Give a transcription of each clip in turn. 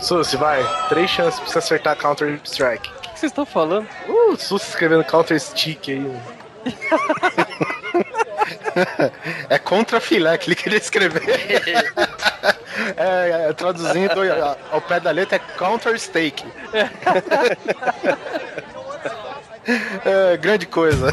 Susi, vai. Três chances pra você acertar Counter Strike. O que vocês estão falando? Uh, Susi escrevendo Counter Stick aí. é contra filé que ele queria escrever. é, é, traduzindo ao pé da letra é Counter Steak. é, grande coisa.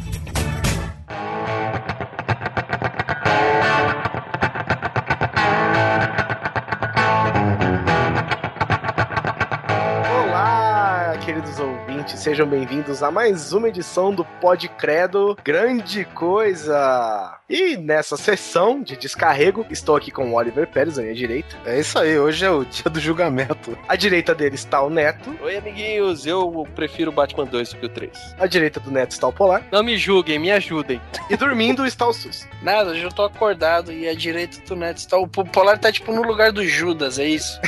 Sejam bem-vindos a mais uma edição do Pod Credo Grande Coisa. E nessa sessão de descarrego, estou aqui com o Oliver Pérez à minha direita. É isso aí, hoje é o dia do julgamento. À direita dele está o Neto. Oi, amiguinhos, eu prefiro Batman 2 do que o 3. À direita do Neto está o Polar. Não me julguem, me ajudem. E dormindo está o Sus. Nada, eu já tô acordado e à direita do Neto está o Polar tá tipo no lugar do Judas, é isso?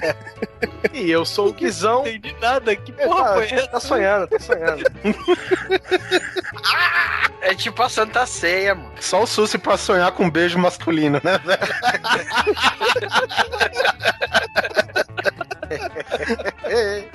e eu sou o Guizão. Não entendi nada, que porra foi essa? Tá sonhando, tá sonhando. é tipo a Santa Ceia, mano. Só o Susi pra sonhar com um beijo masculino, né, velho?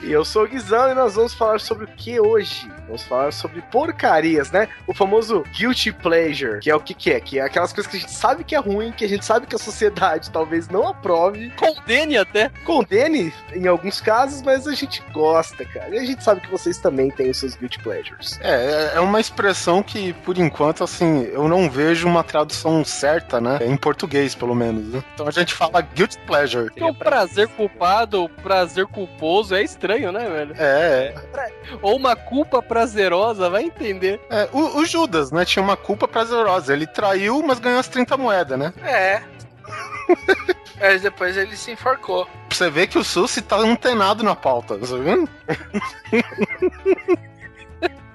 e eu sou o Guizão e nós vamos falar sobre o que hoje? Vamos falar sobre porcarias, né? O famoso guilty pleasure, que é o que, que é? Que é aquelas coisas que a gente sabe que é ruim, que a gente sabe que a sociedade talvez não aprove. Condene até. Condene em alguns casos, mas a gente gosta, cara. E a gente sabe que vocês também têm os seus guilty pleasures. É, é uma expressão que, por enquanto, assim, eu não vejo uma tradução certa, né? Em português, pelo menos. Né? Então a gente fala guilty pleasure. É um prazer culpado, prazer culposo, é estranho, né, velho? É. Ou uma culpa prazerosa, vai entender. É, o, o, Judas, né, tinha uma culpa prazerosa. Ele traiu, mas ganhou as 30 moedas, né? É. Mas depois ele se enforcou. Você vê que o Susi tá antenado na pauta, tá vendo?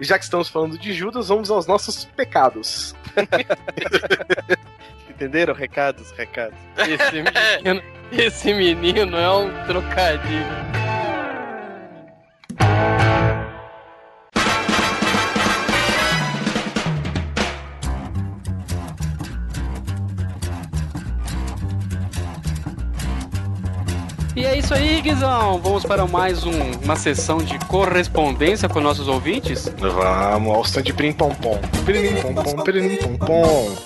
Já que estamos falando de Judas, vamos aos nossos pecados. Entenderam? Recados, recados. Esse menino, esse menino é um trocadilho. Bye. E é isso aí, Guizão. Vamos para mais um, uma sessão de correspondência com nossos ouvintes? Vamos ao stand prim pom pom. Prim pom pom, prim pom pom.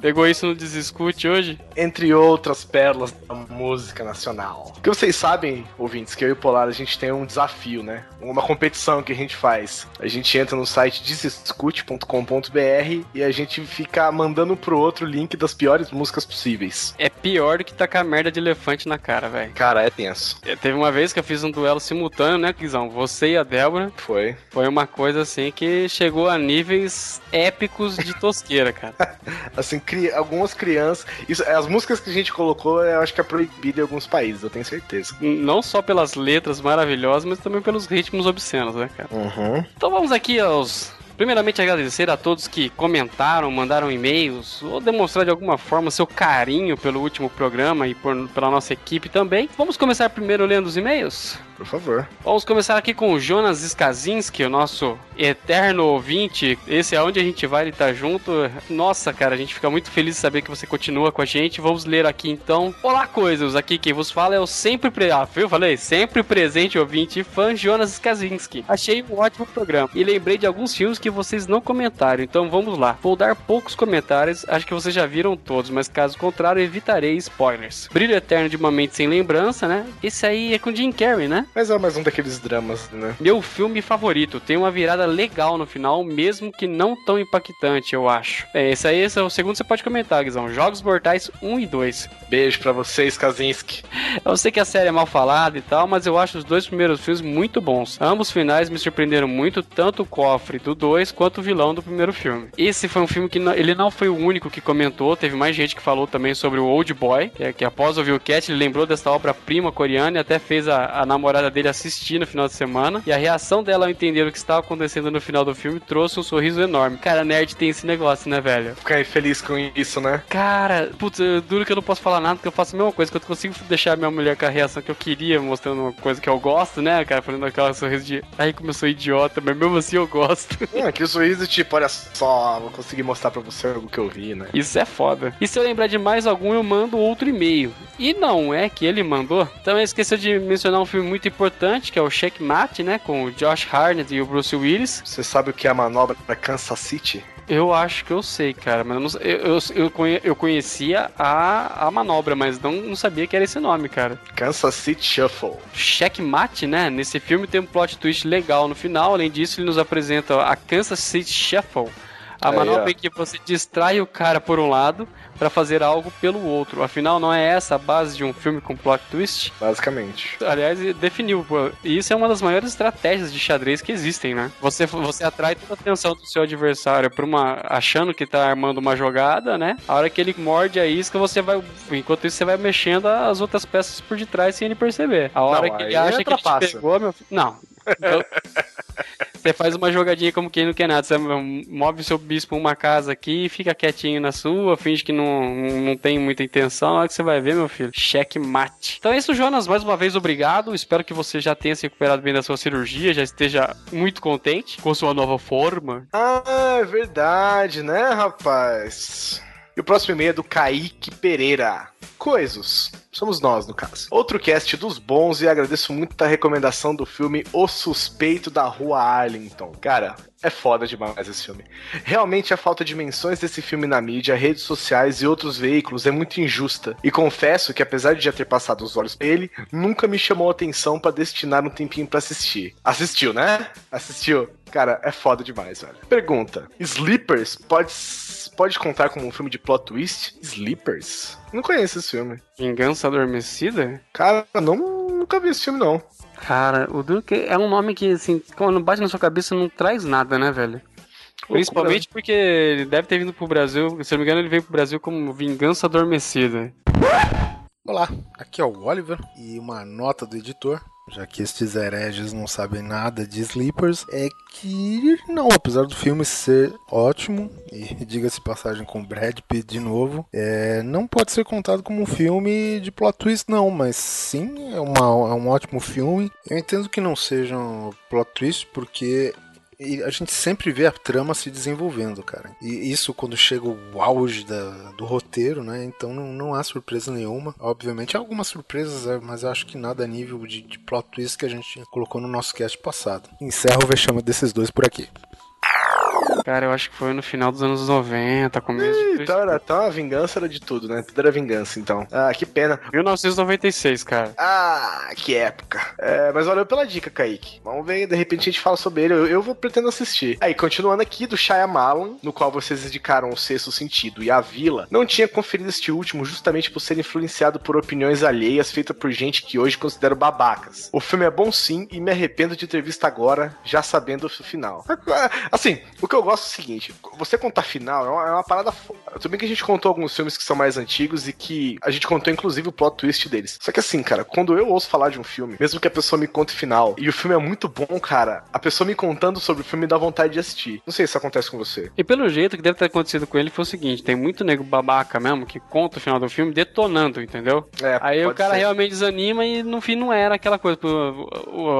Pegou isso no Desescute hoje? Entre outras pérolas da música nacional. Porque vocês sabem, ouvintes, que eu e o Polar a gente tem um desafio, né? Uma competição que a gente faz. A gente entra no site desescute.com.br e a gente fica mandando pro outro link das piores músicas possíveis. É pior do que tacar merda de elefante na cara, velho. Cara, é tenso. É, teve uma vez que eu fiz um duelo simultâneo, né, Guizão? Você e a Débora. Foi. Foi uma coisa assim que chegou a níveis épicos de tosqueira, cara. assim, cri algumas crianças. Isso, as músicas que a gente colocou, eu acho que é proibido em alguns países, eu tenho certeza. Não só pelas letras maravilhosas, mas também pelos ritmos obscenos, né, cara? Uhum. Então vamos aqui aos Primeiramente, agradecer a todos que comentaram, mandaram e-mails ou demonstrar de alguma forma seu carinho pelo último programa e por, pela nossa equipe também. Vamos começar primeiro lendo os e-mails? Por favor. Vamos começar aqui com o Jonas Skazinski, o nosso eterno ouvinte. Esse é onde a gente vai, ele tá junto. Nossa, cara, a gente fica muito feliz de saber que você continua com a gente. Vamos ler aqui então. Olá, coisas. Aqui quem vos fala é o sempre pre... ah, viu? Falei, sempre presente ouvinte e fã Jonas Skazinski. Achei um ótimo programa e lembrei de alguns filmes que vocês não comentaram. Então vamos lá. Vou dar poucos comentários, acho que vocês já viram todos, mas caso contrário, evitarei spoilers. Brilho Eterno de uma Mente Sem Lembrança, né? Esse aí é com Jim Carrey, né? Mas é mais um daqueles dramas, né? Meu filme favorito. Tem uma virada legal no final, mesmo que não tão impactante, eu acho. É, esse aí esse é o segundo que você pode comentar, Guizão. Jogos Mortais 1 e 2. Beijo para vocês, Kaczynski. Eu sei que a série é mal falada e tal, mas eu acho os dois primeiros filmes muito bons. Ambos finais me surpreenderam muito, tanto o cofre do 2 quanto o vilão do primeiro filme. Esse foi um filme que não, ele não foi o único que comentou, teve mais gente que falou também sobre o Old Boy, que, é, que após ouvir o Cat, ele lembrou dessa obra-prima coreana e até fez a, a namorada namorada dele assistir no final de semana. E a reação dela ao entender o que estava acontecendo no final do filme trouxe um sorriso enorme. Cara, nerd tem esse negócio, né, velho? Ficar feliz com isso, né? Cara, putz, eu- duro que eu não posso falar nada, porque eu faço a mesma coisa, que eu consigo deixar minha mulher com a reação que eu queria, mostrando uma coisa que eu gosto, né, cara? Fazendo aquela sorriso de. Ai, como eu sou idiota, mas mesmo assim eu gosto. Hum, que sorriso tipo, olha só, vou conseguir mostrar pra você algo que eu vi, né? Isso é foda. E se eu lembrar de mais algum, eu mando outro e-mail. E não é que ele mandou. Também esqueceu de mencionar um filme muito importante, que é o Checkmate, né? Com o Josh Harnett e o Bruce Willis. Você sabe o que é a manobra pra Kansas City? Eu acho que eu sei, cara, mas eu, eu, eu, eu, conhe- eu conhecia a, a manobra, mas não, não sabia que era esse nome, cara. Kansas City Shuffle. Checkmate, né? Nesse filme tem um plot twist legal no final. Além disso, ele nos apresenta a Kansas City Shuffle. A manobra em que você distrai o cara por um lado pra fazer algo pelo outro. Afinal, não é essa a base de um filme com plot twist? Basicamente. Aliás, definiu. pô. E isso é uma das maiores estratégias de xadrez que existem, né? Você, você atrai toda a atenção do seu adversário pra uma. achando que tá armando uma jogada, né? A hora que ele morde a isca, você vai. Enquanto isso, você vai mexendo as outras peças por detrás sem ele perceber. A hora Não, que ele acha que ele te pegou, meu filho. Não. Então, Você faz uma jogadinha como quem não quer nada. Você move seu bispo uma casa aqui, fica quietinho na sua, finge que não, não tem muita intenção. Na hora que você vai ver, meu filho, cheque mate. Então é isso, Jonas. Mais uma vez, obrigado. Espero que você já tenha se recuperado bem da sua cirurgia, já esteja muito contente com sua nova forma. Ah, é verdade, né, rapaz? E o próximo e-mail é do Kaique Pereira. Coisos. Somos nós, no caso. Outro cast dos bons e agradeço muito a recomendação do filme O Suspeito da Rua Arlington. Cara, é foda demais esse filme. Realmente a falta de menções desse filme na mídia, redes sociais e outros veículos é muito injusta. E confesso que apesar de já ter passado os olhos ele, nunca me chamou a atenção pra destinar um tempinho pra assistir. Assistiu, né? Assistiu. Cara, é foda demais, velho. Pergunta: Sleepers pode, pode contar como um filme de plot twist? Sleepers? Não conheço esse filme. Vingança Adormecida? Cara, não, nunca vi esse filme, não. Cara, o Duke é um nome que, assim, quando bate na sua cabeça não traz nada, né, velho? Principalmente porque ele deve ter vindo pro Brasil, se eu não me engano, ele veio pro Brasil como Vingança Adormecida. Olá, aqui é o Oliver e uma nota do editor, já que estes hereges não sabem nada de Sleepers, é que não, apesar do filme ser ótimo, e diga-se passagem com Brad Pitt de novo, é, não pode ser contado como um filme de plot twist não, mas sim é, uma- é um ótimo filme. Eu entendo que não seja um plot twist porque e a gente sempre vê a trama se desenvolvendo, cara. E isso quando chega o auge da- do roteiro, né? Então não, não há surpresa nenhuma. Obviamente há algumas surpresas, é, mas acho que nada a nível de, de plot twist que a gente colocou no nosso cast passado. Encerro o vexame desses dois por aqui. Cara, eu acho que foi no final dos anos 90, começo de Então, era, então a vingança era de tudo, né? Tudo era vingança, então. Ah, que pena. 1996, cara. Ah, que época. É, mas valeu pela dica, Kaique. Vamos ver, de repente a gente fala sobre ele. Eu, eu vou pretendo assistir. Aí, continuando aqui do Shyamalan, no qual vocês indicaram o Sexto Sentido e a Vila, não tinha conferido este último justamente por ser influenciado por opiniões alheias feitas por gente que hoje considero babacas. O filme é bom sim e me arrependo de ter visto agora, já sabendo o final. Assim, o que eu gosto é o seguinte: você contar final é uma, é uma parada foda. Tudo bem que a gente contou alguns filmes que são mais antigos e que a gente contou inclusive o plot twist deles. Só que assim, cara, quando eu ouço falar de um filme, mesmo que a pessoa me conte o final e o filme é muito bom, cara, a pessoa me contando sobre o filme dá vontade de assistir. Não sei se isso acontece com você. E pelo jeito, que deve ter acontecido com ele foi o seguinte: tem muito nego babaca mesmo que conta o final do filme detonando, entendeu? É, Aí o cara ser. realmente desanima e no fim não era aquela coisa.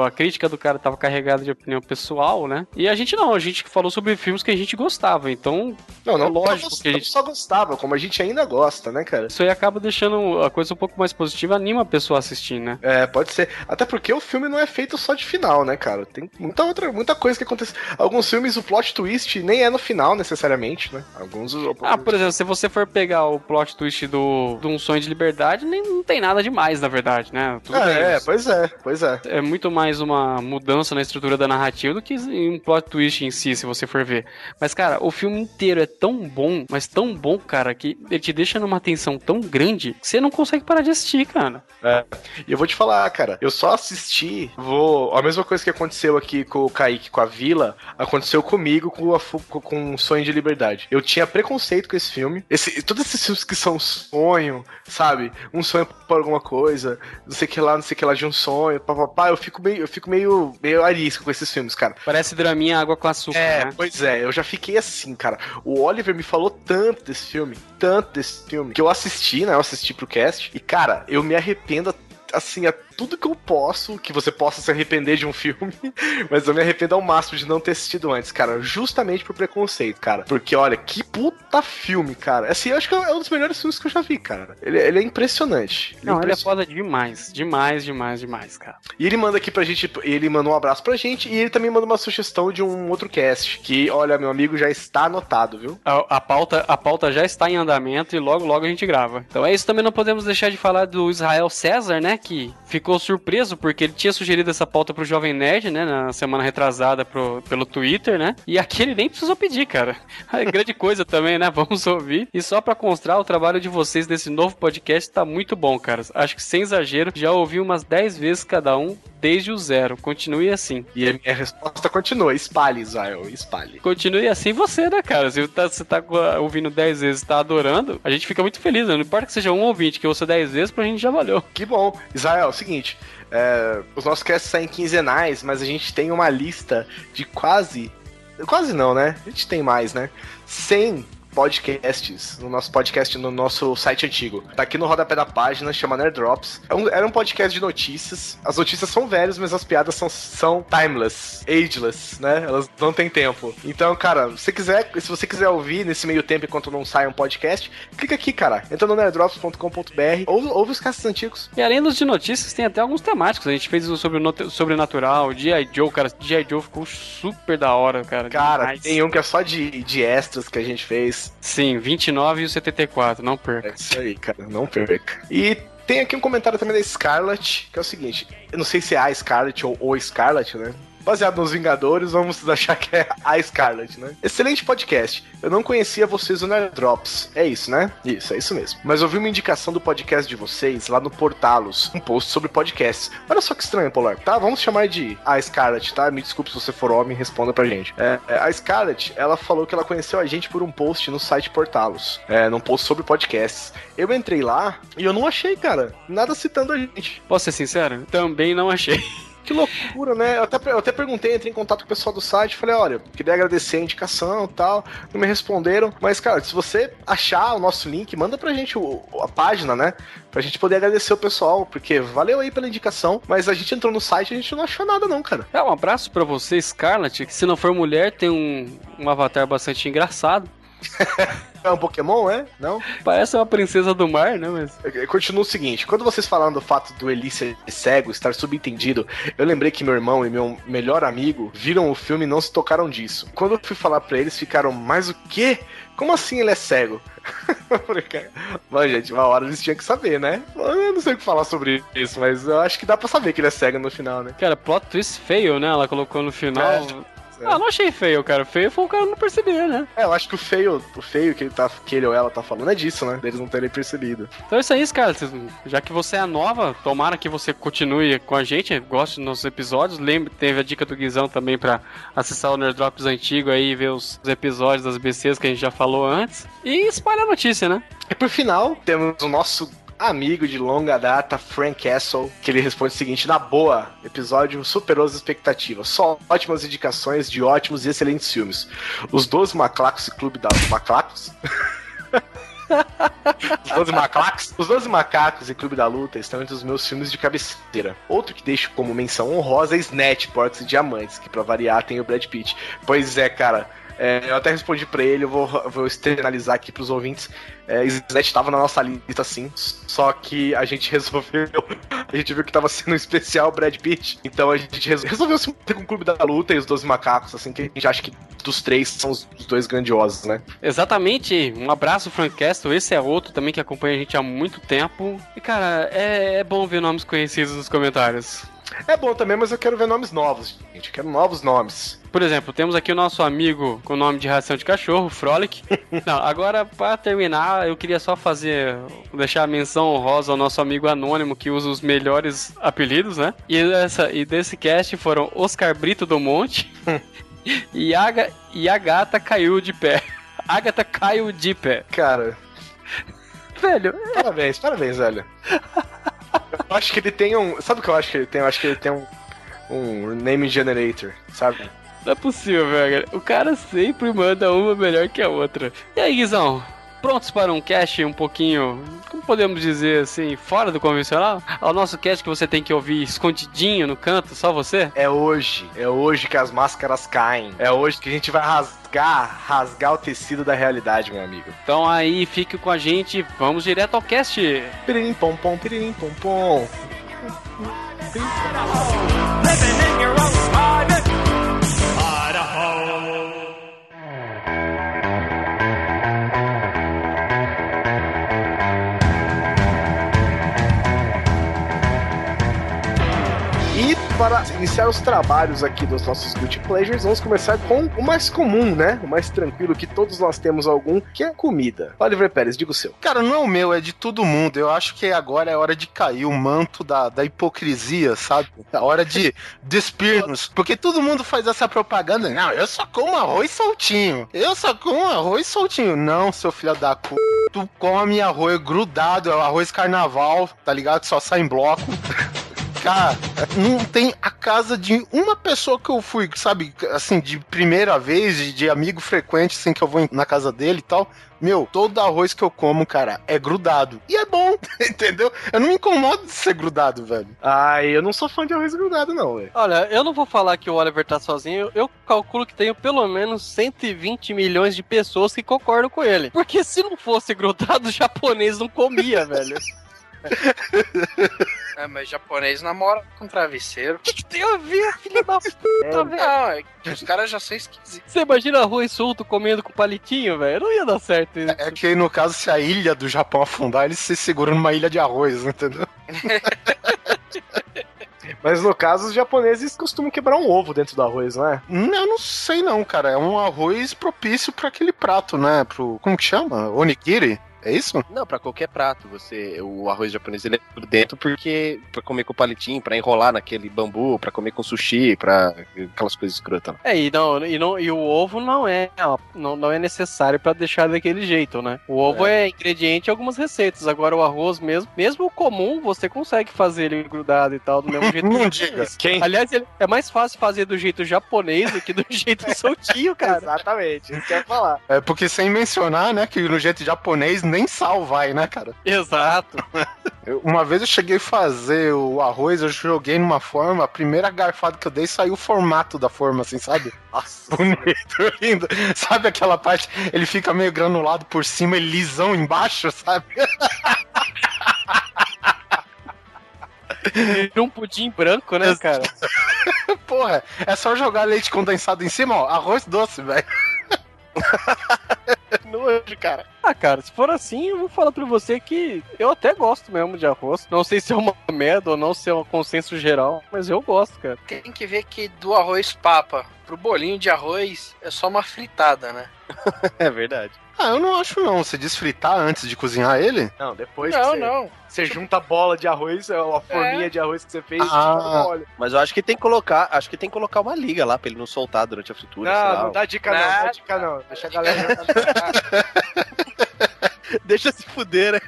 A crítica do cara tava carregada de opinião pessoal, né? E a gente não, a gente falou sobre filmes que a gente gostava. Então, Não, não, é lógico que a gente- só gostava, como a gente ainda gosta, né, cara? isso aí acaba deixando a coisa um pouco mais positiva, anima a pessoa a assistir, né? É, pode ser. Até porque o filme não é feito só de final, né, cara? Tem muita outra, muita coisa que acontece. Alguns filmes o plot twist nem é no final necessariamente, né? Alguns Ah, por exemplo, se você for pegar o plot twist do, do Um Sonho de Liberdade, nem, não tem nada demais, na verdade, né? Tudo Ah, bem, é, pois é, pois é. é muito mais uma mudança na estrutura da narrativa do que um plot twist em si, se você for ver. Mas, cara, o filme inteiro é tão bom, mas tão bom, cara, que ele te deixa numa tensão tão grande que você não consegue parar de assistir, cara. É. E eu vou te falar, cara, eu só assisti, vou. A mesma coisa que aconteceu aqui com o Kaique, com a Vila, aconteceu comigo com, a, com o Sonho de Liberdade. Eu tinha preconceito com esse filme. Esse, todos esses filmes que são sonho, sabe? Um sonho por alguma coisa, não sei o que lá, não sei o que lá de um sonho, papapá. Eu fico meio, eu fico meio, meio arisco com esses filmes, cara. Parece draminha água com açúcar, É, né? pois é, eu já fiquei assim, cara. O Oliver me falou tanto desse filme, tanto desse filme, que eu assisti, né? Eu assisti pro cast, e, cara, eu me arrependo assim, a tudo que eu posso, que você possa se arrepender de um filme, mas eu me arrependo ao máximo de não ter assistido antes, cara, justamente por preconceito, cara. Porque, olha, que puta filme, cara. Assim, eu acho que é um dos melhores filmes que eu já vi, cara. Ele, ele é impressionante. Ele é Não, ele é impressionante. foda demais. Demais, demais, demais, cara. E ele manda aqui pra gente, ele mandou um abraço pra gente, e ele também manda uma sugestão de um outro cast, que, olha, meu amigo, já está anotado, viu? A, a pauta, a pauta já está em andamento e logo, logo a gente grava. Então é isso. Também não podemos deixar de falar do Israel César, né? Que ficou surpreso porque ele tinha sugerido essa pauta pro Jovem Nerd, né? Na semana retrasada pro, pelo Twitter, né? E aqui ele nem precisou pedir, cara. É grande coisa também, né? Vamos ouvir. E só pra constar, o trabalho de vocês nesse novo podcast tá muito bom, cara. Acho que sem exagero, já ouvi umas 10 vezes cada um desde o zero. Continue assim. E a minha resposta continua: espalhe, Israel, espalhe. Continue assim você, né, cara? Se tá- você tá ouvindo 10 vezes e tá adorando, a gente fica muito feliz, né? Não importa que seja um ouvinte que ouça 10 vezes, pra gente já valeu. Que bom. Israel, é o seguinte: é, os nossos casts saem quinzenais, mas a gente tem uma lista de quase. Quase não, né? A gente tem mais, né? 100 podcasts no nosso podcast, no nosso site antigo. Tá aqui no rodapé da página, chama Nerd Drops. É um- era um podcast de notícias. As notícias são velhas, mas as piadas são, são timeless, ageless, né? Elas não têm tempo. Então, cara, se você quiser, se você quiser ouvir nesse meio tempo enquanto não sai um podcast, clica aqui, cara. Entra no nerddrops.com.br, ouve, ouve os casts antigos. E além dos de notícias, tem até alguns temáticos. A gente fez sobre o sobrenatural, G.I. Joe, cara. G.I. Joe ficou super da hora, cara. Cara, Demais. tem um que é só de, de extras que a gente fez. Sim, 29 e o 74, não É perca. isso aí, cara, não perca. E tem aqui um comentário também da Scarlett, que é o seguinte: eu não sei se é a Scarlett ou o Scarlett, né? Baseado nos Vingadores, vamos achar que é a Scarlett, né? Excelente podcast. Eu não conhecia vocês no Drops. É isso, né? Isso, é isso mesmo. Mas eu vi uma indicação do podcast de vocês lá no Portalos, um post sobre podcasts. Olha só que estranho, Polar. Tá, vamos chamar de a Scarlett, tá? Me desculpe se você for homem, responda pra gente. É, é, a Scarlett, ela falou que ela conheceu a gente por um post no site Portalos, é, num post sobre podcasts. Eu entrei lá e eu não achei, cara, nada citando a gente. Posso ser sincero? Também não achei. Que loucura, né? Eu até, eu até perguntei, entrei em contato com o pessoal do site, falei, olha, queria agradecer a indicação e tal, não me responderam, mas, cara, se você achar o nosso link, manda pra gente o- a página, né? Pra gente poder agradecer o pessoal, porque valeu aí pela indicação, mas a gente entrou no site e a gente não achou nada não, cara. É, um abraço pra você, Scarlett, que se não for mulher, tem um, um avatar bastante engraçado. É um Pokémon, é? Não? Parece uma princesa do mar, né? Mas. Continua o seguinte, quando vocês falaram do fato do Eli ser cego, estar subentendido, eu lembrei que meu irmão e meu melhor amigo viram o filme e não se tocaram disso. Quando eu fui falar pra eles, ficaram, mas o quê? Como assim ele é cego? Mas, gente, uma hora eles tinham que saber, né? Eu não sei o que falar sobre isso, mas eu acho que dá pra saber que ele é cego no final, né? Cara, plot twist feio, né? Ela colocou no final. É. Ah, não achei feio, cara. Feio foi o cara não perceber, né? É, eu acho que o feio, o feio que ele, tá, que ele ou ela tá falando é disso, né? Deles não terem percebido. Então é isso aí, cara. Já que você é nova, tomara que você continue com a gente, goste dos nossos episódios. Lembre, teve a dica do Guizão também pra acessar o Nerd Drops antigo aí e ver os episódios das BCs que a gente já falou antes. E espalha a notícia, né? E por final, temos o nosso amigo de longa data, Frank Castle, que ele responde o seguinte: na boa, episódio superou as expectativas. Só ótimas indicações de ótimos e excelentes filmes. Os 12 Maclacos e Clube da. Maclacos? Os 12 macacos, os 12 macacos e Clube da Luta estão entre os meus filmes de cabeceira. Outro que deixo como menção honrosa é Snatch, Porcos e Diamantes, que pra variar tem o Brad Pitt. Pois é, cara. é, eu até respondi pra ele, eu vou, vou externalizar aqui pros ouvintes. É, Snatch tava na nossa lista, sim. Só que a gente resolveu. A gente viu que tava sendo um especial Brad Pitt. Então a gente resol- resolveu se meter com o Clube da Luta e os 12 Macacos, assim, que a gente acha que dos três são os dois grandiosos, né? Exatamente. Um abraço, Frank Castle. Esse é outro também que acompanha a gente há muito tempo. E, cara, é, é bom ver nomes conhecidos nos comentários. É bom também, mas eu quero ver nomes novos, gente. Eu quero novos nomes. Por exemplo, temos aqui o nosso amigo com o nome de ração de cachorro, Frolic. Não, agora, para terminar, eu queria só fazer. deixar a menção honrosa ao nosso amigo anônimo que usa os melhores apelidos, né? E, essa, e desse cast foram Oscar Brito do Monte e, a, ga- e a gata caiu de pé. Agatha caiu de pé. Cara, Velho, parabéns, parabéns, velho. Eu acho que ele tem um. Sabe o que eu acho que ele tem? Eu acho que ele tem um. Um name generator, sabe? não é possível, velho. O cara sempre manda uma melhor que a outra. E aí, Guizão? Prontos para um cast um pouquinho, como podemos dizer assim, fora do convencional? Ao nosso cast que você tem que ouvir escondidinho no canto, só você? É hoje. É hoje que as máscaras caem. É hoje que a gente vai rasgar, rasgar o tecido da realidade, meu amigo. Então aí, fique com a gente, vamos direto ao cast. Piririm pom pom, piririm pom pom. living in your own private para iniciar os trabalhos aqui dos nossos Guilty Pleasures, vamos começar com o mais comum, né? O mais tranquilo que todos nós temos algum, que é comida. Oliver Pérez, diga o seu. Cara, não é o meu, é de todo mundo. Eu acho que agora é hora de cair o manto da, da hipocrisia, sabe? É hora de despir-nos. Porque todo mundo faz essa propaganda. Não, eu só como arroz soltinho. Eu só como arroz soltinho. Não, seu filho da cu. Tu come arroz grudado, é o arroz carnaval, tá ligado? Só sai em bloco. Cara, não tem a casa de uma pessoa que eu fui, sabe, assim, de primeira vez, de, de amigo frequente, assim, que eu vou na casa dele e tal. Meu, todo arroz que eu como, cara, é grudado. E é bom, entendeu? Eu não me incomodo de ser grudado, velho. Ai, eu não sou fã de arroz grudado, não, velho. Olha, eu não vou falar que o Oliver tá sozinho, eu calculo que tenho pelo menos 120 milhões de pessoas que concordam com ele. Porque se não fosse grudado, o japonês não comia, velho. É, mas japonês namora com travesseiro. O que, que tem a ver, filho da puta, velho? Não, é que os caras já são esquisitos. Você imagina arroz solto comendo com palitinho, velho? Não ia dar certo isso. É que no caso, se a ilha do Japão afundar, eles se seguram numa ilha de arroz, entendeu? Mas no caso, os japoneses costumam quebrar um ovo dentro do arroz, não é? Hum, Eu não sei não, cara. É um arroz propício pra aquele prato, né? Pro. Como que chama? Onigiri? É isso? Não, pra qualquer prato, você o arroz japonês ele é por dentro porque pra comer com palitinho, pra enrolar naquele bambu, pra comer com sushi, pra aquelas coisas escrotas. lá. É, e, não, e, não, e o ovo não é, não, não é necessário pra deixar daquele jeito, né? O ovo é. ingrediente em algumas receitas. Agora o arroz mesmo, mesmo o comum, você consegue fazer ele grudado e tal, do mesmo jeito. Não diga. Quem? Aliás, ele- é mais fácil fazer do jeito japonês do que do jeito soltinho, cara. Exatamente, isso que eu ia falar. É porque sem mencionar, né, que no jeito japonês nem sal vai, né, cara? Exato. Eu- uma vez eu cheguei a fazer o arroz, eu joguei numa forma, a primeira garfada que eu dei saiu o formato da forma, assim, sabe? Nossa. Bonito, lindo. Sabe aquela parte, ele fica meio granulado por cima e lisão embaixo, sabe? Um pudim branco, né, cara? Porra, é só jogar leite condensado em cima, ó, arroz doce, velho. Nojo, cara. Ah, cara, se for assim, eu vou falar pra você que eu até gosto mesmo de arroz. Não sei se é uma merda ou não, se é um consenso geral, mas eu gosto, cara. Tem que ver que do arroz papa pro bolinho de arroz é só uma fritada, né? É verdade. Ah, eu não acho não. Você desfritar antes de cozinhar ele? Não, depois não, que você, não. você junta a bola de arroz, é a forminha de arroz que você fez, Ah. e óleo. Mas eu acho que tem que colocar, acho que tem que colocar uma liga lá pra ele não soltar durante a fritura, sei Não, lá. não dá dica não, Nada. dá dica não. Deixa a galera... Deixa se fuder, né?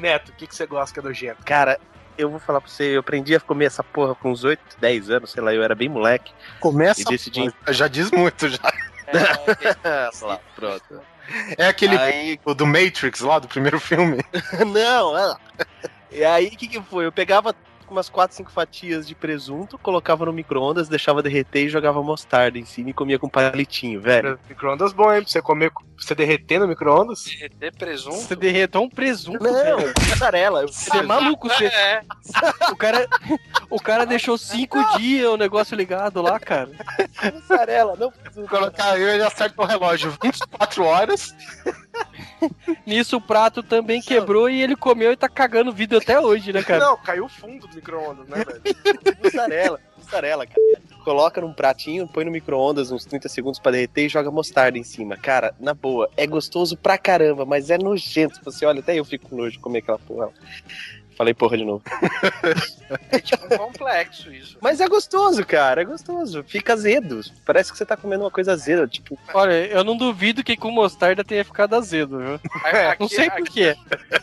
Neto, o que, que você gosta que é nojento? Cara, eu vou falar pra você, eu aprendi a comer essa porra com uns 8, 10 anos, sei lá, eu era bem moleque. Começa. E decidi- Já diz muito, já. Sei lá, pronto. É aquele Aí, o do Matrix lá, do primeiro filme. não, é. E aí, o que que foi? Eu pegava umas 4, 5 fatias de presunto, colocava no micro-ondas, deixava derreter e jogava mostarda em cima e comia com palitinho, velho. Micro-ondas bom, hein? Pra você comer, pra você derreter no micro-ondas. Derreter presunto. Você derretou um presunto, Não, velho. mussarela. eu- Você é maluco, você. É, O cara, o cara deixou cinco dias o negócio ligado lá, cara. Mussarela, não Colocar eu ele acerta o relógio 24 horas. Nisso o prato também quebrou e ele comeu e tá cagando vidro até hoje, né, cara? Não, caiu o fundo do micro-ondas, né, velho? mussarela, mussarela, cara. Coloca num pratinho, põe no micro-ondas uns 30 segundos pra derreter e joga mostarda em cima. Cara, na boa, é gostoso pra caramba, mas é nojento. Você olha, até eu fico com nojo de comer aquela porra. Falei porra de novo. É tipo um complexo isso. Mas é gostoso, cara, é gostoso. Fica azedo. Parece que você tá comendo uma coisa azeda, tipo. Olha, eu não duvido que com mostarda tenha ficado azedo, viu? Aqui- Não sei por quê.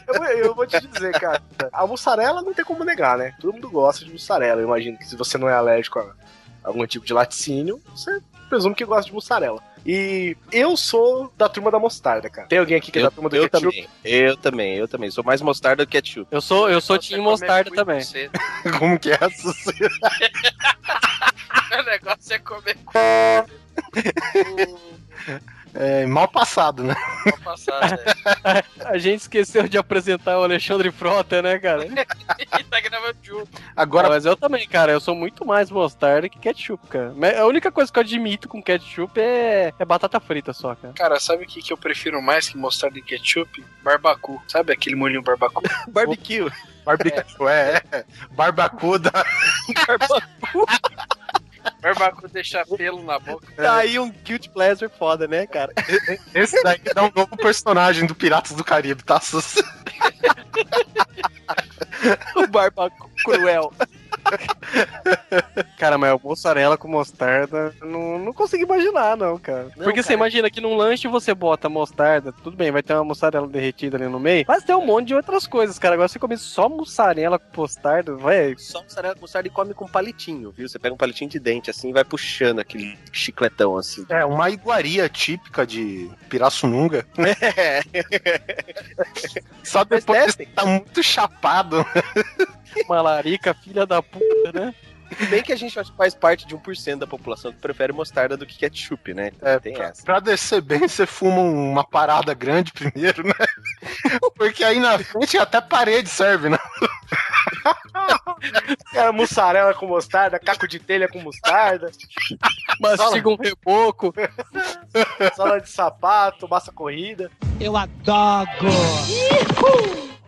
Eu, eu vou te dizer, cara. A mussarela não tem como negar, né? Todo mundo gosta de mussarela. Eu imagino que se você não é alérgico a algum tipo de laticínio, você presume que gosta de mussarela. E eu sou da turma da mostarda, cara. Tem alguém aqui que é Eu, da turma do eu ketchup? também, eu também, eu também. Sou mais mostarda do que ketchup. Eu sou, eu sou time mostarda também. Como que é essa? O negócio é comer É mal passado, né? com passado. A gente esqueceu de apresentar o Alexandre Frota, né, cara? Tá gravando junto. Agora, Mas eu também, cara. Eu sou muito mais mostarda que ketchup, cara. Mas A única coisa que eu admito com ketchup é, é batata frita só, cara. Cara, sabe o que, que eu prefiro mais que mostarda e ketchup? Barbacu. Sabe aquele molhinho barbacu? Barbecue. barbecue, é, é. Barbacuda. barbacu deixa pelo na boca. Tá aí um guilty pleasure foda, né, cara? Esse daí dá um novo personagem do Piratas do Caribe, tá? o barbacu cruel. Cara, mas mussarela com mostarda, não, não consigo imaginar, não, cara. Não, Porque você cara. imagina que num lanche você bota mostarda, tudo bem, vai ter uma mussarela derretida ali no meio, mas tem um monte de outras coisas, cara. Agora você comer só mussarela com mostarda, vai. Só mussarela com mostarda e come com palitinho, viu? Você pega um palitinho de dente assim e vai puxando aquele chicletão assim. É, uma iguaria típica de Pirassununga. É. Só depois que tá muito chapado. Uma larica, filha da puta, né? Se bem que a gente faz parte de 1% da população que prefere mostarda do que ketchup, né? Então É, tem pra, essa. pra descer bem, você fuma uma parada grande primeiro, né? Porque aí na frente até parede serve, né? Cara, mussarela com mostarda, caco de telha com mostarda, Mastiga um reboco. sala de sapato, massa corrida. Eu adoro!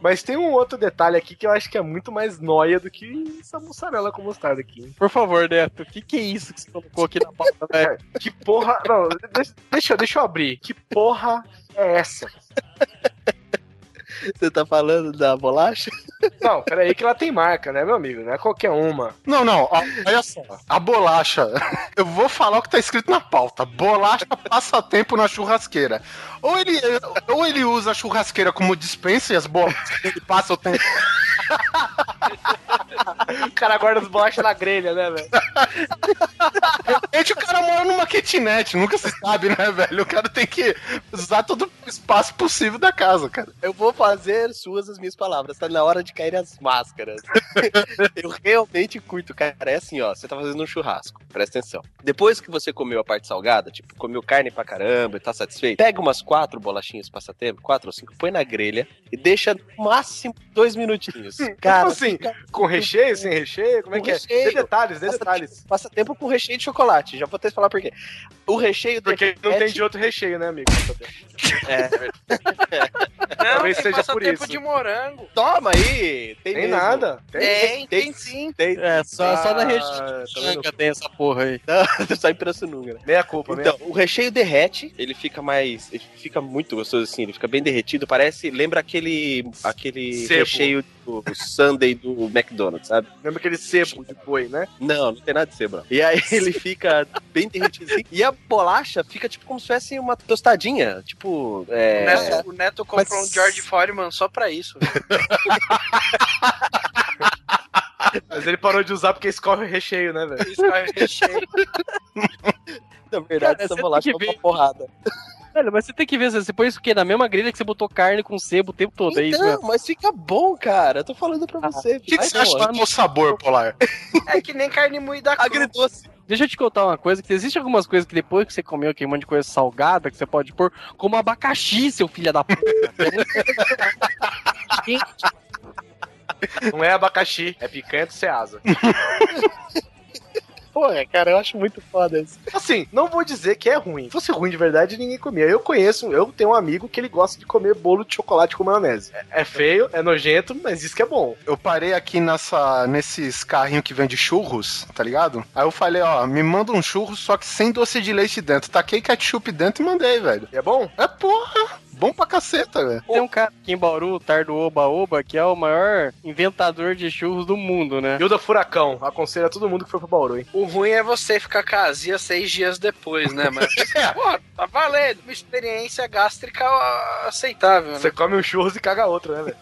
Mas tem um outro detalhe aqui que eu acho que é muito mais noia do que essa mussarela com mostarda aqui. hein? Por favor, Neto, o que, que é isso que você colocou aqui na pauta, velho? Que porra. Não, deixa, deixa, eu- deixa eu abrir. Que porra é essa? Você tá falando da bolacha? Não, peraí que ela tem marca, né, meu amigo? Não é qualquer uma. Não, não, ó, olha só. A bolacha. Eu vou falar o que tá escrito na pauta. Bolacha passatempo na churrasqueira. Ou ele, ou ele usa a churrasqueira como dispensa e as bolachas ele passa o tempo. O cara guarda as bolachas na grelha, né, velho? Gente, o cara mora numa kitnet, nunca se sabe, né, velho? O cara tem que usar todo o espaço possível da casa, cara. Eu vou fazer suas as minhas palavras. Tá na hora de cair as máscaras. eu realmente curto, cara. É assim, ó. Você tá fazendo um churrasco. Presta atenção. Depois que você comeu a parte salgada, tipo, comeu carne pra caramba e tá satisfeito, pega umas quatro bolachinhas passatempo, quatro ou cinco, põe na grelha e deixa no máximo dois minutinhos. Cara, Tipo assim, com recheio, sem recheio? Como é Com que é? recheio. Dê detalhes, dê detalhes. passa tempo com recheio de chocolate. Já vou até falar por quê. O recheio Porque não tem derrete- de outro recheio, né, amigo? É, Não, Talvez seja por passatempo isso. de morango. toma aí! Tem, Tem nada. Tem. Tem, tem tem sim. Tem. É, só, só na Ah, região tá tem essa porra aí. Só em Pirassununga, né? Meia culpa, meia Então, o recheio derrete, ele fica mais. Ele fica muito gostoso assim, ele fica bem derretido. Parece. Lembra aquele. aquele Sebo. recheio do Sunday do McDonald's, sabe? Lembra aquele sebo de boi, né? Não, não tem nada de sebo. não. E aí ele fica bem derretido assim. E a bolacha fica tipo como se fosse uma tostadinha. Tipo. O É. Neto, o Neto comprou Mas- um George Foreman só pra isso. Mas ele parou de usar porque escorre o recheio, né, velho? Isso é recheio. Na verdade, Cara, essa bolacha é uma porrada. Velho, mas você tem que ver, você põe isso o quê? Na mesma grelha que você botou carne com sebo o tempo todo, é isso Então, mesmo? mas fica bom, cara. Eu tô falando pra você. O que, que você acha do meu sabor, Polar? É que nem carne moída. Agridoce. Deixa eu te contar uma coisa, que existe algumas coisas que depois que você comeu aquele monte de coisa salgada, que você pode pôr, como abacaxi, seu filho da puta. Não é abacaxi, é picanha do Ceasa. Porra, cara, eu acho muito foda isso. Assim, não vou dizer que é ruim. Se fosse ruim de verdade, ninguém comia. Eu conheço, eu tenho um amigo que ele gosta de comer bolo de chocolate com maionese. É, é feio, é nojento, mas diz que é bom. Eu parei aqui nessa, nesses carrinhos que vende churros, tá ligado? Aí eu falei, ó, me manda um churro, só que sem doce de leite dentro. Taquei ketchup dentro e mandei, velho. E é bom? É porra! Bom pra caceta, velho. Tem um cara aqui em Bauru, o Tardo Oba Oba, que é o maior inventador de churros do mundo, né? Hilda Furacão, aconselho a todo mundo que foi pro Bauru, hein? O ruim é você ficar casia seis dias depois, né? Mas, pô, tá valendo. Uma experiência gástrica aceitável, né? Você come um churros e caga outro, né, velho?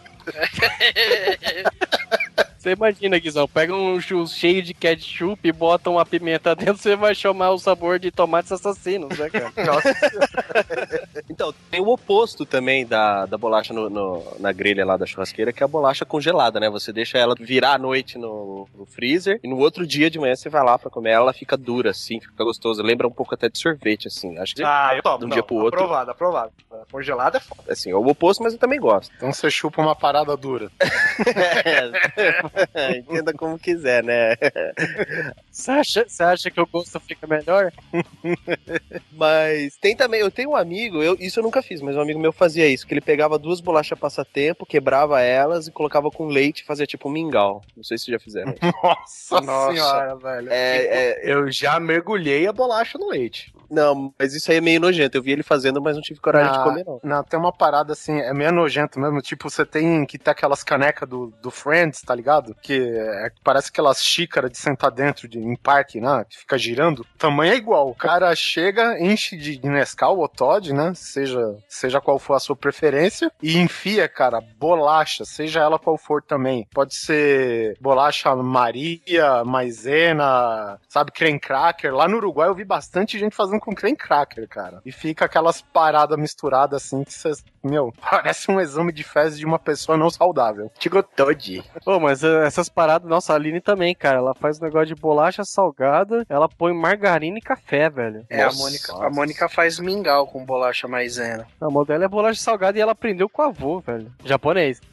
Você imagina, Guizão, pega um churros cheio de ketchup e bota uma pimenta dentro, você vai chamar o sabor de tomates assassinos, né, cara? Então, tem o oposto também da, da bolacha no, no- na grelha lá da churrasqueira, que é a bolacha congelada, né? Você deixa ela virar à noite no, no freezer e no outro dia de manhã você vai lá pra comer ela, ela fica dura, assim, fica gostosa. Lembra um pouco até de sorvete, assim. Acho que Ah, eu tomo. De um não, dia pro outro. Aprovado, aprovado. Congelado é foda. assim, é o oposto, mas eu também gosto. Então você chupa uma parada dura. É, Entenda como quiser, né? Você acha, você acha que o gosto fica melhor? Mas tem também, eu tenho um amigo, eu, isso eu nunca fiz, mas um amigo meu fazia isso, que ele pegava duas bolachas passatempo, quebrava elas e colocava com leite e fazia tipo um mingau. Não sei se já fizeram. Nossa, Nossa. senhora, velho. É, é, Eu já mergulhei a bolacha no leite. Não, mas isso aí é meio nojento. Eu vi ele fazendo, mas não tive coragem de Ah, comer, não. Não, tem uma parada assim, é meio nojento mesmo. Tipo, você tem que ter aquelas canecas do, do Friends, tá ligado? Que é- parece aquelas xícaras de sentar dentro de, em parque, né? Que fica girando. O tamanho é igual. O cara chega, enche de de Nescau ou Todd, né? Seja, seja qual for a sua preferência. E enfia, cara, bolacha, seja ela qual for também. Pode ser bolacha Maria, maisena, sabe, creme cracker. Lá no Uruguai eu vi bastante gente fazendo com creme cracker, cara. E fica aquelas paradas misturadas assim que você, meu, parece um exame de fezes de uma pessoa não saudável. Tigo Todd. Pô, mas eh, essas paradas, nossa, a Aline também, cara, ela faz um negócio de bolacha salgada, ela põe margarina e café, velho. É, a Nossa. Mônica, a Mônica faz mingau com bolacha maisena. A modelo é bolacha salgada e ela aprendeu com o avô, velho. Japonês.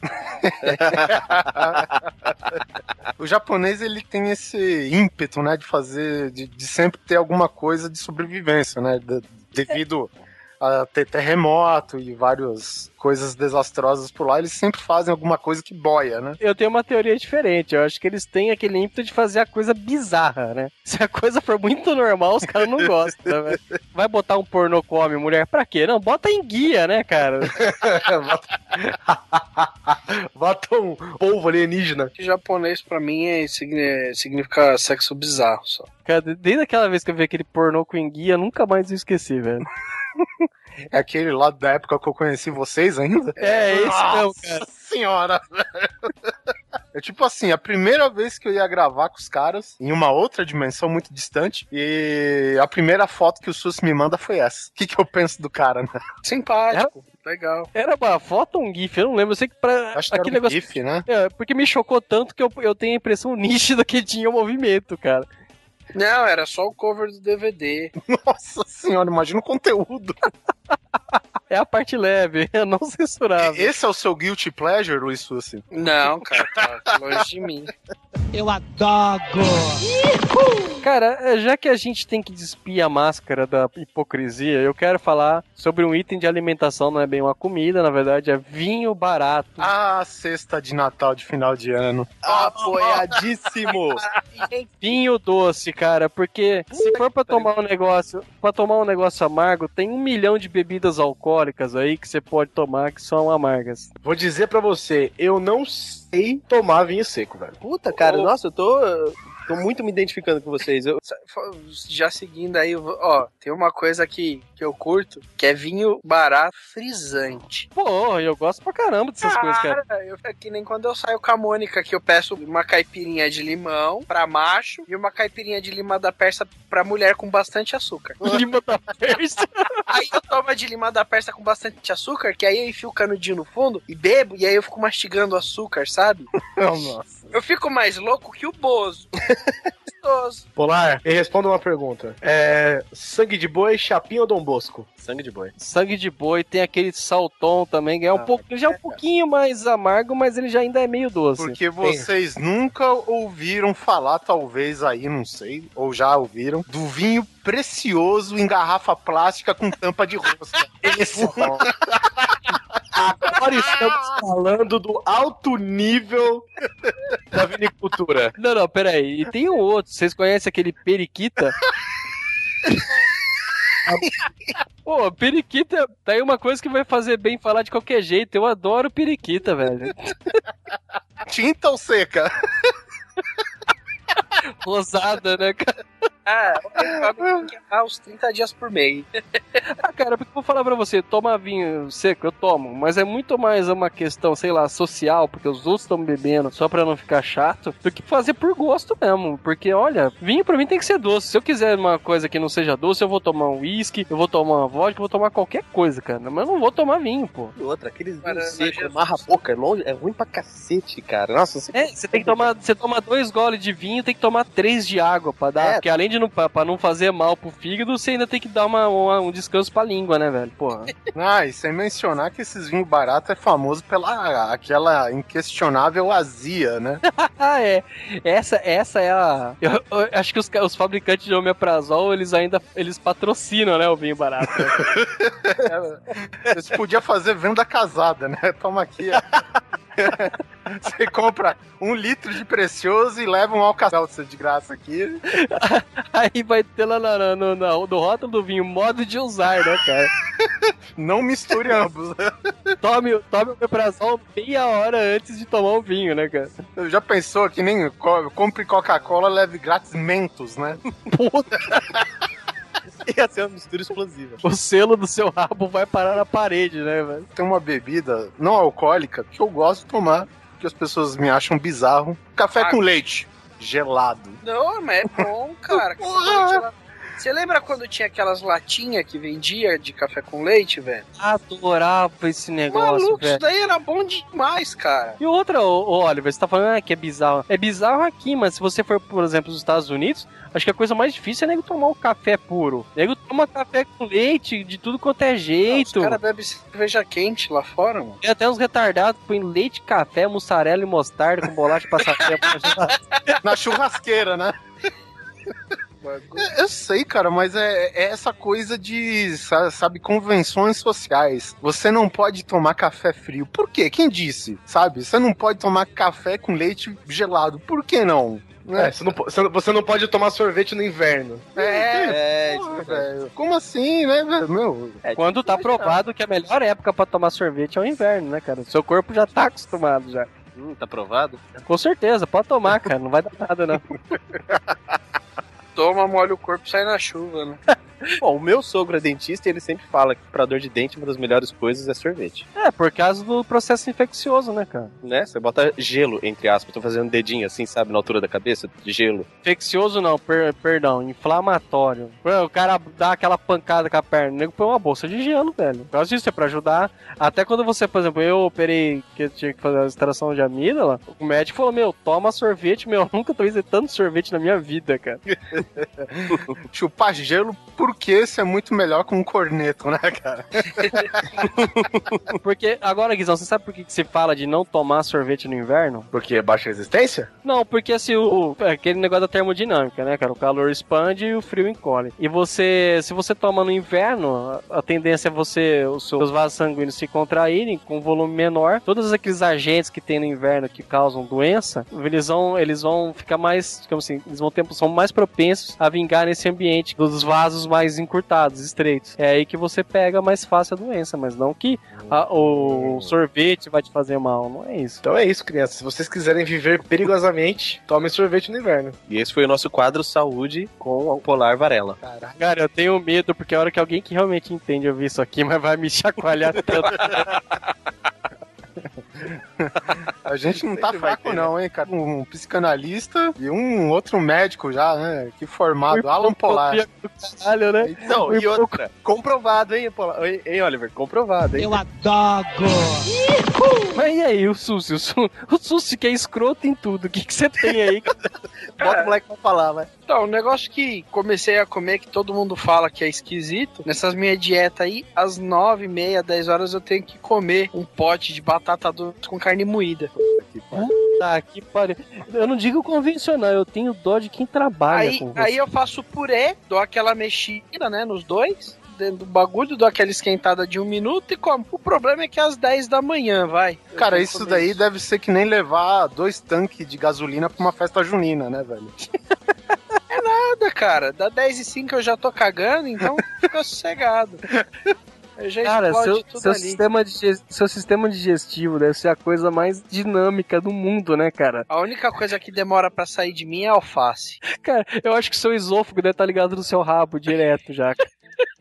O japonês ele tem esse ímpeto, né, de fazer, de, de sempre ter alguma coisa de sobrevivência, né, de- devido a ter terremoto e várias coisas desastrosas por lá, eles sempre fazem alguma coisa que boia, né? Eu tenho uma teoria diferente. Eu acho que eles têm aquele ímpeto de fazer a coisa bizarra, né? Se a coisa for muito normal, os caras não gostam, velho. Vai botar um pornô come mulher pra quê? Não, bota em guia, né, cara? Bota um polvo alienígena. Que japonês pra mim é, signi- significa sexo bizarro só. Cara, desde aquela vez que eu vi aquele pornô com enguia, nunca mais eu esqueci, velho. É aquele lá da época que eu conheci vocês ainda? É, esse mesmo, Nossa cara. senhora, velho. É tipo assim, a primeira vez que eu ia gravar com os caras, em uma outra dimensão muito distante, e a primeira foto que o Sus me manda foi essa. O que, que eu penso do cara, né? Simpático, legal. Era uma foto ou um GIF? Eu não lembro. Eu sei que pra Acho que aquele era um negócio. GIF, né? É, porque me chocou tanto que eu, eu tenho a impressão nítida que tinha o movimento, cara. Não, era só o cover do DVD. Nossa senhora, imagina o conteúdo. É a parte leve, é não censurável. Esse é o seu guilty pleasure, Luiz Sussi? Não, cara, tá longe de mim. Cara, é, já que a gente tem que despir a máscara da hipocrisia, eu quero falar sobre um item de alimentação, não é bem uma comida, na verdade, é vinho barato. Ah, cesta de Natal de final de ano. Apoiadíssimo! Vinho doce, cara, porque se for pra tomar um negócio, para tomar um negócio amargo, tem um milhão de bebidas alcoólicas aí que você pode tomar que são amargas. Vou dizer pra você, eu não sei tomar vinho seco, velho. Puta, cara, nossa, eu tô. Tô muito me identificando com vocês. Eu, Já seguindo aí, ó, tem uma coisa que, que eu curto, que é vinho barato frisante. Pô, eu gosto pra caramba dessas coisas, cara. Cara, eu, é que nem quando eu saio com a Mônica, que eu peço uma caipirinha de limão pra macho e uma caipirinha de lima da persa pra mulher com bastante açúcar. Lima da Persa. Aí eu tomo de lima da persa com bastante açúcar, que aí eu enfio o canudinho no fundo e bebo, e aí eu fico mastigando o açúcar, sabe? Nossa. Eu fico mais louco que o Bozo. Gostoso. Polar, me responda uma pergunta. É. Sangue de boi, chapinha ou Dom Bosco? Sangue de boi. Sangue de boi tem aquele salton também, que é um Ah, pouco, ele já é um pouquinho mais amargo, mas ele já ainda é meio doce. Porque vocês nunca ouviram falar, talvez aí, não sei, ou já ouviram, do vinho precioso em garrafa plástica com tampa de rosca. Esse Agora estamos falando do alto nível da vinicultura. Não, não, peraí. E tem um outro. Vocês conhecem aquele periquita? Pô, periquita tá aí uma coisa que vai fazer bem falar de qualquer jeito. Eu adoro periquita, velho. Tinta ou seca? Rosada, né, cara? Ah, aos 30 dias por mês. Ah, cara, porque eu vou falar pra você, tomar vinho seco, eu tomo, mas é muito mais uma questão, sei lá, social, porque os outros estão bebendo só pra não ficar chato, do que fazer por gosto mesmo. Porque, olha, vinho pra mim tem que ser doce. Se eu quiser uma coisa que não seja doce, eu vou tomar um uísque, eu vou tomar uma vodka, eu vou tomar qualquer coisa, cara. Mas eu não vou tomar vinho, pô. E outra, aqueles vinhos secos, marra a boca, é, longe, é ruim pra cacete, cara. Nossa, você... É, você tem que tomar, você toma dois goles de vinho, tem que tomar três de água pra dar, É. porque além de não, pra, pra não fazer mal pro fígado, você ainda tem que dar uma, uma- um descanso pra língua, né, velho? Porra. Ah, e sem mencionar que esses vinhos baratos é famoso pela aquela inquestionável azia, né? Ah, é. Essa, essa é a. Eu, eu acho que os, os fabricantes de omeprazol, eles ainda eles patrocinam, né, o vinho barato. Você podia fazer venda casada, né? Toma aqui. Você compra um litro de precioso e leva um alcacelser de graça aqui. Aí vai ter lá na, no, na- no rótulo do vinho modo de usar, né, cara? Não misture ambos. Tome, tome o omeprazol meia hora antes de tomar o vinho, né, cara? Já pensou que nem co- compre Coca-Cola, leve grátis mentos, né? Puta, ia ser uma mistura explosiva. o selo do seu rabo vai parar na parede, né, velho? Tem uma bebida não alcoólica que eu gosto de tomar, que as pessoas me acham bizarro. Café Ah. com leite. Gelado. Não, mas é bom, cara. Porra! Você lembra quando tinha aquelas latinhas que vendia de café com leite, velho? Adorava esse negócio, Maluco, velho. isso daí era bom demais, cara. E outra, ô, ô, Oliver, você tá falando ah, que é bizarro. É bizarro aqui, mas se você for, por exemplo, nos Estados Unidos, acho que a coisa mais difícil é nego tomar um café puro. Nego toma café com leite de tudo quanto é Os jeito. caras bebem cerveja quente lá fora, mano. Tem até uns retardados que põem leite, café, mussarela e mostarda com bolacha passatempo. Na churrasqueira, né? Eu sei, cara, mas é, é essa coisa de, sa- sabe, convenções sociais. Você não pode tomar café frio. Por quê? Quem disse? Sabe? Você não pode tomar café com leite gelado. Por que não? Né? É, você, não, você não- você não pode tomar sorvete no inverno. É, É, porra, velho. Como assim, né, velho? Meu, é Quando tá provado que a melhor época pra tomar sorvete é o inverno, né, cara? Seu corpo já tá acostumado já. Hum, tá provado? Com certeza, pode tomar, cara. Não vai dar nada, não. Toma, molha o corpo e sai na chuva, né? Bom, o meu sogro é dentista e ele sempre fala que pra dor de dente uma das melhores coisas é sorvete. É, por causa do processo infeccioso, né, cara? Né? Você bota gelo, entre aspas. Tô fazendo dedinho assim, sabe, na altura da cabeça, de gelo. Infeccioso não, per- perdão, inflamatório. O cara dá aquela pancada com a perna, o nego põe uma bolsa de gelo, velho. Por causa disso, é pra ajudar. Até quando você, por exemplo, eu operei que eu tinha que fazer a extração de amígdala, o médico falou, meu, toma sorvete, meu, eu nunca tomei tanto sorvete na minha vida, cara. chupar gelo, porque esse é muito melhor com um corneto, né, cara? Porque, agora, Guizão, você sabe por que, que se fala de não tomar sorvete no inverno? Porque é baixa resistência? Não, porque assim, o, o- é aquele negócio da termodinâmica, né, cara? O calor expande e o frio encolhe. E você, se você toma no inverno, a, a tendência é você, os seus vasos sanguíneos se contraírem com um volume menor. Todos aqueles agentes que tem no inverno que causam doença, eles vão, eles vão ficar mais, digamos assim, eles vão ter, são mais propensos a vingar nesse ambiente dos vasos mais encurtados, estreitos. É aí que você pega mais fácil a doença, mas não que a- o sorvete vai te fazer mal, não é isso. Então é isso, crianças. Se vocês quiserem viver perigosamente, tomem sorvete no inverno. E esse foi o nosso quadro Saúde com o Polar Varela. Cara, eu tenho medo, porque a hora que alguém que realmente entende ouvir isso aqui, mas vai me chacoalhar tanto. A gente não tá fraco, ter, né? não, hein, cara? Um psicanalista e um outro médico já, né? Que formado, Alan Polar. Do caralho, né? Não, e outra, comprovado, hein, Polar? Hein, Oliver? Comprovado, hein? Eu adoro! Mas e aí, o Susi, o, Su, o Susi que é escroto em tudo. O que que você tem aí? Bota o moleque pra falar, vai. Então, o negócio que comecei a comer, que todo mundo fala que é esquisito, nessas minhas dietas aí, às nove, meia, dez horas eu tenho que comer um pote de batata doce com carne moída. Tá, que pariu. Eu não digo convencional, eu tenho dó de quem trabalha Aí, com você. aí eu faço purê, dou aquela mexida, né, nos dois, dentro do bagulho, dou aquela esquentada de um minuto e como. O problema é que é às 10 da manhã, vai. Eu Cara, que isso comer daí deve ser que nem levar dois tanques de gasolina pra uma festa junina, né, velho? nada, cara. Da 10 e 5 eu já tô cagando, então fica sossegado. Eu já Cara, seu, seu, sistema digestivo, seu sistema digestivo deve ser a coisa mais dinâmica do mundo, né, cara? A única coisa que demora pra sair de mim é alface. Cara, eu acho que seu esôfago deve estar ligado no seu rabo direto já.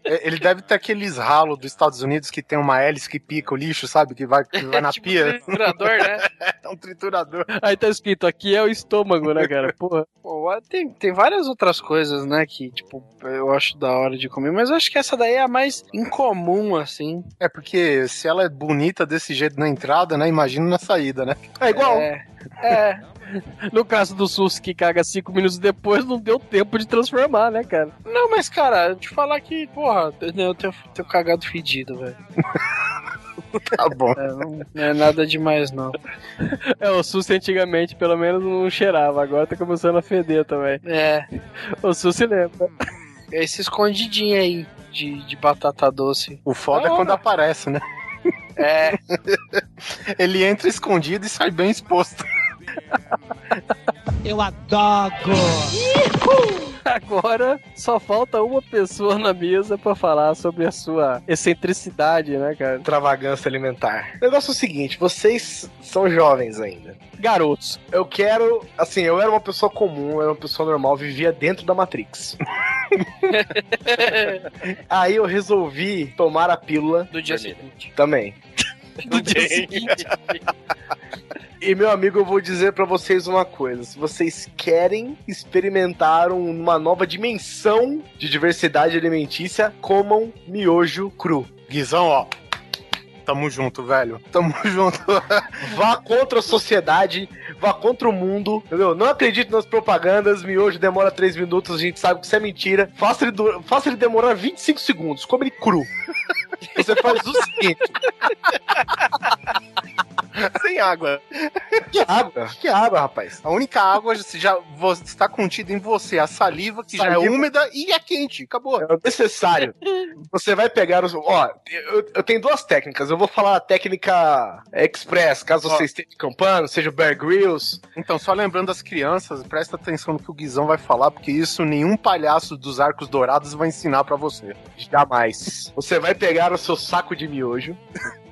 É, Ele deve ter aqueles ralos dos Estados Unidos que tem uma hélice que pica o lixo, sabe? Que vai, que vai na tipo pia. triturador, né? É um triturador. Aí tá escrito, aqui é o estômago, né, cara? Porra. Pô, tem, tem várias outras coisas, né, que, tipo, eu acho da hora de comer, mas eu acho que essa daí é a mais incomum, assim. É porque se ela é bonita desse jeito na entrada, né? Imagina na saída, né? É igual. É, é. No caso do SUS que caga cinco minutos depois, não deu tempo de transformar, né, cara? Não, mas, cara, te falar que, porra, eu tenho, tenho cagado fedido, velho. Tá bom. É, não, não é nada demais, não. É, o SUS antigamente pelo menos não cheirava, agora tá começando a feder também. É, O SUS se lembra. esse escondidinho aí de, de batata doce. O foda é Da quando aparece, né? É, Ele entra escondido e sai bem exposto. Eu adoro. Agora só falta uma pessoa na mesa pra falar sobre a sua excentricidade, né, cara? Extravagância alimentar. O negócio é o seguinte: vocês são jovens ainda. Garotos. Eu quero. Assim, eu era uma pessoa comum, eu era uma pessoa normal, vivia dentro da Matrix. Aí eu resolvi tomar a pílula do dia seguinte. também. Seguinte. E meu amigo, eu vou dizer pra vocês uma coisa: se vocês querem experimentar um- uma nova dimensão de diversidade alimentícia, comam miojo cru. Guizão, ó. Tamo junto, velho. Tamo junto. Vá contra a sociedade, vá contra o mundo, entendeu? Não acredite nas propagandas, miojo demora 3 minutos, a gente sabe que isso é mentira. Faça ele, faça ele demorar 25 segundos, come ele cru. Você faz o seguinte: Sem água. que água? Que água, rapaz? A única água já está contida em você, a saliva que já é Saliva. úmida e é quente. Acabou. É o necessário. Você vai pegar os. Ó, eu, eu tenho duas técnicas. Eu vou falar a técnica express, caso Ó. você esteja acampando, seja o Bear Grylls. Então, só lembrando as crianças, presta atenção no que o Guizão vai falar, porque isso nenhum palhaço dos arcos dourados vai ensinar pra você. Jamais. Você vai pegar o seu saco de miojo.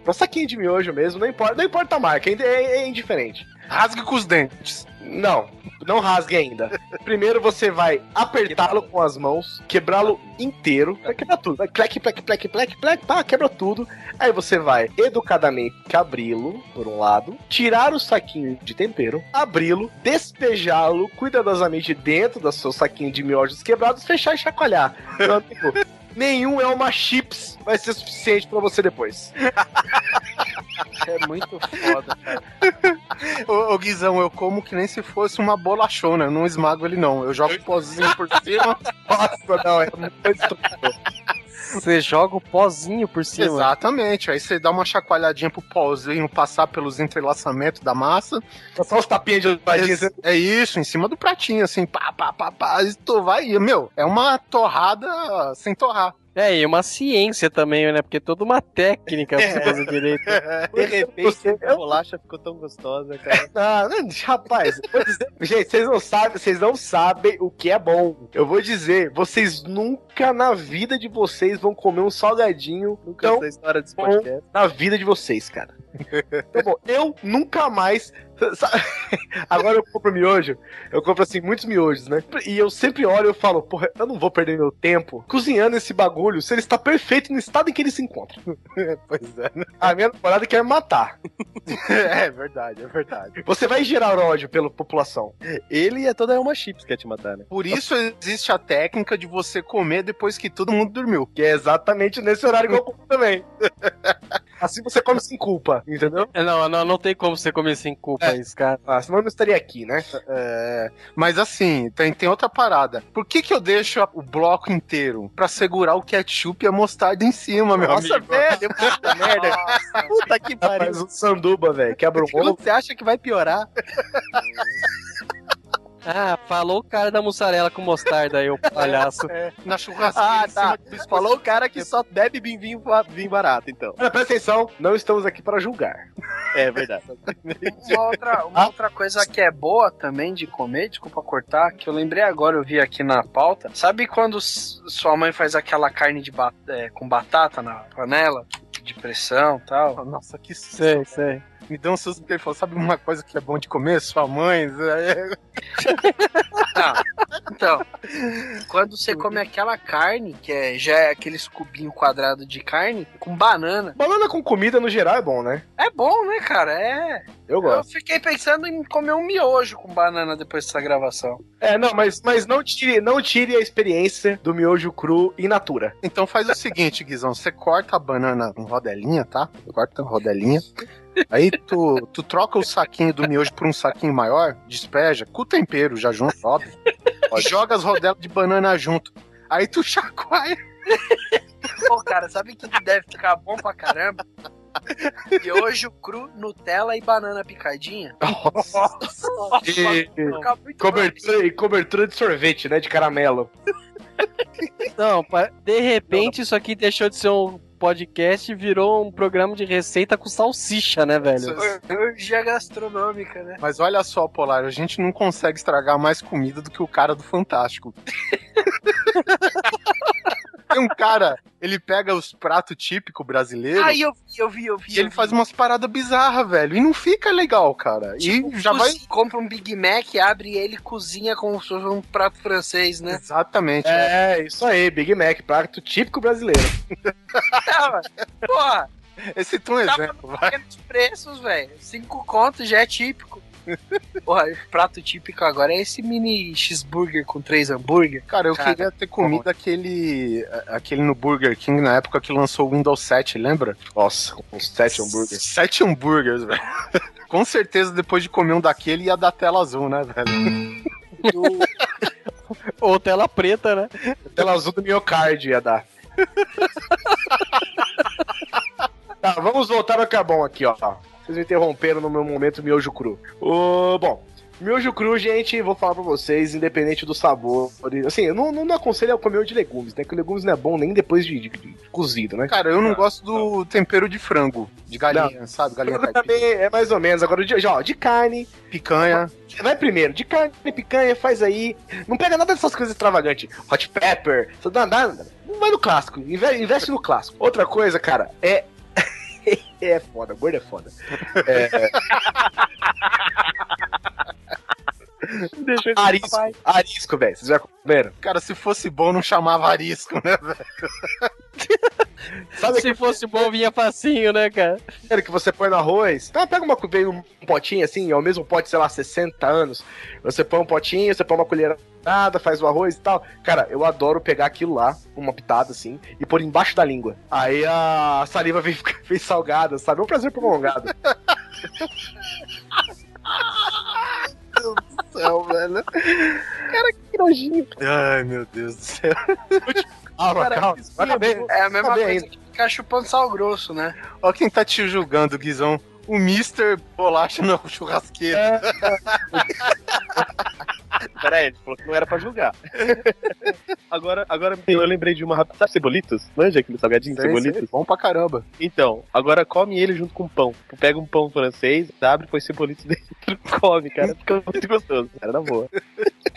Um saquinho de miojo mesmo, não importa, não importa a marca, ainda é, é indiferente. Rasgue com os dentes. Não, não rasgue ainda. Primeiro você vai apertá-lo com as mãos, quebrá-lo inteiro, vai quebrar tudo. Vai plec, plec, plec, plec, plec, pá, quebra tudo. Aí você vai educadamente abri-lo, por um lado, tirar o saquinho de tempero, abri-lo, despejá-lo cuidadosamente dentro do seu saquinho de miojos quebrados, fechar e chacoalhar. Meu amigo, nenhum é uma chips vai ser suficiente pra você depois. É muito foda, cara. Ô, ô, Guizão, eu como que nem se fosse uma bolachona. Eu não esmago ele, não. Eu jogo pozinho por cima. Nossa, não, é muito Você joga o pozinho por cima. Exatamente. Aí você dá uma chacoalhadinha pro pozinho passar pelos entrelaçamentos da massa. Só os tapinhas de ladinho. você- É isso, em cima do pratinho, assim, pá, pá, pá, pá. E tu vai. e, Meu, é uma torrada sem torrar. É, e uma ciência também, né? Porque é toda uma técnica pra você fazer direito. De repente, a bolacha ficou tão gostosa, cara. Ah, não, rapaz, eu vou dizer- gente, vocês não sabem, vocês não sabem o que é bom. Eu vou dizer, vocês nunca na vida de vocês vão comer um salgadinho Nunca essa história desse bom podcast. na vida de vocês, cara. Tá bom, eu nunca mais. Agora eu compro miojo, eu compro assim muitos miojos, né? E eu sempre olho e eu falo, porra, eu não vou perder meu tempo cozinhando esse bagulho se ele está perfeito no estado em que ele se encontra. Pois é. A minha namorada quer me matar. É verdade, é verdade. Você vai gerar ódio pela população. Ele é toda uma chips que quer te matar, né? Por isso existe a técnica de você comer depois que todo mundo dormiu. Que é exatamente nesse horário que eu como também. Assim você come sem culpa, entendeu? Não, não, não tem como você comer sem culpa É. isso, cara. Ah, senão eu não estaria aqui, né? É, mas assim, tem, tem outra parada. Por que que eu deixo o bloco inteiro? Pra segurar o ketchup e a mostarda em cima, meu Nossa, amigo. velho, puta merda. Puta que pariu. Mas o sanduba, velho, quebra o ovo. você acha que vai piorar? Ah, falou o cara da mussarela com mostarda aí, o palhaço. Na churrasqueira Ah, tá. Falou o cara que só bebe vinho, vinho, vinho barato, então. Olha, presta atenção, não estamos aqui para julgar. É verdade. Uma outra, uma outra coisa que é boa também de comer, desculpa cortar, que eu lembrei agora, eu vi aqui na pauta. Sabe quando sua mãe faz aquela carne de ba- é, com batata na panela? De pressão e tal? Nossa, que susto. Sei, sei. Me deu um susto porque ele falou: sabe uma coisa que é bom de comer? Sua mãe. Então, quando você come aquela carne, que é, já é aqueles cubinhos quadrados de carne, com banana. Banana com comida no geral é bom, né? É bom, né, cara? É. Eu Eu gosto. fiquei pensando em comer um miojo com banana depois dessa gravação. É, não, mas, mas não, tire, não tire a experiência do miojo cru in natura. Então faz o seguinte, Guizão: você corta a banana em rodelinha, tá? Corta em rodelinha. Aí tu, tu troca o saquinho do miojo por um saquinho maior, despeja, com o tempero já junto, óbvio. Joga as rodelas de banana junto. Aí tu chacoalha. Pô, cara, sabe o que deve ficar bom pra caramba? Miojo cru, Nutella e banana picadinha. E Fica muito cobertura, e cobertura de sorvete, né? De caramelo. Não, de repente isso aqui deixou de ser um podcast virou um programa de receita com salsicha, né, velho? bom. Orgia gastronômica, né? Mas olha só, Polar, a gente não consegue estragar mais comida do que o cara do Fantástico. Tem um cara, ele pega os pratos típicos brasileiros Aí eu vi, eu vi, eu vi. e ele faz umas paradas bizarras, velho. E não fica legal, cara. Tipo, e já vai. Compra um Big Mac, abre ele e cozinha como se fosse um prato francês, né? Exatamente. É, isso aí, Big Mac, prato típico brasileiro. Tava. Porra, Esse é um Tá exemplo, vai. preços, velho. Cinco contos já é típico. Porra, o prato típico agora é esse mini cheeseburger com três hambúrguer. Cara, eu Cara, queria ter comido aquele, aquele no Burger King na época que lançou o Windows 7, lembra? Nossa, uns sete hambúrgueres. Sete hambúrgueres, velho. Com certeza, depois de comer um daquele, ia dar tela azul, né, velho? Ou tela preta, né? Tela azul do miocárdio ia dar. tá, vamos voltar ao que é bom aqui, ó. Vocês me interromperam no meu momento miojo cru. O, bom, miojo cru, gente, vou falar pra vocês, independente do sabor. Assim, eu não, não aconselho a comer o de legumes, né? Que o legumes não é bom nem depois de, de- de cozido, né? Cara, eu não gosto do tempero de frango, de galinha, sabe? Galinha também é mais ou menos. Agora, de, ó, de carne, Picanha. vai primeiro. De carne, picanha, faz aí. Não pega nada dessas coisas extravagantes. Hot pepper, nada. Vai no clássico, inve- investe no clássico. Outra coisa, cara, é. é foda, gordo é foda. É... Deixa eu Arisco, arisco, velho. Vocês já comeram? Cara, se fosse bom, não chamava arisco, né, velho? Sabe Se fosse bom, vinha facinho, né, cara? aquele que você põe no arroz? Então, pega uma, vem um potinho assim, é o mesmo pote, sei lá, 60 anos. Você põe um potinho, você põe uma colherada, faz o arroz e tal. Cara, eu adoro pegar aquilo lá, uma pitada assim, e pôr embaixo da língua. Aí a saliva vem, vem salgada, sabe? É um prazer prolongado. céu, velho. Cara, que nojinho. Ai, meu Deus do céu. Calma, Cara, calma. Parabéns. É a mesma coisa que ficar chupando sal grosso, né? Ó quem tá te julgando, Guizão. O Mr. Bolacha no churrasqueiro. Pera aí, ele falou que não era pra julgar. agora, agora eu lembrei de uma rápida. Sabe cebolitos? Manja aquele salgadinho Sei, cebolitos? sei. Bom pra caramba. Então, agora come ele junto com pão. Tu pega um pão francês, abre, põe cebolitos dentro, come, cara. Fica muito gostoso, cara, na boa.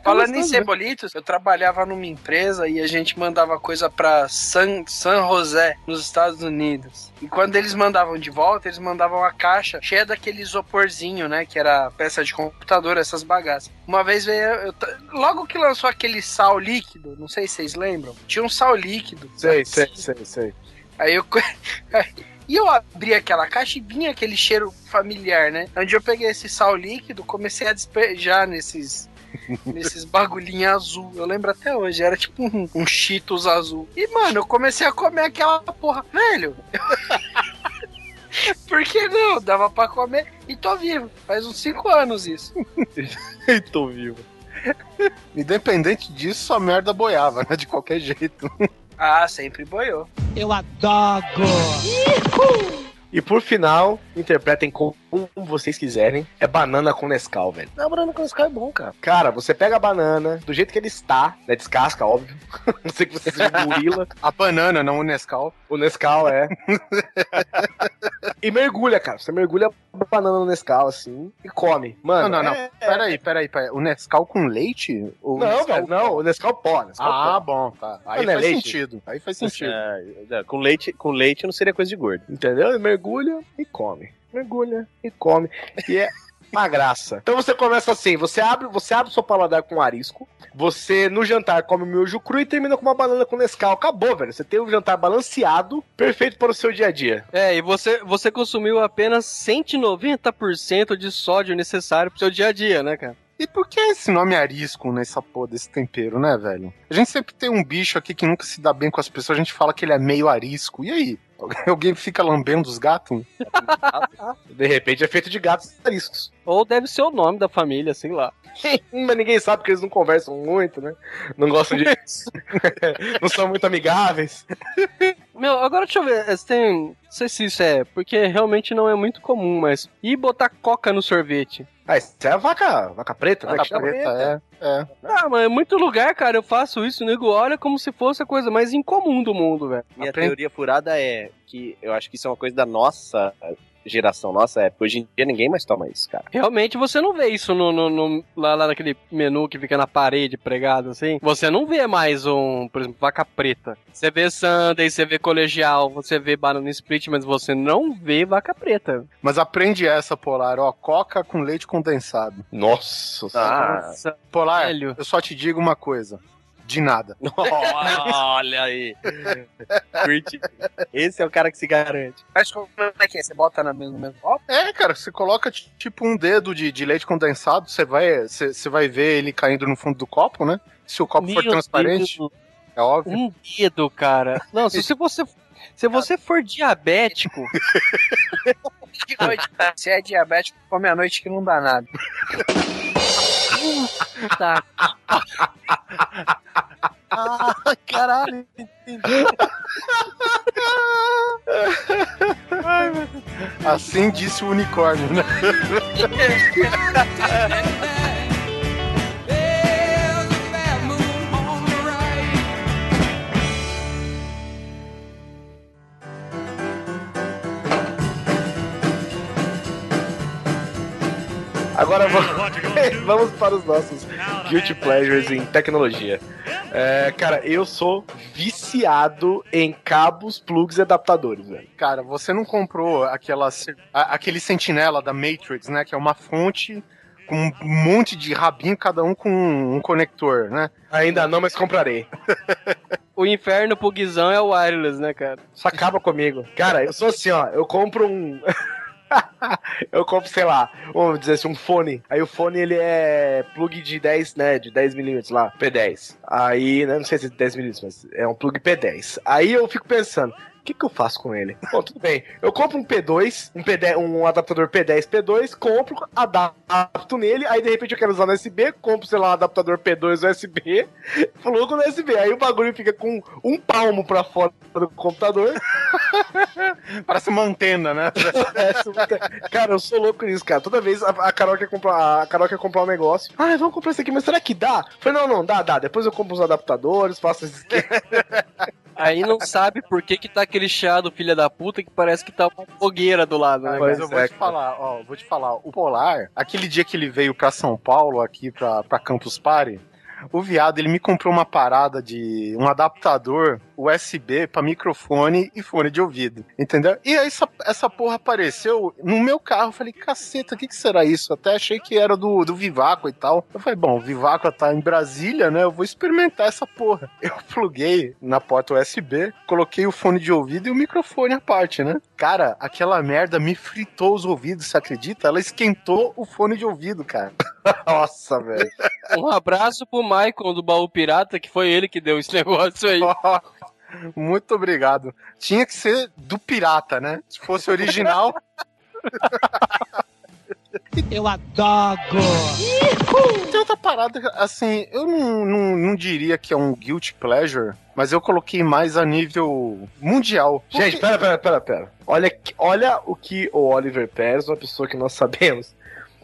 Falando em cebolitos, eu trabalhava numa empresa e a gente mandava coisa pra San, San José, nos Estados Unidos. E quando eles mandavam de volta, eles mandavam a caixa cheia daquele isoporzinho, né? Que era peça de computador, essas bagaças. Uma vez veio. Eu logo que lançou aquele sal líquido, não sei se vocês lembram, tinha um sal líquido. Sei, sei, sei, sei. Aí eu. E eu abri aquela caixa e vinha aquele cheiro familiar, né? Onde eu peguei esse sal líquido, comecei a despejar nesses. nesses bagulhinhos azul. Eu lembro até hoje, era tipo um, um Cheetos azul. E, mano, eu comecei a comer aquela porra. Velho, Por que não? Dava pra comer e tô vivo. Faz uns 5 anos isso. E tô vivo. Independente disso, a merda boiava, né? De qualquer jeito. Ah, sempre boiou. Eu adoro. E por final, interpretem como vocês quiserem. É banana com Nescau, velho. Não, banana com Nescau é bom, cara. Cara, você pega a banana, do jeito que ele está, né? Descasca, óbvio. Não sei que você seja gorila. A banana, não o Nescau. O Nescau, é. e mergulha, cara. Você mergulha a banana no Nescau, assim, e come. Mano, não, não, não. é- Peraí, peraí, peraí. O Nescau com leite? Ou o Não, Nescau velho, não. O Nescau pó. Nescau Ah, pó. bom, tá. Aí Não é faz leite? sentido. Aí faz sentido. É, com, leite, com leite não seria coisa de gordo. Entendeu? Mergulha e come. Mergulha e come. E é uma graça. Então você começa assim, você abre, você abre o seu paladar com arisco, você no jantar come o miojo cru e termina com uma banana com Nescau. Acabou, velho. Você tem um jantar balanceado, perfeito para o seu dia a dia. É, e você, você consumiu apenas 190% de sódio necessário pro seu dia a dia, né, cara? E por que esse nome arisco nessa porra desse tempero, né, velho? A gente sempre tem um bicho aqui que nunca se dá bem com as pessoas, a gente fala que ele é meio arisco. E aí? Alguém fica lambendo os gatos? De repente é feito de gatos ariscos. Ou deve ser o nome da família, sei lá. Mas ninguém sabe porque eles não conversam muito, né? Não gostam de. não são muito amigáveis. Meu, agora deixa eu ver, você tem. Não sei se isso é, porque realmente não é muito comum, mas. E botar coca no sorvete? Ah, isso é a vaca, vaca preta, né? Vaca que chama? preta, é, é. Ah, mas é muito lugar, cara, eu faço isso, o nego olha como se fosse a coisa mais incomum do mundo, velho. Minha Aprende- teoria furada é que eu acho que isso é uma coisa da nossa geração, nossa época. Hoje em dia ninguém mais toma isso, cara. Realmente você não vê isso no, no- no- lá, lá naquele menu que fica na parede pregado assim. Você não vê mais um, por exemplo, vaca preta. Você vê Sunday, você vê colegial, você vê banana split, mas você não vê vaca preta. Mas aprende essa, Polar, ó. Coca com leite condensado. Nossa. Ah, Nossa, Polar, velho. eu só te digo uma coisa. De nada. olha aí. Esse é o cara que se garante. Mas como é que é? Você bota na mesmo, no mesmo copo? É, cara, você coloca tipo um dedo de, de leite condensado, você vai, você você vai ver ele caindo no fundo do copo, né? Se o copo for Meu transparente, Deus, é óbvio. um dedo, cara. Não, se, se você se você for diabético, De noite. Se é diabético, come à noite que não dá nada. tá. Ah, caralho. Assim disse o unicórnio, né? Agora vamos, vamos para os nossos guilty pleasures em tecnologia. É, cara, eu sou viciado em cabos, plugs e adaptadores, velho. Cara, você não comprou aquela, a- aquele sentinela da Matrix, né? Que é uma fonte com um monte de rabinho, cada um com um conector, né? Ainda não, mas comprarei. O inferno pro Guizão é o wireless, né, cara? Só acaba comigo. Cara, eu sou assim, ó. Eu compro um. eu compro, sei lá, vamos dizer assim, um fone. Aí o fone ele é plug de 10, né? De 10 milímetros lá, P10. Aí, né, não sei se é 10 milímetros, mas é um plug P10. Aí eu fico pensando. O que, que eu faço com ele? Bom, tudo bem. Eu compro um P2, um, P10, um adaptador P10, P2, compro, adapto nele, aí de repente eu quero usar no USB, compro, sei lá, um adaptador P2 USB, plugo no USB. Aí o bagulho fica com um palmo pra fora do computador. Parece uma antena, né? Cara, eu sou louco nisso, cara. Toda vez a, a Carol quer comprar, a Carol quer comprar um negócio. Ah, vamos comprar isso aqui, mas será que dá? Eu Falei, não, não, dá, dá. Depois eu compro os adaptadores, faço esse esquema. Aí não sabe por que que tá aquele chiado, filha da puta, que parece que tá uma fogueira do lado, né? Mas eu vou é, te falar, ó, vou te falar, o Polar, aquele dia que ele veio pra São Paulo, aqui pra, pra Campus Party, o viado, ele me comprou uma parada de um adaptador USB pra microfone e fone de ouvido, entendeu? E aí essa, essa porra apareceu no meu carro, eu falei, caceta, o que que será isso? Até achei que era do, do Vivaco e tal. Eu falei, bom, o Vivaco tá em Brasília, né, eu vou experimentar essa porra. Eu pluguei na porta USB, coloquei o fone de ouvido e o microfone à parte, né? Cara, aquela merda me fritou os ouvidos, você acredita? Ela esquentou o fone de ouvido, cara. Nossa, velho. Um abraço pro Maicon do Baú Pirata, que foi ele que deu esse negócio aí. Muito obrigado. Tinha que ser do pirata, né? Se fosse original. Eu adoro! Tem outra parada, assim, eu não, não, não diria que é um guilty pleasure, mas eu coloquei mais a nível mundial. Gente, pera, pera, pera, pera. Olha, olha o que o Oliver Pérez, uma pessoa que nós sabemos,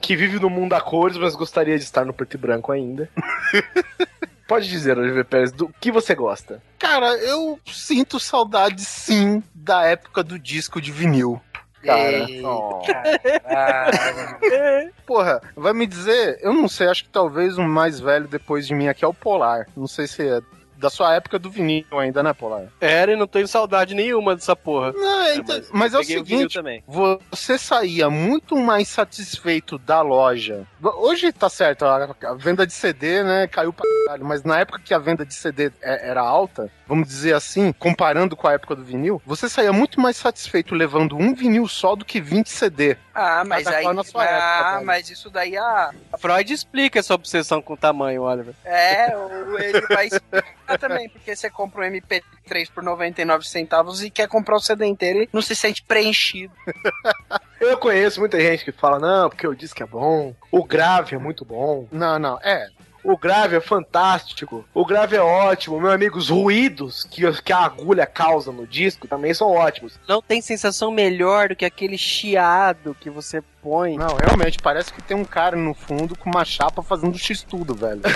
que vive no mundo a cores, mas gostaria de estar no preto e branco ainda. Pode dizer, Oliver Pérez, do que você gosta? Cara, eu sinto saudade sim da época do disco de vinil. Cara, Porra, vai me dizer, eu não sei, acho que talvez o mais velho depois de mim aqui é o Polar. Não sei se é da sua época do vinil ainda, né, Polar? Era e não tenho saudade nenhuma dessa porra. Não, é, então- mas, é o o seguinte, também. você saía muito mais satisfeito da loja. Hoje tá certo, a, a venda de CD, né, caiu pra caralho, mas na época que a venda de CD é- era alta, vamos dizer assim, comparando com a época do vinil, você saía muito mais satisfeito levando um vinil só do que 20 CD. Ah, mas aí. qual na sua ah, época, mas isso daí ah, Freud explica essa obsessão com o tamanho, Oliver. é, o- ele vai explicar também, porque você compra um MP3 por 99 centavos e quer comprar o CD inteiro e não se sente preenchido. Eu conheço muita gente que fala, não, porque o disco é bom, o grave é muito bom, Não, não, é. O grave é fantástico, o grave é ótimo, meu amigo, os ruídos que, que a agulha causa no disco também são ótimos. Não tem sensação melhor do que aquele chiado que você põe. Não, realmente, parece que tem um cara no fundo com uma chapa fazendo x-tudo, velho.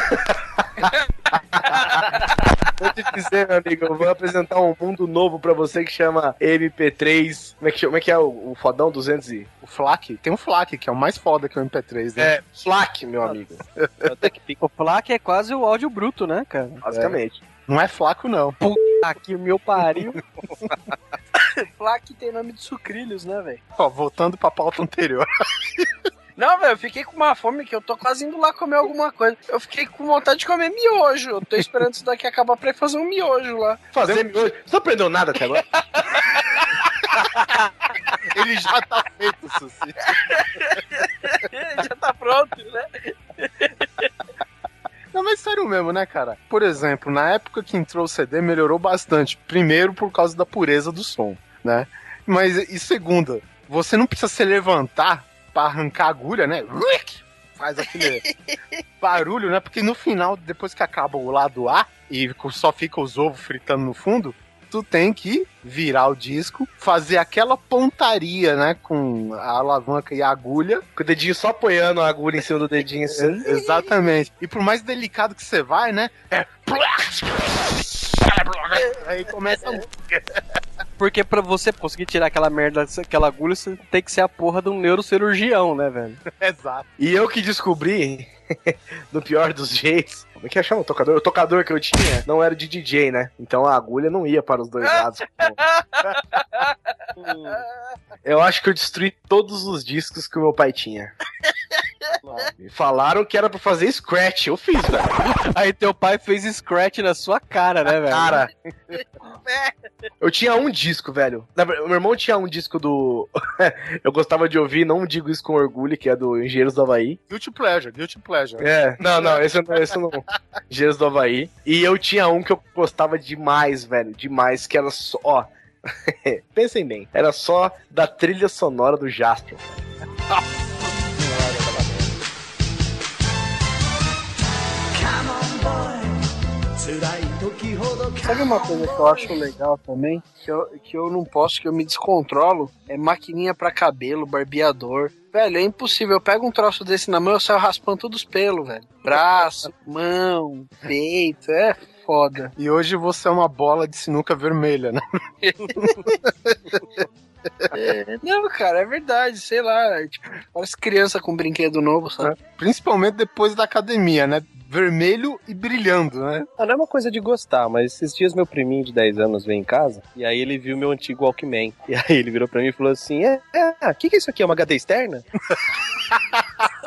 Vou te dizer, meu amigo, eu vou apresentar um mundo novo pra você que chama MP3. Como é que, chama- como é, que é o, o fodão 200 e... O FLAC, tem um FLAC, que é o mais foda que o MP3, né? É, FLAC, meu amigo, O plaque é quase o áudio bruto, né, cara? basicamente. Não é flaco, não. Aqui o meu pariu. Plaque tem nome de sucrilhos, né, velho? Ó, voltando pra pauta anterior. Não, velho, eu fiquei com uma fome que eu tô quase indo lá comer alguma coisa. Eu fiquei com vontade de comer miojo. Eu tô esperando isso daqui acabar pra ir fazer um miojo lá. Fazer miojo. Você não aprendeu nada até agora? Ele já tá feito, Suci. Já tá pronto, né? Não, mas sério mesmo, né, cara? Por exemplo, na época que entrou o CD, melhorou bastante. Primeiro, por causa da pureza do som, né? Mas, e segunda, você não precisa se levantar pra arrancar a agulha, né? Faz aquele barulho, né? Porque no final, depois que acaba o lado A e só fica os ovos fritando no fundo, tu tem que virar o disco, fazer aquela pontaria, né? Com a alavanca e a agulha. Com o dedinho só apoiando a agulha em cima do dedinho assim. Exatamente. E por mais delicado que você vai, né? É. Aí começa a música. Porque pra você conseguir tirar aquela merda, aquela agulha, você tem que ser a porra de um neurocirurgião, né, velho? Exato. E eu que descobri, no pior dos jeitos, como é que chama o tocador? O tocador que eu tinha não era de DJ, né? Então a agulha não ia para os dois lados. eu acho que eu destruí todos os discos que o meu pai tinha. Me falaram que era pra fazer scratch. Eu fiz, velho. Aí teu pai fez scratch na sua cara, né, velho? Cara. Eu tinha um disco, velho. Meu irmão tinha um disco do. eu gostava de ouvir, não digo isso com orgulho, que é do Engenheiros do Havaí. Guilty pleasure, guilty pleasure. É, não, não, esse não, esse não. Engenheiros do Havaí. E eu tinha um que eu gostava demais, velho. Demais, que era só. Ó. Pensem bem, era só da trilha sonora do Jasper. Sabe uma coisa que eu acho legal também? Que eu, que eu não posso, que eu me descontrolo? É maquininha pra cabelo, barbeador. Velho, é impossível. Eu pego um troço desse na mão, eu saio raspando todos os pelos, velho. Braço, mão, peito, é foda. E hoje você é uma bola de sinuca vermelha, né? É, não, cara, é verdade, sei lá. é Tipo, parece criança com brinquedo novo, sabe? Principalmente depois da academia, né? Vermelho e brilhando, né? Ah, não é uma coisa de gostar, mas esses dias meu priminho de 10 anos veio em casa e aí ele viu meu antigo Walkman. E aí ele virou pra mim e falou assim: É, o que, que é isso aqui? É uma HD externa?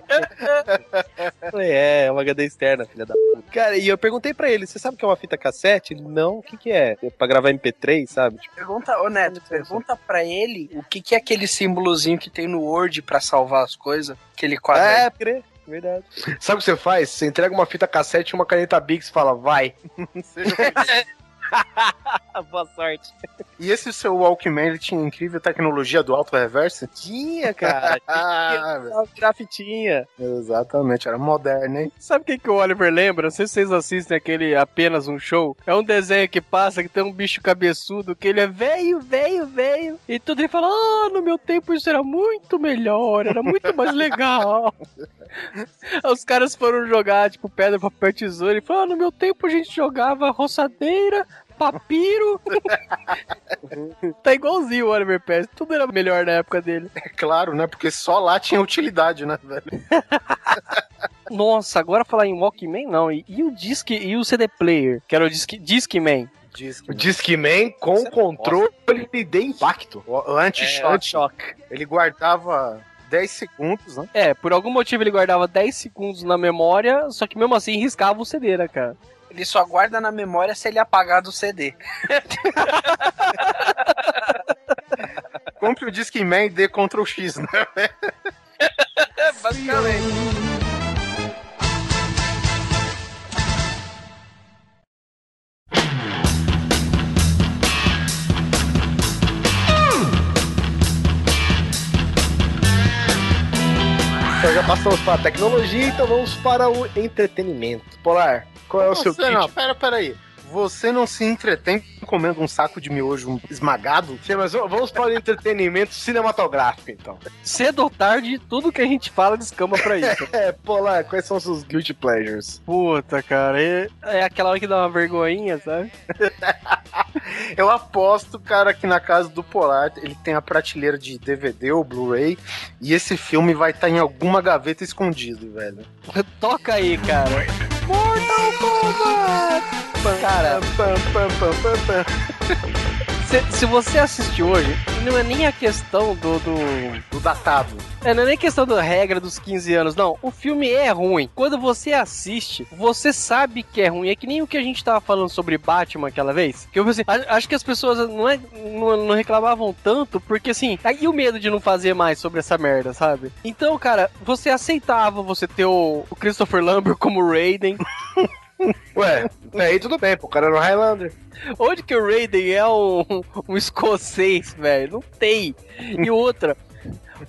Falei, é, é uma HD externa, filha da puta. Cara, e eu perguntei pra ele: Você sabe o que é uma fita cassete? Ele, não, o que, que é? É pra gravar MP3, sabe? Tipo, Pergunta, ô Neto, pergunta pra ele o que, que é aquele símbolozinho que tem no Word pra salvar as coisas. Aquele quadro. é, crer, verdade. Sabe o que você faz? Você entrega uma fita cassete e uma caneta Bix e fala, vai. Boa sorte. E esse seu Walkman, ele tinha incrível tecnologia do auto-reverse? Tinha, cara. Tinha grafitinha. Exatamente, era moderno, hein? Sabe o que, que o Oliver lembra? Não sei se vocês assistem aquele Apenas um Show. É um desenho que passa que tem um bicho cabeçudo que ele é velho, velho, velho. E tudo ele fala: Ah, no meu tempo isso era muito melhor, era muito mais legal. Os caras foram jogar, tipo, pedra, papel, tesoura. E falaram: ah, no meu tempo a gente jogava roçadeira. Papiro. tá igualzinho o Oliver Pérez. Tudo era melhor na época dele. É claro, né? Porque só lá tinha utilidade, né, velho? Nossa, agora falar em Walkman, não. E, e o Disc e o CD Player, que era o Disc, Discman. Disque, O Discman com controle de impacto. O, o anti-choque. É, anti-choque. Ele guardava 10 segundos, né? É, por algum motivo ele guardava 10 segundos na memória, só que mesmo assim riscava o CD, né, cara? Ele só guarda na memória se ele apagar do CD. Compre o Discman e dê Ctrl X, né? Basicamente. Então já passamos para a tecnologia, então vamos para o entretenimento. Polar, qual é o seu Você kit? não, pera, pera aí. Você não se entretém comendo um saco de miojo esmagado? Sim, mas vamos para o entretenimento cinematográfico, então. Cedo ou tarde, tudo que a gente fala descamba pra isso. É, Polar, quais são os seus guilty pleasures? Puta, cara, é, é aquela hora que dá uma vergonhinha, sabe? Eu aposto, cara, que na casa do Polar ele tem a prateleira de DVD ou Blu-ray e esse filme vai estar em alguma gaveta escondido, velho. Toca aí, cara. Kombat! Cara, se, se você assistir hoje, não é nem a questão do, do Do datado. É, não é nem questão da regra dos 15 anos, não. O filme é ruim. Quando você assiste, você sabe que é ruim. É que nem o que a gente tava falando sobre Batman aquela vez. Que eu pensei, a- acho que as pessoas não, é, não, não reclamavam tanto, porque assim, aí o medo de não fazer mais sobre essa merda, sabe? Então, cara, você aceitava você ter o, o Christopher Lambert como Raiden. Ué, aí tudo bem, pô, o cara era o Highlander. Onde que o Raiden é um, um escocês, velho? Não tem. E outra.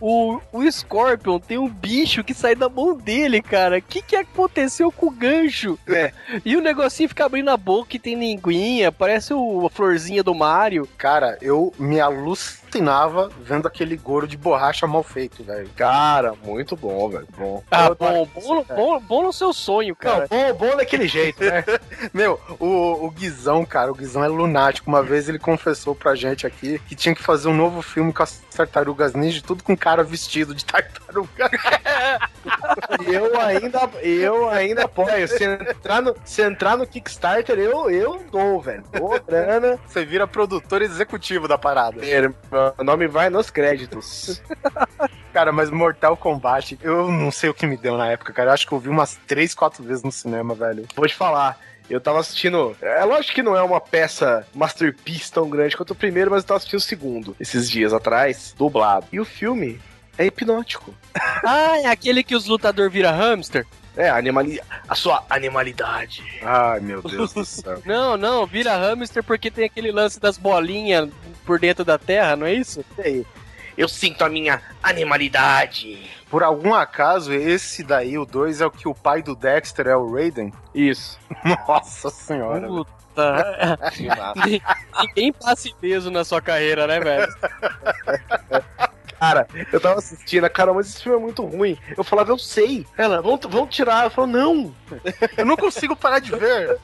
O, o Scorpion tem um bicho que sai da mão dele, cara. O que, que aconteceu com o gancho? É. E o negocinho fica abrindo a boca e tem linguinha, parece o, a florzinha do Mario. Cara, eu me alucinava vendo aquele goro de borracha mal feito, velho. Cara, muito bom, velho. Bom. Ah, Eu- bom, bom, no- bom, bom no seu sonho, Não, cara. bom, bom daquele jeito, né? Meu, o, o Guizão, cara, o Guizão é lunático. Uma vez ele confessou pra gente aqui que tinha que fazer um novo filme com as tartarugas ninja, tudo com cara vestido de tartaruga. Eu ainda, eu ainda apoio. Se entrar no, se entrar no Kickstarter, eu, eu dou, velho. Dou grana. Você vira produtor executivo da parada. Meu nome vai nos créditos. Cara, mas Mortal Kombat, eu não sei o que me deu na época, cara. Eu acho que eu vi umas 3, 4 vezes no cinema, velho. Vou te falar. Eu tava assistindo. É lógico que não é uma peça masterpiece tão grande quanto o primeiro, mas eu tava assistindo o segundo esses dias atrás, dublado. E o filme é hipnótico. Ah, é aquele que os lutadores viram hamster? É, a, animali... a sua animalidade. Ai, meu Deus do céu. Não, não, vira hamster porque tem aquele lance das bolinhas por dentro da terra, não é isso? Eu sinto a minha animalidade. Por algum acaso, esse daí, o 2, é o que o pai do Dexter é o Raiden? Isso. Nossa senhora. Puta. Ni- Ninguém passa ileso na sua carreira, né, velho? Cara, eu tava assistindo, cara, mas esse filme é muito ruim. Eu falava, eu sei. Ela, vamos, vamos tirar. Eu falo, não. Eu não consigo parar de ver.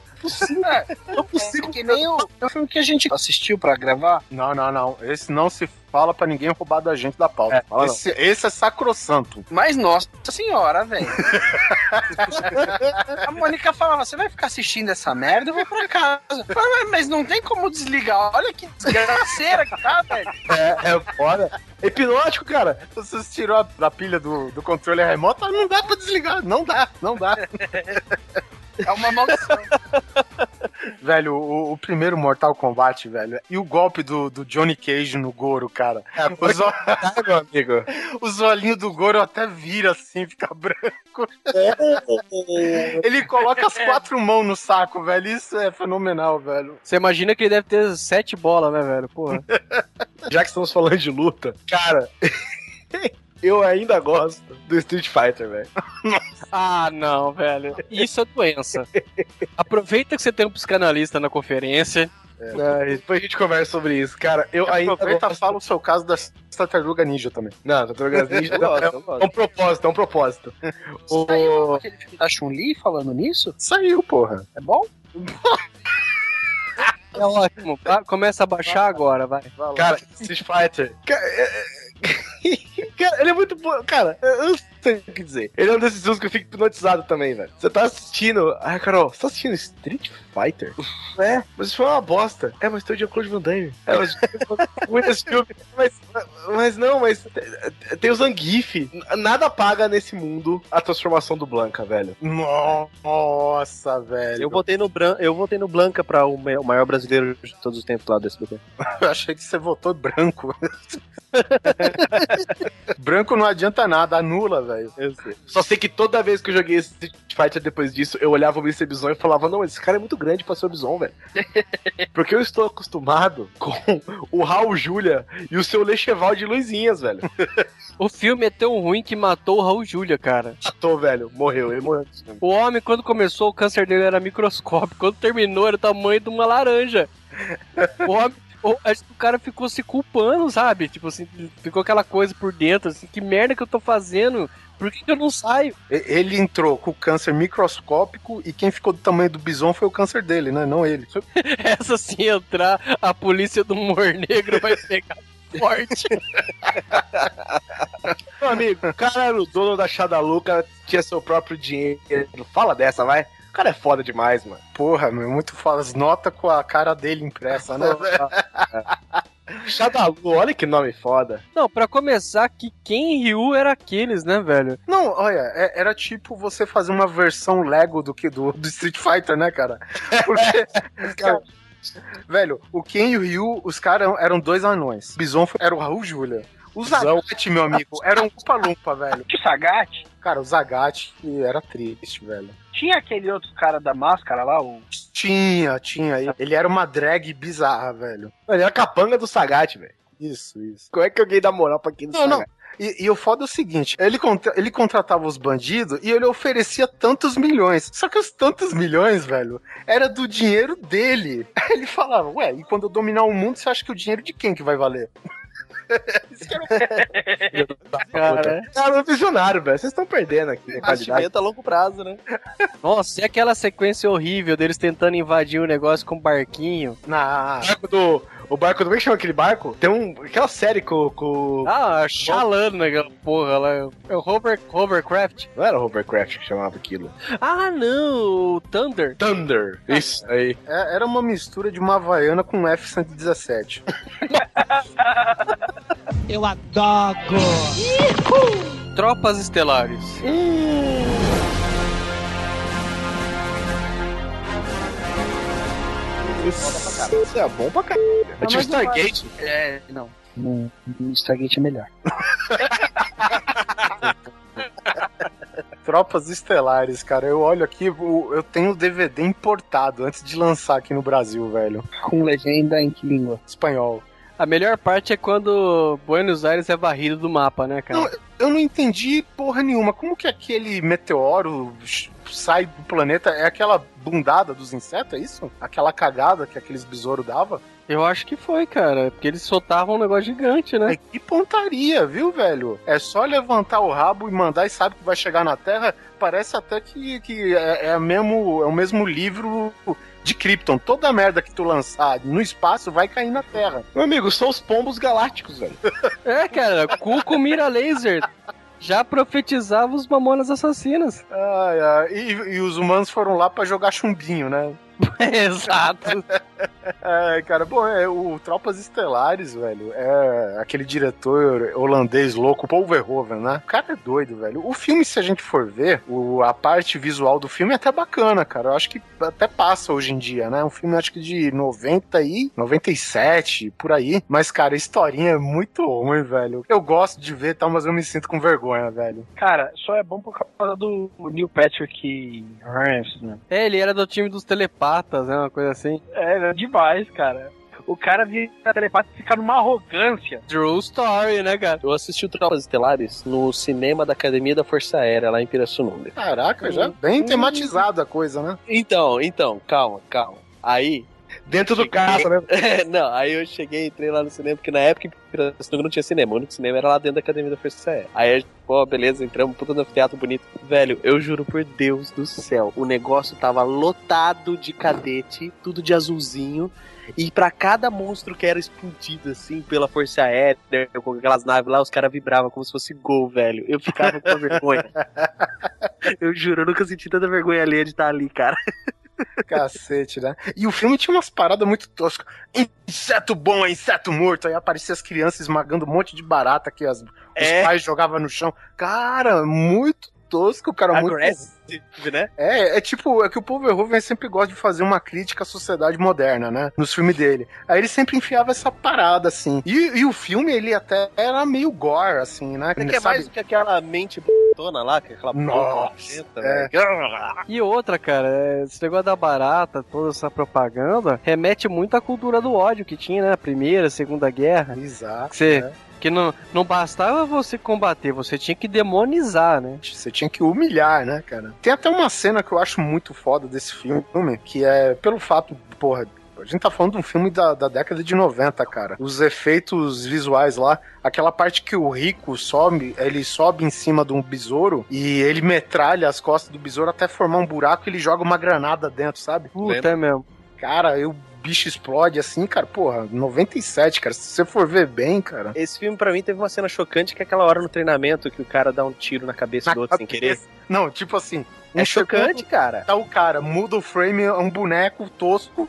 Não consigo. Que nem o, o filme que a gente assistiu pra gravar. Não, não, não. Esse não se fala pra ninguém roubar da gente da pauta. É, esse, esse é sacrossanto. Mas, nossa senhora, velho. a Mônica falava: você vai ficar assistindo essa merda? Eu vou pra casa. "Mas- mas não tem como desligar. Olha que desgraceira que tá, velho. É, é foda. É hipnótico, cara. Você tirou a, a pilha do, do controle remoto, não dá pra desligar. Não dá, não dá. É uma maldição. Velho, o, o primeiro Mortal Kombat, velho, e o golpe do, do Johnny Cage no Goro, cara. É, Os, o- meu amigo. os olhinhos do Goro até vira assim, fica branco. Ele coloca as quatro mãos no saco, velho. Isso é fenomenal, velho. Você imagina que ele deve ter sete bolas, né, velho? Porra. Já que estamos falando de luta, cara, eu ainda gosto do Street Fighter, velho. Ah, não, velho. Isso é doença. Aproveita que você tem um psicanalista na conferência. Ah, depois a gente conversa sobre isso. Cara, eu ainda Aproveita e gosto... fala o seu caso da Tartaruga Ninja também. Não, Tartarugas Ninja não, gosto, é, gosto. é um propósito, é um propósito. Saiu aquele filme da Chun-Li falando nisso? Saiu, porra. É bom? É ótimo. Começa a baixar agora, vai. Cara, Street Fighter. Cara, é- é- Cara, ele é muito bom. Cara, eu sei o que dizer. Ele é um desses jogos que eu fico hipnotizado também, velho. Você tá assistindo. Ah, Carol, você tá assistindo Street Fighter? É, mas isso foi uma bosta. É, mas tem o Jean-Claude Van Damme. É, mas muito esse filme. Mas, mas não, mas tem o Zangief. Nada paga nesse mundo a transformação do Blanca, velho. Nossa, velho. Eu votei no, Bran... eu votei no Blanca pra o maior brasileiro de todos os tempos lá do SBT. Eu achei que você votou branco. branco não adianta nada, anula, velho. Só sei que toda vez que eu joguei esse Street Fighter depois disso, eu olhava o Mr. Bison e falava, não, esse cara é muito grande pra ser o Bison, velho. Porque eu estou acostumado com o Raul Júlia e o seu Lecheval de luzinhas, velho. O filme é tão ruim que matou o Raul Júlia, cara. Matou, velho. Morreu, ele morreu. O homem, quando começou, o câncer dele era microscópico. Quando terminou, era o tamanho de uma laranja. O homem. O- acho que o cara ficou se culpando, sabe? Tipo assim, ficou aquela coisa por dentro, assim, que merda que eu tô fazendo? Por que, que eu não saio? Ele entrou com o câncer microscópico e quem ficou do tamanho do bison foi o câncer dele, né? Não ele. Essa se entrar, a polícia do humor negro vai pegar forte. Meu amigo, o cara era o dono da Shadalu, o cara tinha seu próprio dinheiro. Fala dessa, vai. O cara é foda demais, mano. Porra, meu, muito foda. As notas com a cara dele impressa, né? Shadalu, olha que nome foda. Não, pra começar, que quem Ryu era aqueles, né, velho? Não, olha, é- era tipo você fazer uma versão Lego do que do, do Street Fighter, né, cara? Porque, cara, velho, o Ken e o Ryu, os caras eram dois anões. O Bison foi- era o Raul Júlia. O Zagat, meu amigo, era um Lumpa velho. Que Sagat? Cara, o Zagat era triste, velho. Tinha aquele outro cara da máscara lá, o. Tinha, tinha. Ele era uma drag bizarra, velho. Ele era capanga do Sagat, velho. Isso, isso. Como é que alguém dá moral pra quem Não, não. Sagat? E, e o foda é o seguinte: ele, contra- ele contratava os bandidos e ele oferecia tantos milhões. Só que os tantos milhões, velho, era do dinheiro dele. Aí ele falava, ué, e quando eu dominar o mundo, você acha que o dinheiro de quem que vai valer? Cara, Cara, é um visionário, velho. Vocês estão perdendo aqui a qualidade. Investimento a longo prazo, né? nossa, e aquela sequência horrível deles tentando invadir o negócio com um barquinho? Na. Do. O barco. Como é que chama aquele barco? Tem um. Aquela série com. com Ah, chalando naquela porra lá. É o Hover, Hovercraft. não era Hovercraft que chamava aquilo. Ah, não, o Thunder. Thunder. Isso aí. É- Era uma mistura de uma Havaiana com um F-117. Eu adoro. Tropas Estelares. Isso é bom pra caralho. É tipo Stargate. É, não. No Stargate é melhor. Tropas Estelares, cara. Eu olho aqui, eu tenho o DVD importado antes de lançar aqui no Brasil, velho. Com legenda em que língua? Espanhol. A melhor parte é quando Buenos Aires é varrido do mapa, né, cara? Não, Eu não entendi porra nenhuma. Como que aquele meteoro sai do planeta? É aquela bundada dos insetos, é isso? Aquela cagada que aqueles besouros dava? Eu acho que foi, cara. Porque eles soltavam um negócio gigante, né? É que pontaria, viu, velho? É só levantar o rabo e mandar e sabe que vai chegar na Terra. Parece até que, que é, é, mesmo, é o mesmo livro de Krypton. Toda merda que tu lançar no espaço vai cair na Terra. Meu amigo, são os pombos galácticos, velho. É, cara. Cu com mira laser. Já profetizava os mamonas assassinas. Ai, ai, E, e os humanos foram lá pra jogar chumbinho, né? Exato. É, cara, bom, é, o Tropas Estelares, velho, é aquele diretor holandês louco, Paul Verhoeven, né? O cara é doido, velho. O filme, se a gente for ver, o, a parte visual do filme é até bacana, cara. Eu acho que até passa hoje em dia, né? Um filme, acho que de 90 e 97, por aí. Mas, cara, a historinha é muito ruim, velho. Eu gosto de ver, tal, mas eu me sinto com vergonha, velho. Cara, só é bom por causa do Neil Patrick Harris, né? É, ele era do time dos telepatas, né? Uma coisa assim. É, é demais, cara. O cara vira telepata e fica numa arrogância. True story, né, cara? Eu assisti o Tropas Estelares no cinema da Academia da Força Aérea, lá em Pirassununga. Caraca, já bem tematizada a coisa, né? Então, então, calma, calma. Aí, Dentro do carro, né? não, aí eu cheguei, entrei lá no cinema, porque na época em Pirassununga não tinha cinema, o único cinema era lá dentro da Academia da Força Aérea. Aí, pô, beleza, entramos, puta no teatro bonito. Velho, eu juro por Deus do céu, o negócio tava lotado de cadete, tudo de azulzinho, e pra cada monstro que era explodido, assim, pela Força Aérea, com aquelas naves lá, os caras vibravam como se fosse gol, velho. Eu ficava com vergonha. eu juro, eu nunca senti tanta vergonha alheia de estar ali, cara. Cacete, né? E o filme tinha umas paradas muito toscas. Inseto bom é inseto morto. Aí aparecia as crianças esmagando um monte de barata que as, É. os pais jogavam no chão. Cara, muito tosco, cara. Muito... Aggressive, né? É, é tipo, é que o Paul Verhoeven sempre gosta de fazer uma crítica à sociedade moderna, né? Nos filmes dele. Aí ele sempre enfiava essa parada, assim. E, e o filme, ele até era meio gore, assim, né? É que é mais do que aquela mente tona lá, que é aquela Nossa, é. velho. E outra, cara, é, esse negócio da barata, toda essa propaganda, remete muito à cultura do ódio que tinha, né? Primeira, Segunda Guerra. Exato. Você, né? que não, não bastava você combater, você tinha que demonizar, né? Você tinha que humilhar, né, cara? Tem até uma cena que eu acho muito foda desse filme, que é pelo fato, porra. A gente tá falando de um filme da, da década de 90, cara. Os efeitos visuais lá, aquela parte que o rico sobe, ele sobe em cima de um besouro e ele metralha as costas do besouro até formar um buraco e ele joga uma granada dentro, sabe? Puta, é mesmo. Cara, eu, o bicho explode assim, cara. Porra, 97, cara. Se você for ver bem, cara. Esse filme, pra mim, teve uma cena chocante que é aquela hora no treinamento que o cara dá um tiro na cabeça Na do outro sem cabeça. querer. Não, tipo assim. É um chocante, segundo, cara. Tá o cara, muda o frame, é um boneco tosco.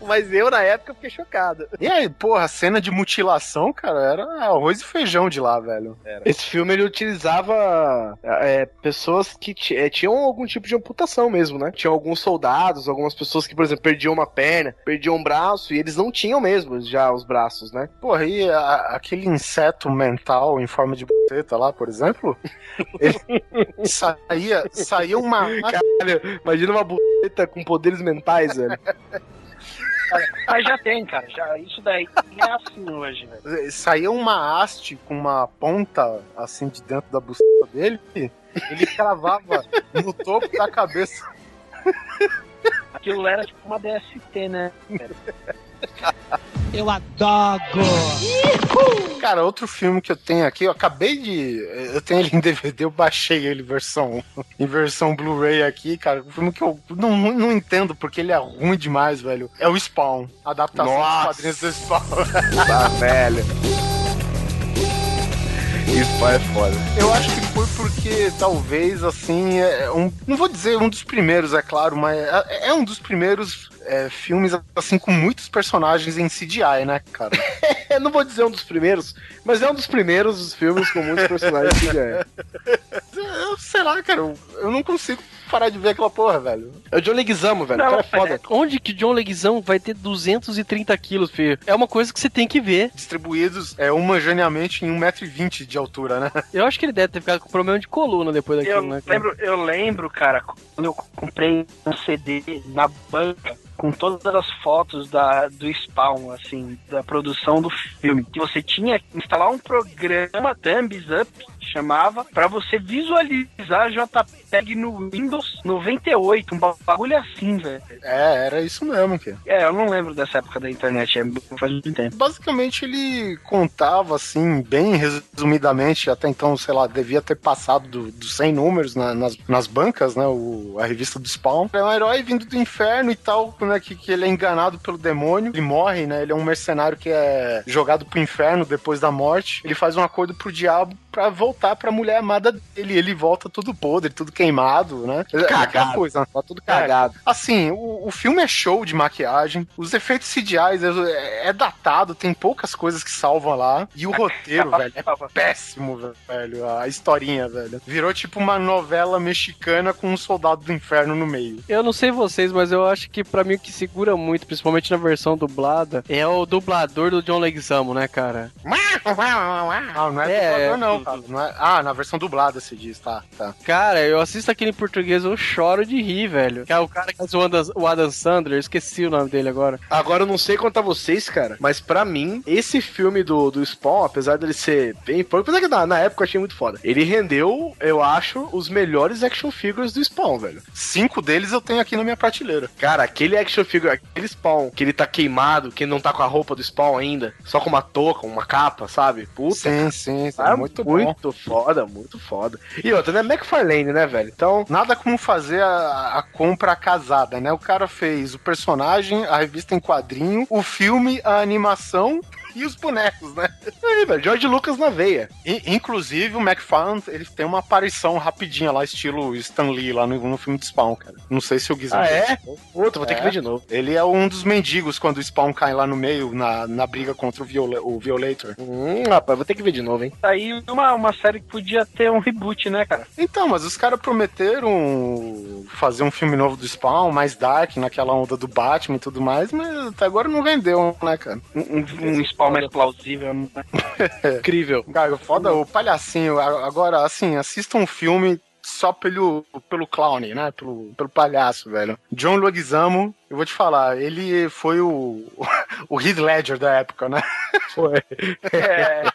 Mas eu, na época, fiquei chocado. E aí, porra, a cena de mutilação, cara, era arroz e feijão de lá, velho. Esse filme ele utilizava é, pessoas que é, tinham algum tipo de amputação mesmo, né? Tinham alguns soldados, algumas pessoas que, por exemplo, perdiam uma perna, perdiam um braço, e eles não tinham mesmo já os braços, né? Porra, e a- aquele inseto mental em forma de buceta lá, por exemplo, ele saía, saía uma. Caralho, imagina uma buceta com poderes mentais, velho. Mas já tem, cara. Já, isso daí é assim hoje, velho. Saía uma haste com uma ponta assim de dentro da buceta dele, ele cravava no topo da cabeça. Aquilo era tipo uma DST, né? Eu adoro. Cara, outro filme que eu tenho aqui, eu acabei de. Eu tenho ele em DVD, eu baixei ele versão, em versão Blu-ray aqui, cara. Um filme que eu não, não entendo porque ele é ruim demais, velho. É o Spawn, adaptação Nossa. dos quadrinhos do Spawn. Tá, velho. Isso é foda. Eu acho que foi porque talvez assim, é um, não vou dizer um dos primeiros, é claro, mas é, é um dos primeiros é, filmes assim com muitos personagens em CGI, né, cara? Não vou dizer um dos primeiros, mas é um dos primeiros filmes com muitos personagens já é. Eu sei lá, cara, eu, eu não consigo parar de ver aquela porra, velho. É o John Leguizamo, velho. Não, o cara é foda. Onde que John Leguizamo vai ter 230 quilos, filho? É uma coisa que você tem que ver. Distribuídos é, humaniamente em 1,20m de altura, né? Eu acho que ele deve ter ficado com problema de coluna depois daquilo, Eu né? cara? lembro, eu lembro, cara, quando eu comprei um CD na banca com todas as fotos da, do Spawn, assim, da produção do filme. Que você tinha que instalar um programa Thumbs Up, chamava, pra você visualizar JPEG no Windows 98, um bagulho assim, velho. É, era isso mesmo, que. É, eu não lembro dessa época da internet, é, faz muito tempo. Basicamente ele contava assim, bem resumidamente, até então, sei lá, devia ter passado do- dos 100 números na- nas, nas bancas, né? O, a revista do Spawn. É um herói vindo do inferno e tal, né? Que, que ele é enganado pelo demônio. Ele morre, né? Ele é um mercenário que é jogado pro inferno depois da morte. Ele faz um acordo pro diabo pra voltar pra mulher amada dele. Ele volta tudo podre, tudo queimado, né? É aquela Cagado. coisa, né? Tá tudo cagado. Assim, o, o filme é show de maquiagem, os efeitos CGI é, é datado, tem poucas coisas que salvam lá. E o roteiro, velho, é péssimo, velho. A historinha, velho. Virou tipo uma novela mexicana com um soldado do inferno no meio. Eu não sei vocês, mas eu acho que pra mim o que segura muito, principalmente na versão dublada, é o dublador do John Leguizamo, né, cara? Ah, não é, É, dublador, não, Não é- Ah, na versão dublada se diz, tá, tá. Cara, eu assisto aquele em português, eu choro de rir, velho. Que é o cara que faz o Adam, o Adam Sandler, eu esqueci o nome dele agora. Agora eu não sei quanto a vocês, cara, mas pra mim, esse filme do, do Spawn, apesar dele ser bem pouco, apesar que na, na época eu achei muito foda, ele rendeu, eu acho, os melhores action figures do Spawn, velho. Cinco deles eu tenho aqui na minha prateleira. Cara, aquele action figure, aquele Spawn, que ele tá queimado, que não tá com a roupa do Spawn ainda, só com uma touca, uma capa, sabe? Puta, Sim, sim, sim. Ah, muito, bom. Muito foda, muito foda. E outra, né? McFarlane, né, velho? Então, Nada como fazer a, a compra casada, né? O cara fez o personagem, a revista em quadrinho, o filme, a animação e os bonecos, né? aí, velho, George Lucas na veia. E, inclusive, o McFarlane, ele tem uma aparição rapidinha lá, estilo Stan Lee, lá no, no filme de Spawn, cara. Não sei se o Guizão... Ah, é? Outro, vou ter que É. ver de novo. Ele é um dos mendigos quando o Spawn cai lá no meio, na, na briga contra o, Viola, o Violator. Hum, rapaz, vou ter que ver de novo, hein? Tá aí uma, uma série que podia ter um reboot, né, cara? Então, mas os caras prometeram fazer um filme novo do Spawn, mais dark, naquela onda do Batman e tudo mais, mas até agora não vendeu, né, cara? Um, um, um spawn mais plausível, né? Incrível. Cara, foda o palhacinho. Agora, assim, assista um filme só pelo, pelo clown, né? Pelo, pelo palhaço, velho. John Leguizamo, eu vou te falar, ele foi o, o Heath Ledger da época, né? Foi. É,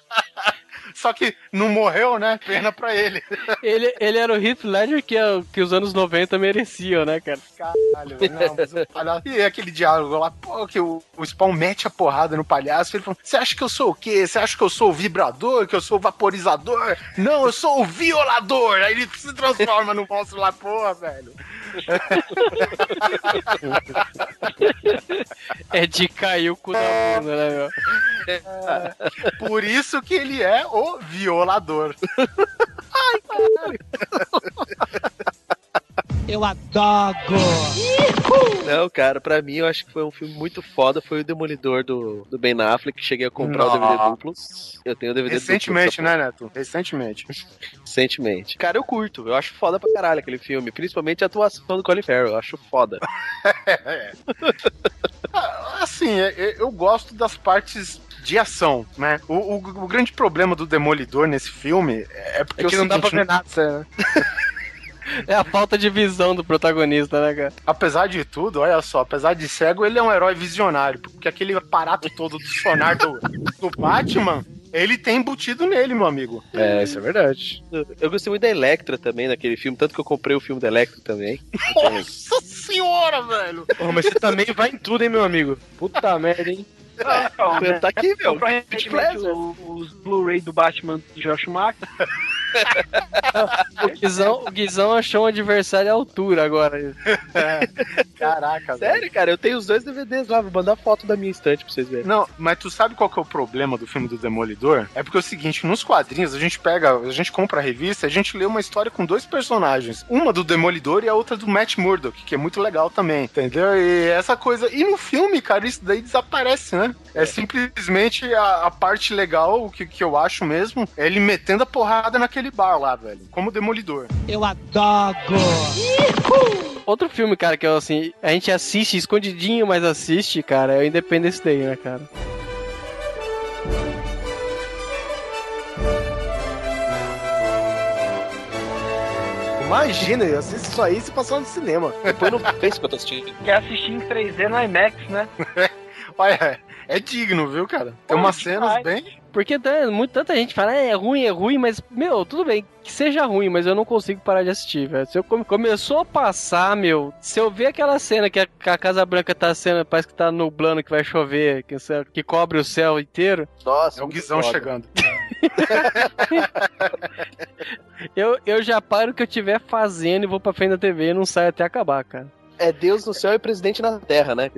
Só que não morreu, né? Pena pra ele. Ele, ele era o Heath Ledger que, que os anos 90 mereciam, né, cara? Caralho. Não, mas o palhaço... E aquele diálogo lá, pô, que o, o Spawn mete a porrada no palhaço. Ele falou: Você acha que eu sou o quê? Você acha que eu sou o vibrador? Que eu sou o vaporizador? Não, eu sou o violador. Aí ele se transforma no monstro lá, porra, velho. É de cair o cu da bunda, né, meu? Por isso que ele é o violador. Eu adoro. Não, cara, pra mim eu acho que foi um filme muito foda. Foi o Demolidor do, do Ben Affleck. Cheguei a comprar o DVD Nossa. duplo. Eu tenho o DVD Recentemente, duplo. né, Neto? Recentemente. Recentemente. Cara, eu curto. Eu acho foda pra caralho aquele filme. Principalmente a atuação do Colin Farrell. Eu acho foda. Ah, Assim, é- é- eu gosto das partes de ação, né? O, o- o grande problema do Demolidor nesse filme é porque É que o não dá pra ver nada, sério, né? É a falta de visão do protagonista, né, cara? apesar de tudo, olha só, apesar de cego, ele é um herói visionário, porque aquele aparato todo do sonar do, do Batman, ele tem embutido nele, meu amigo. É, isso é verdade. Eu gostei muito da Electra também naquele filme. Tanto que eu comprei o filme da Electra também. Nossa senhora, velho! Porra, mas você também vai em tudo, hein, meu amigo? Puta merda, hein? né? Tá aqui, meu. Recentemente o- os Blu-ray do Batman do Josh Schumacher. O Guizão, o Guizão achou um adversário à altura agora. Caraca, velho. Sério, cara, eu tenho os dois DVDs lá. Vou mandar foto da minha estante pra vocês verem. Não, mas tu sabe qual que é o problema do filme do Demolidor? É porque é o seguinte, nos quadrinhos a gente pega, a gente compra a revista, a gente lê uma história com dois personagens, uma do Demolidor e a outra do Matt Murdock, que é muito legal também, entendeu? E essa coisa, e no filme, cara, isso daí desaparece, né? É, simplesmente a, a parte legal, o que, que eu acho mesmo, é ele metendo a porrada naquele bar lá, velho, como Demolidor. Eu adoro. Outro filme, cara, que eu assim, a gente assiste escondidinho, mas assiste, cara, é o Independence Day, né, cara? Imagina, eu assisto isso aí se passar no cinema. Depois no Face que eu tô assistindo. Quer assistir em 3D no IMAX, né? Olha, é digno, viu, cara? Tem umas cenas bem... Porque tá- muito, tanta gente fala, "É, é ruim, é ruim, mas, meu, tudo bem, que seja ruim, mas eu não consigo parar de assistir, velho. Se eu come- começou a passar, meu, se eu ver aquela cena que a, que a Casa Branca tá sendo, parece que tá nublando, que vai chover, que, que cobre o céu inteiro, Nossa, É o muito Guizão foda. chegando. eu, eu já paro o que eu estiver fazendo e vou pra frente da TV e não saio até acabar, cara. É Deus no céu e presidente na terra, né?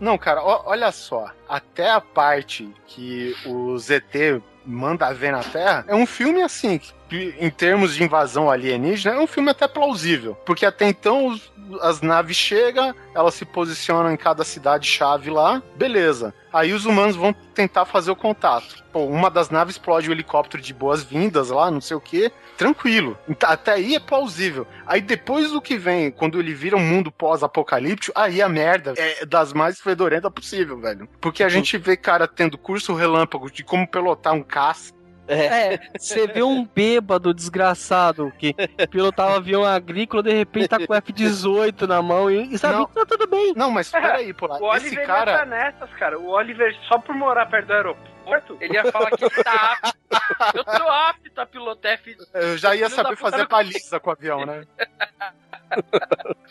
Não, cara, ó- olha só. Até a parte que o ZT manda ver na Terra, é um filme assim, em termos de invasão alienígena, é um filme até plausível. Porque até então os- as naves chegam, elas se posicionam em cada cidade-chave lá, beleza. Aí os humanos vão tentar fazer o contato. Pô, uma das naves explode o helicóptero de boas-vindas lá, não sei o que. Tranquilo. Então, Até aí é plausível. Aí depois do que vem, quando ele vira um mundo pós-apocalíptico, aí a merda é das mais fedorentas possível, velho. Porque a gente vê cara tendo curso relâmpago de como pilotar um caça. É, você vê um bêbado desgraçado que pilotava avião agrícola, de repente tá com o F-18 na mão e, e sabe, Não. tá tudo bem. Não, mas peraí, pô. O Esse Oliver cara. tá nessas, cara. O Oliver, só por morar perto do aeroporto, ele ia falar que ele tá apto. Eu tô apto a pilotar F. Eu já ia saber fazer não- baliza com o avião, né?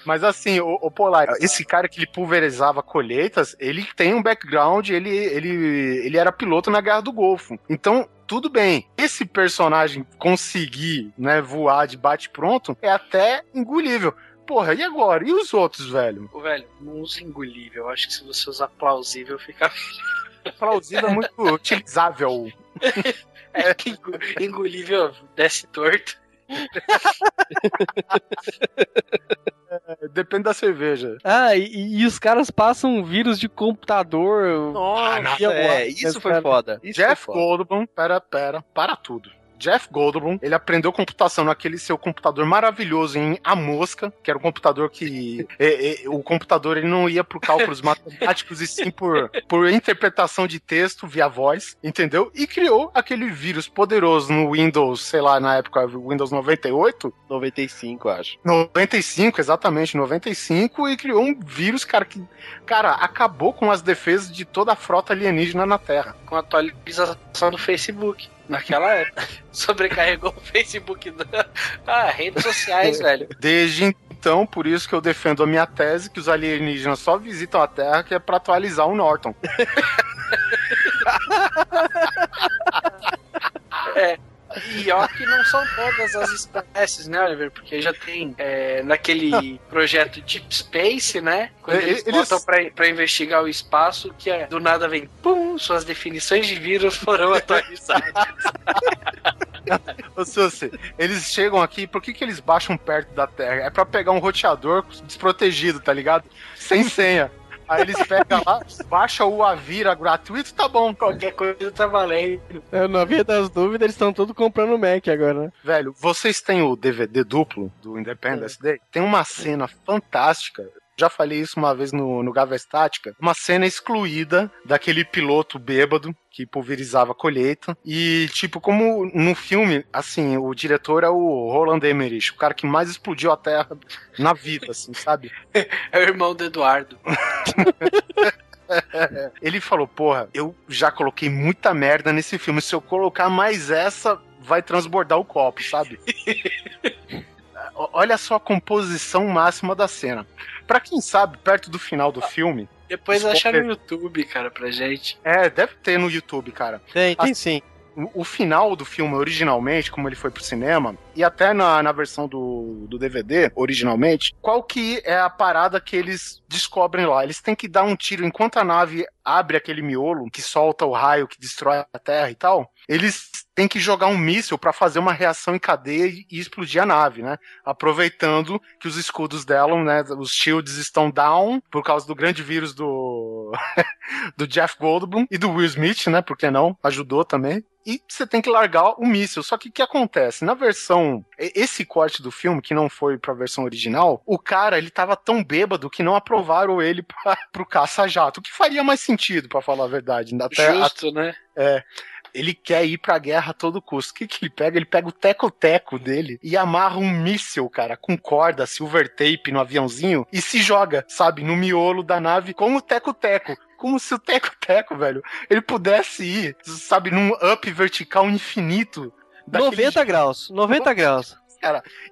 Mas assim, o, o Polar, esse cara que ele pulverizava colheitas, ele tem um background, ele, ele, ele era piloto na Guerra do Golfo. Então, tudo bem. Esse personagem conseguir, né, voar de bate-pronto é até engolível. Porra, e agora? E os outros, velho? Ô, velho, não usa engolível. Eu acho que se você usar plausível, fica. Plausível é muito utilizável. É engolível desce torto. Depende da cerveja. Ah, e, e os caras passam um vírus de computador. Nossa, E eu é, isso foi cara. foda. Isso Jeff foi foda. Goldblum, pera, pera, para tudo. Jeff Goldblum, ele aprendeu computação naquele seu computador maravilhoso em A Mosca, que era um computador que é, é, o computador ele não ia por cálculos matemáticos e sim por, por interpretação de texto via voz, entendeu? E criou aquele vírus poderoso no Windows, sei lá, na época Windows 98, 95, acho. 95, exatamente, 95, e criou um vírus, cara, que, cara, acabou com as defesas de toda a frota alienígena na Terra. Com a atualização do Facebook. Naquela época. Sobrecarregou o Facebook. Ah, redes sociais, velho. Desde então, por isso que eu defendo a minha tese que os alienígenas só visitam a Terra que é pra atualizar o Norton. E ó que não são todas as espécies, né, Oliver? Porque já tem é, naquele projeto Deep Space, né? Quando eles, eles- botam pra, pra investigar o espaço, que é, do nada vem, pum, suas definições de vírus foram atualizadas. Ô, Sussi, eles chegam aqui, por que, que eles baixam perto da Terra? É pra pegar um roteador desprotegido, tá ligado? Sem senha. Aí eles pegam lá, baixa o Avira gratuito, tá bom. Qualquer coisa tá valendo. É, na via das dúvidas, eles estão tudo comprando Mac agora, né? Velho, vocês têm o DVD duplo do Independence Day? Tem uma cena fantástica. Já falei isso uma vez no, no Gava Estática. Uma cena excluída daquele piloto bêbado que pulverizava a colheita. E, tipo, como no filme, assim, o diretor é o Roland Emmerich, o cara que mais explodiu a Terra na vida, assim, sabe? É o irmão do Eduardo. Ele falou, porra, eu já coloquei muita merda nesse filme. Se eu colocar mais essa, vai transbordar o copo, sabe? Olha só a composição máxima da cena. Pra quem sabe, perto do final do filme. Depois Spoiler. acha no YouTube, cara, pra gente. É, deve ter no YouTube, cara. Tem, tem Ah, sim. O, o final do filme, originalmente, como ele foi pro cinema, e até na, na versão do, do DVD, originalmente, qual que é a parada que eles descobrem lá? Eles têm que dar um tiro enquanto a nave abre aquele miolo que solta o raio que destrói a Terra e tal. Eles têm que jogar um míssil pra fazer uma reação em cadeia e explodir a nave, né? Aproveitando que os escudos dela, né? Os shields estão down por causa do grande vírus do do Jeff Goldblum e do Will Smith, né? Por que não? Ajudou também. E você tem que largar o míssil. Só que o que acontece? Na versão. Esse corte do filme, que não foi pra versão original, o cara, ele tava tão bêbado que não aprovaram ele pra, pro caça-jato. O que faria mais sentido, pra falar a verdade. Até, Justo, né? Ele quer ir pra guerra a todo custo. O que, que ele pega? Ele pega o teco-teco dele e amarra um míssil, cara, com corda, silver tape no aviãozinho e se joga, sabe, no miolo da nave com o teco-teco. Como se o teco-teco, velho, ele pudesse ir, sabe, num up vertical infinito. daquele 90 graus, 90 graus.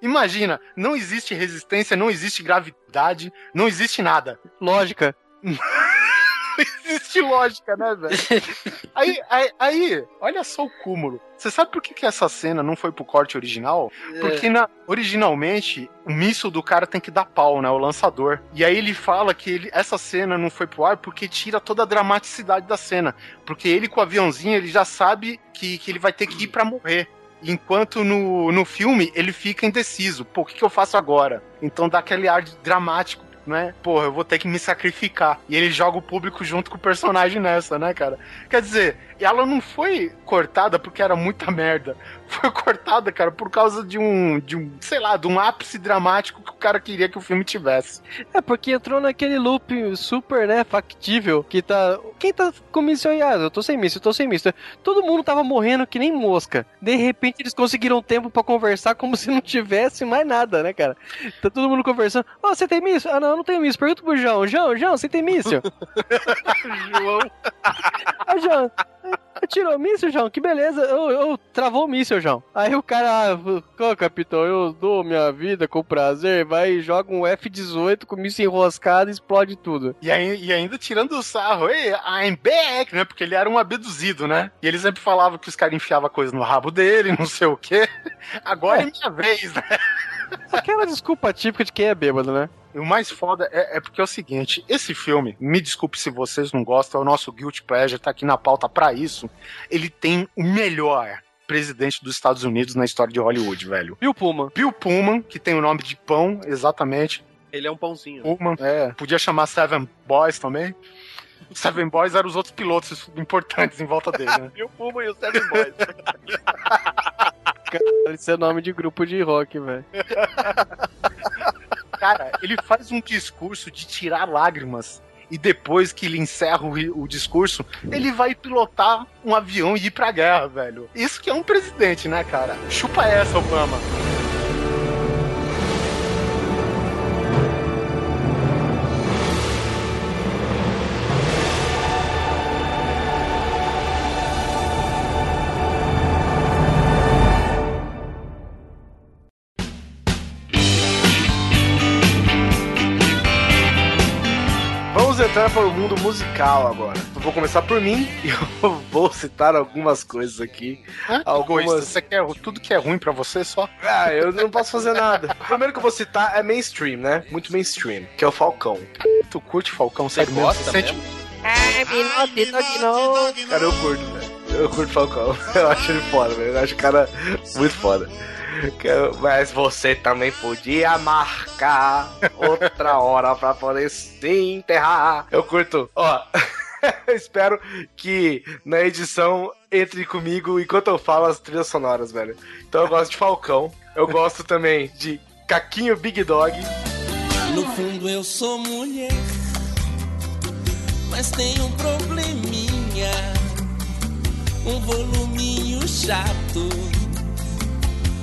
Imagina, não existe resistência, não existe gravidade, não existe nada. Lógica. existe lógica, né, velho? Aí, aí, aí, olha só o cúmulo. Você sabe por que, que essa cena não foi pro corte original? Porque na, originalmente o míssil do cara tem que dar pau, né? O lançador. E aí ele fala que ele, essa cena não foi pro ar porque tira toda a dramaticidade da cena. Porque ele com o aviãozinho, ele já sabe que, que ele vai ter que ir pra morrer. Enquanto no, no filme ele fica indeciso. Pô, o que, que eu faço agora? Então dá aquele ar dramático, né? Porra, eu vou ter que me sacrificar. E ele joga o público junto com o personagem nessa, né, cara? Quer dizer, ela não foi cortada porque era muita merda. Foi cortada, cara, por causa de um, de um, sei lá, de um ápice dramático que o cara queria que o filme tivesse. É, porque entrou naquele loop super, né, factível, que tá... Quem tá com aí? Ah, eu tô sem míssil, eu tô sem míssil. Todo mundo tava morrendo que nem mosca. De repente eles conseguiram tempo pra conversar como se não tivesse mais nada, né, cara? Tá todo mundo conversando. Ó, você tem míssil? Ah, não, eu não tenho míssil. Pergunta pro João. João, João, você tem míssil? João. Ah, João, tirou o míssil, João? Que beleza. Eu, eu travou o míssil, João. Aí o cara, ah, capitão, eu dou minha vida com prazer. Vai e joga um F-18 com o míssil enroscado e explode tudo. E, aí, e ainda tirando o sarro, ei, I'm back, né? Porque ele era um abduzido, né? E ele sempre falava que os caras enfiavam coisa no rabo dele, não sei o quê. Agora é, é minha vez, né? Aquela desculpa típica de quem é bêbado, né? O mais foda é, é, porque é o seguinte: esse filme, me desculpe se vocês não gostam, é o nosso Guilty Pleasure, tá aqui na pauta para isso. Ele tem o melhor presidente dos Estados Unidos na história de Hollywood, velho. Bill Pullman. Bill Pullman, que tem o nome de pão, exatamente. Ele é um pãozinho. Pullman, é. Podia chamar Seven Boys também. Seven Boys eram os outros pilotos importantes em volta dele, né? Bill Pullman e o Seven Boys. Cara, isso é nome de grupo de rock, velho. Cara, ele faz um discurso de tirar lágrimas. E depois que ele encerra o, o, discurso, ele vai pilotar um avião e ir pra guerra, velho. Isso que é um presidente, né, cara? Chupa essa, Obama. Entrar para o mundo musical agora. Eu vou começar por mim e eu vou citar algumas coisas aqui. Hã? Algumas... Você quer tudo que é ruim para você só? Ah, eu não posso fazer nada. O primeiro que eu vou citar é mainstream, né? Muito mainstream, que é o Falcão. Tu curte Falcão? Você gosta mesmo? Sente... Cara, eu curto, velho. Eu curto Falcão. Eu acho ele foda, velho. Eu acho o cara muito foda. Mas você também podia marcar outra hora pra poder se enterrar. Eu curto. Ó. espero que na edição entre comigo enquanto eu falo as trilhas sonoras, velho. Então eu gosto de Falcão. Eu gosto também de Caquinho Big Dog. No fundo eu sou mulher, mas tenho um probleminha. Um voluminho chato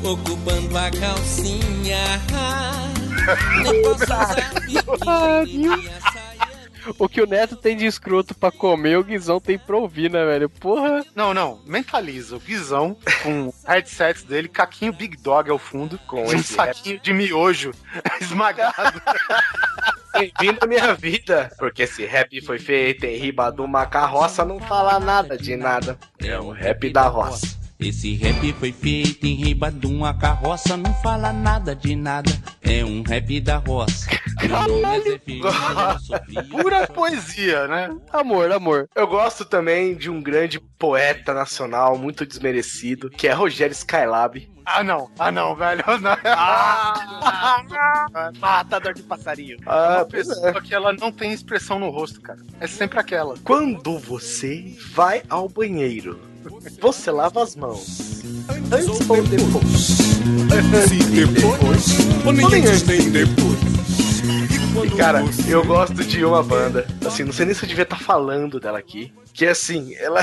ocupando a calcinha. Nem posso usar biquíni, O que o Neto tem de escroto pra comer, o Guizão tem pra ouvir, né, velho? Porra. Não, não. Mentaliza. O Guizão, com headsets dele, caquinho Big Dog ao fundo, com um saquinho de miojo esmagado. Bem-vindo à minha vida. Porque esse rap foi feito em riba de uma carroça, não fala nada de nada. É um rap da roça. Esse rap foi feito em riba de uma carroça, não fala nada de nada, é um rap da roça. É Pura poesia, né? Amor, amor. Eu gosto também de um grande poeta nacional, muito desmerecido, que é Rogério Skylab. Ah, não. Ah, não, velho. Não. Ah, matador de passarinho. Ah, é uma pessoa é. que ela não tem expressão no rosto, cara. É sempre aquela. Quando você vai ao banheiro, você lava as mãos. Antes ou depois? Se depois, ou nem antes nem depois. E cara, eu gosto de uma banda, assim, não sei nem se eu devia estar tá falando dela aqui, que é assim, ela.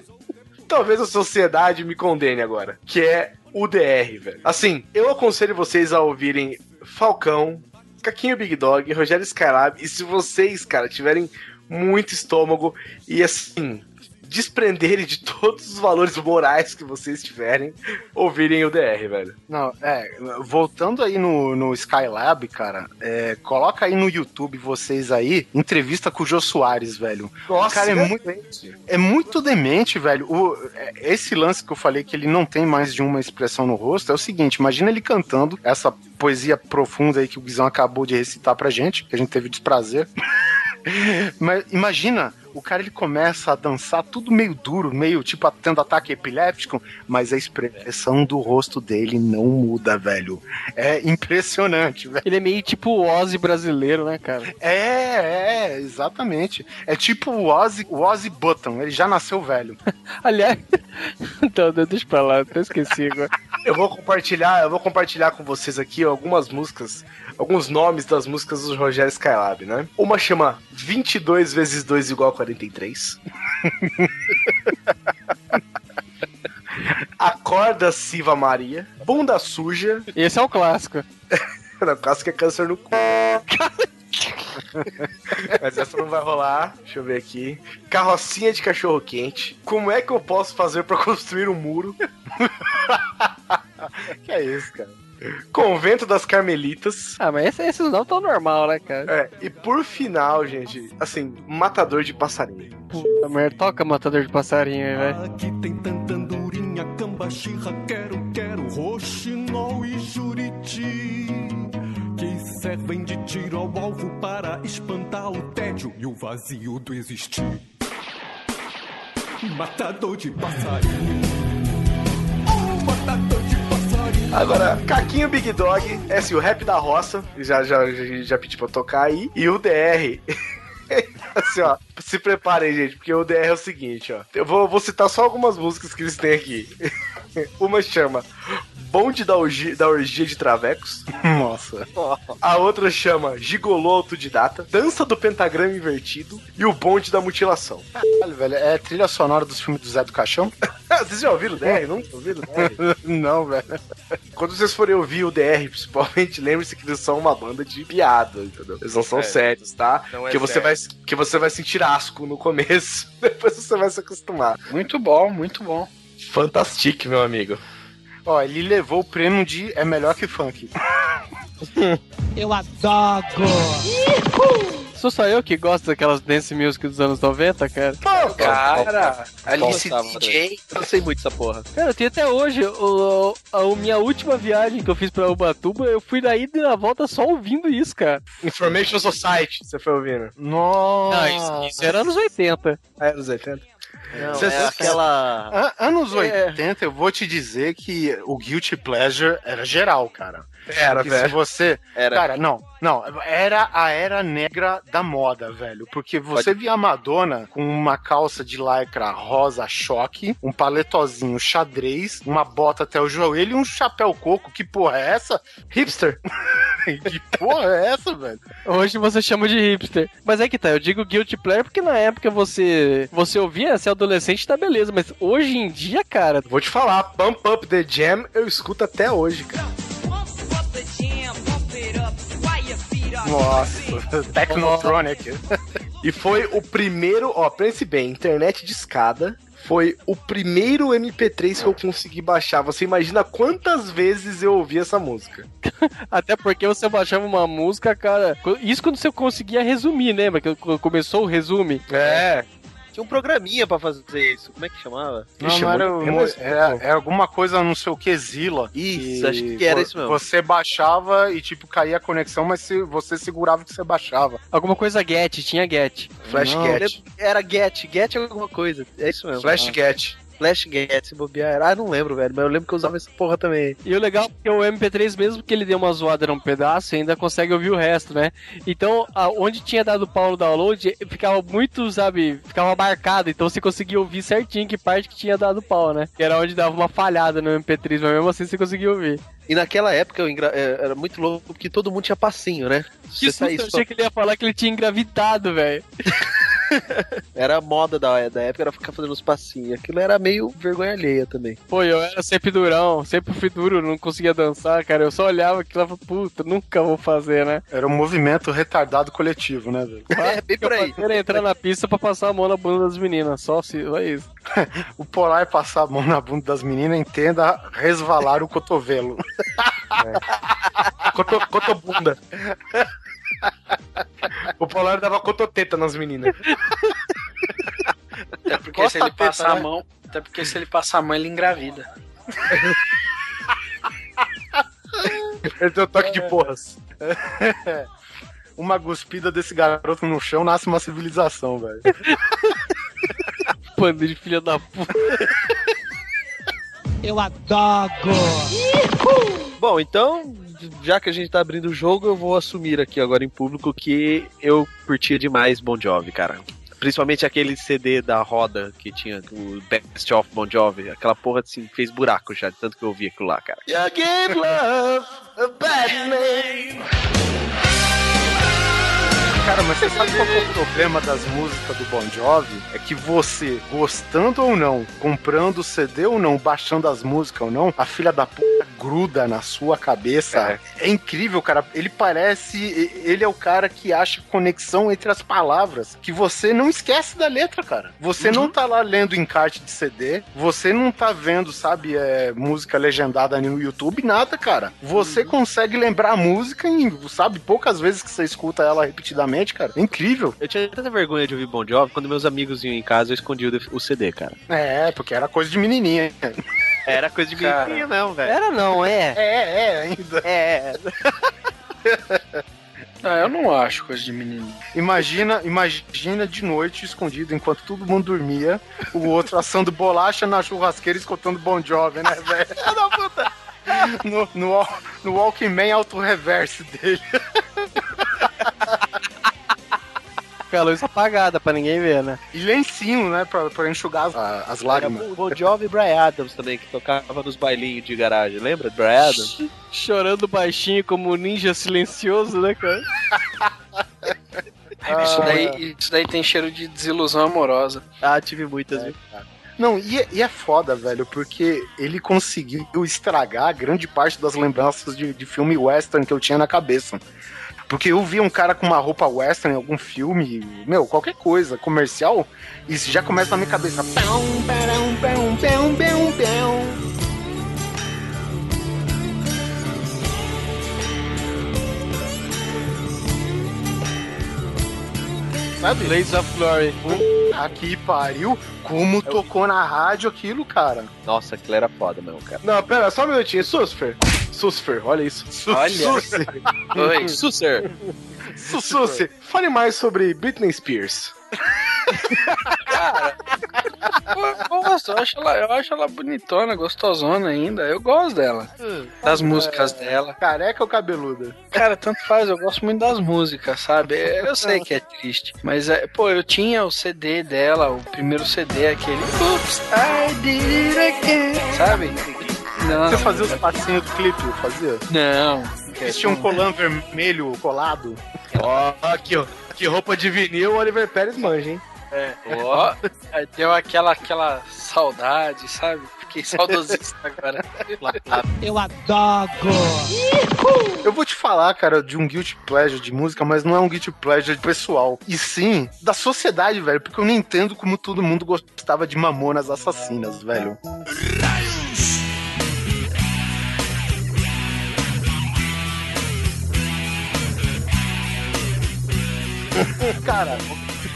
Talvez a sociedade me condene agora, que é o DR, velho. Assim, eu aconselho vocês a ouvirem Falcão, Caquinho Big Dog, Rogério Skylab, e se vocês, cara, tiverem muito estômago e assim, desprenderem de todos os valores morais que vocês tiverem, ouvirem o DR, velho. Não, é, voltando aí no, no Skylab, cara, é, coloca aí no YouTube vocês aí, entrevista com o Jô Soares, velho. Nossa, o cara é muito, é muito demente, velho. O, é, esse lance que eu falei que ele não tem mais de uma expressão no rosto é o seguinte: imagina ele cantando essa poesia profunda aí que o Guizão acabou de recitar pra gente, que a gente teve desprazer. Mas imagina, o cara ele começa a dançar tudo meio duro, meio tipo tendo ataque epiléptico, mas a expressão do rosto dele não muda, velho. É impressionante, velho. Ele é meio tipo o Ozzy brasileiro, né, cara? É, é, exatamente. É tipo o Ozzy, o Ozzy Button, ele já nasceu velho. Aliás, então, deixa pra lá, até esqueci agora. Eu vou compartilhar, eu vou compartilhar com vocês aqui algumas músicas, alguns nomes das músicas do Rogério Skylab, né? Uma chama 22 vezes 2 igual a 43. Acorda Siva Maria. Bunda suja. Esse é o clássico. O clássico é câncer no cu. Mas essa não vai rolar. Deixa eu ver aqui. Carrocinha de cachorro quente. Como é que eu posso fazer pra construir um muro? que é isso, cara? Convento das Carmelitas. Ah, mas esses não tão normal, né, cara? É, e por final, gente, assim, Matador de Passarinho. Puta merda, toca Matador de Passarinho aí, velho. Aqui tem tanta andorinha, cambaxirra, quero, quero, roxinol e juriti. Que servem de tiro ao alvo para espantar o tédio e o vazio do existir. Matador de passarinho. Oh, matador de passarinho. Agora, Caquinho Big Dog, é assim, o rap da roça, já, já, já, pedi pra tocar aí, e o DR. assim, ó, se preparem, gente, porque o DR é o seguinte, ó. Eu vou, vou citar só algumas músicas que eles têm aqui. Uma chama Bonde da Orgia, da orgia de Travecos. Nossa. A outra chama Gigolô Autodidata, Dança do Pentagrama Invertido e o Bonde da Mutilação. Caralho, velho, é trilha sonora dos filmes do Zé do Caixão? Vocês já ouviram o DR? Não ouviram o DR? não, velho. Quando vocês forem ouvir o DR, principalmente, lembre-se que eles são uma banda de piada, entendeu? Eles não são É. sérios, tá? Não é que, você vai, sério. que você vai sentir asco no começo, depois você vai se acostumar. Muito bom, muito bom. Fantastic, meu amigo. Ó, ele levou o prêmio de é melhor que funk. Eu adoro. Sou só eu que gosto daquelas dance music dos anos 90, cara. Pô, cara, Alice DJ. Eu sei muito dessa porra. Cara, eu tenho até hoje o, a, a minha última viagem que eu fiz pra Ubatuba, eu fui na ida e na volta só ouvindo isso, cara. Information Society, você foi ouvindo? Nossa. Não, isso, isso era anos 80. É, nos 80. Não, Cê- é aquela. An- Anos É. 80, eu vou te dizer que o Guilty Pleasure era geral, cara. Era, se velho. você. Era. Cara, não, não. Era a era negra da moda, velho. Porque você via a Madonna com uma calça de lycra rosa choque, um paletozinho xadrez, uma bota até o joelho e um chapéu coco. Que porra é essa? Hipster. que porra é essa, velho? Hoje você chama de hipster. Mas é que tá, eu digo guilty pleasure porque na época você você ouvia, ser adolescente tá beleza, mas hoje em dia, cara, Vou te falar, Pump Up The Jam eu escuto até hoje, cara. Nossa, Technotronic. E foi o primeiro, ó, pense bem, internet de escada. Foi o primeiro MP3 que eu consegui baixar. Você imagina quantas vezes eu ouvi essa música? até porque você baixava uma música, cara, isso quando você conseguia resumir, lembra que começou o resume? É. Tinha um programinha pra fazer isso. Como é que chamava? Não, Ixi, não era, muito- era- era alguma coisa, não sei o que, Zilla. Isso, acho que era isso mesmo. Você baixava e, tipo, caía a conexão, mas se- você segurava o que você baixava. Alguma coisa get, tinha get. Flash Não, Get. Era Get, Get alguma coisa. É isso mesmo. Flash Get. Flash Get, se bobear. era- Ah, não lembro, velho. Mas eu lembro que eu usava essa porra também. E o legal é que o MP3, mesmo que ele dê uma zoada num pedaço, ainda consegue ouvir o resto, né? Então, a- onde tinha dado pau no download, ficava muito, sabe, ficava marcado. Então você conseguia ouvir certinho que parte que tinha dado pau, né? Que era onde dava uma falhada no MP3, mas mesmo assim você conseguia ouvir. E naquela época eu engra- é, era muito louco porque todo mundo tinha passinho, né? Que susto, eu achei que ele ia falar que ele tinha engravidado, velho. Era a moda da, da época, era ficar fazendo uns passinhos. Aquilo era meio vergonha alheia também. Pô, eu era sempre durão, sempre fui duro, não conseguia dançar, cara. Eu só olhava aquilo e falava, puta, nunca vou fazer, né? Era um movimento retardado coletivo, né, velho? É, bem por aí. Era entrar na pista pra passar a mão na bunda das meninas, só, se, só isso. O Polar passar a mão na bunda das meninas, entenda resvalar o cotovelo. Coto, cotobunda. O Polar dava cototeta nas meninas. Até porque Costa se ele teta, passar a né? mão. Até porque se ele passar a mão, ele engravida. Ele tem o toque de porras. Uma guspida desse garoto no chão nasce uma civilização, velho. Pando de filha da puta. Eu adoro. Bom, então, já que a gente tá abrindo o jogo, eu vou assumir aqui agora em público que eu curtia demais Bon Jovi, cara. Principalmente aquele CD da roda que tinha o Best of Bon Jovi. Aquela porra assim, fez buraco já, de tanto que eu ouvi aquilo lá, cara. You give love a bad name. Cara, mas você sabe qual é o problema das músicas do Bon Jovi? É que você, gostando ou não, comprando o CD ou não, baixando as músicas ou não, a filha da puta gruda na sua cabeça. É, incrível, cara. Ele parece. Ele é o cara que acha conexão entre as palavras, que você não esquece da letra, cara. Você não tá lá lendo encarte de CD, você não tá vendo, sabe, é, música legendada no YouTube, nada, cara. Você consegue lembrar a música em, sabe, poucas vezes que você escuta ela repetidamente, cara. É incrível. Eu tinha tanta vergonha de ouvir Bon Jovi, quando meus amigos iam em casa, eu escondia o- CD, cara. É, porque era coisa de menininha. Era coisa de Cara. menininho mesmo, velho. Era não, é. É, é, ainda. É, Não, eu não acho coisa de menino. Imagina, imagina de noite escondido enquanto todo mundo dormia, o outro assando bolacha na churrasqueira escutando Bon Jovi, né, velho? No, no, no Walkman auto-reverse dele. Com a luz apagada pra ninguém ver, né? E lencinho, né, pra, pra enxugar as, as Era lágrimas. o Bon Jovi e Brian Adams também, que tocava nos bailinhos de garagem. Lembra de Brian Adams? Chorando baixinho como um ninja silencioso, né, cara? Isso, daí, isso daí tem cheiro de desilusão amorosa. Ah, tive muitas, viu? Não, e é, e é foda, velho, porque ele conseguiu estragar grande parte das lembranças de, de filme western que eu tinha na cabeça. Porque eu via um cara com uma roupa western em algum filme, meu, qualquer coisa, comercial, e isso já começa na minha cabeça. Pão, pão, pão, pão, pão, pão. Sabe? Blaze of Glory. Aqui pariu, como tocou na rádio aquilo, cara. Nossa, aquilo era foda mesmo, cara. Não, pera, só um minutinho. Susfer. Susfer, olha isso. Olha. Susfer. Oi. Susser. Susfer, fale mais sobre Britney Spears. Eu gosto, eu acho, ela, eu acho ela bonitona, gostosona ainda. Eu gosto dela. Das músicas dela. Careca ou cabeluda? Cara, tanto faz, eu gosto muito das músicas, sabe? Eu sei que é triste. Mas, é, pô, eu tinha o CD dela, o primeiro CD, aquele. Oops, I did it again. Sabe? Não, Você fazia os passinhos do clipe, fazia? não. Vestia um colã vermelho colado. Ó, aqui, ó. Que roupa de vinil o Oliver Pérez manja, hein? Ó, aí deu aquela, aquela saudade, sabe? Fiquei saudosista agora. Eu adoro. Eu vou te falar, cara, de um guilty pleasure de música, mas não é um guilty pleasure pessoal. E sim da sociedade, velho. Porque eu não entendo como todo mundo gostava de Mamonas Assassinas, velho. Cara,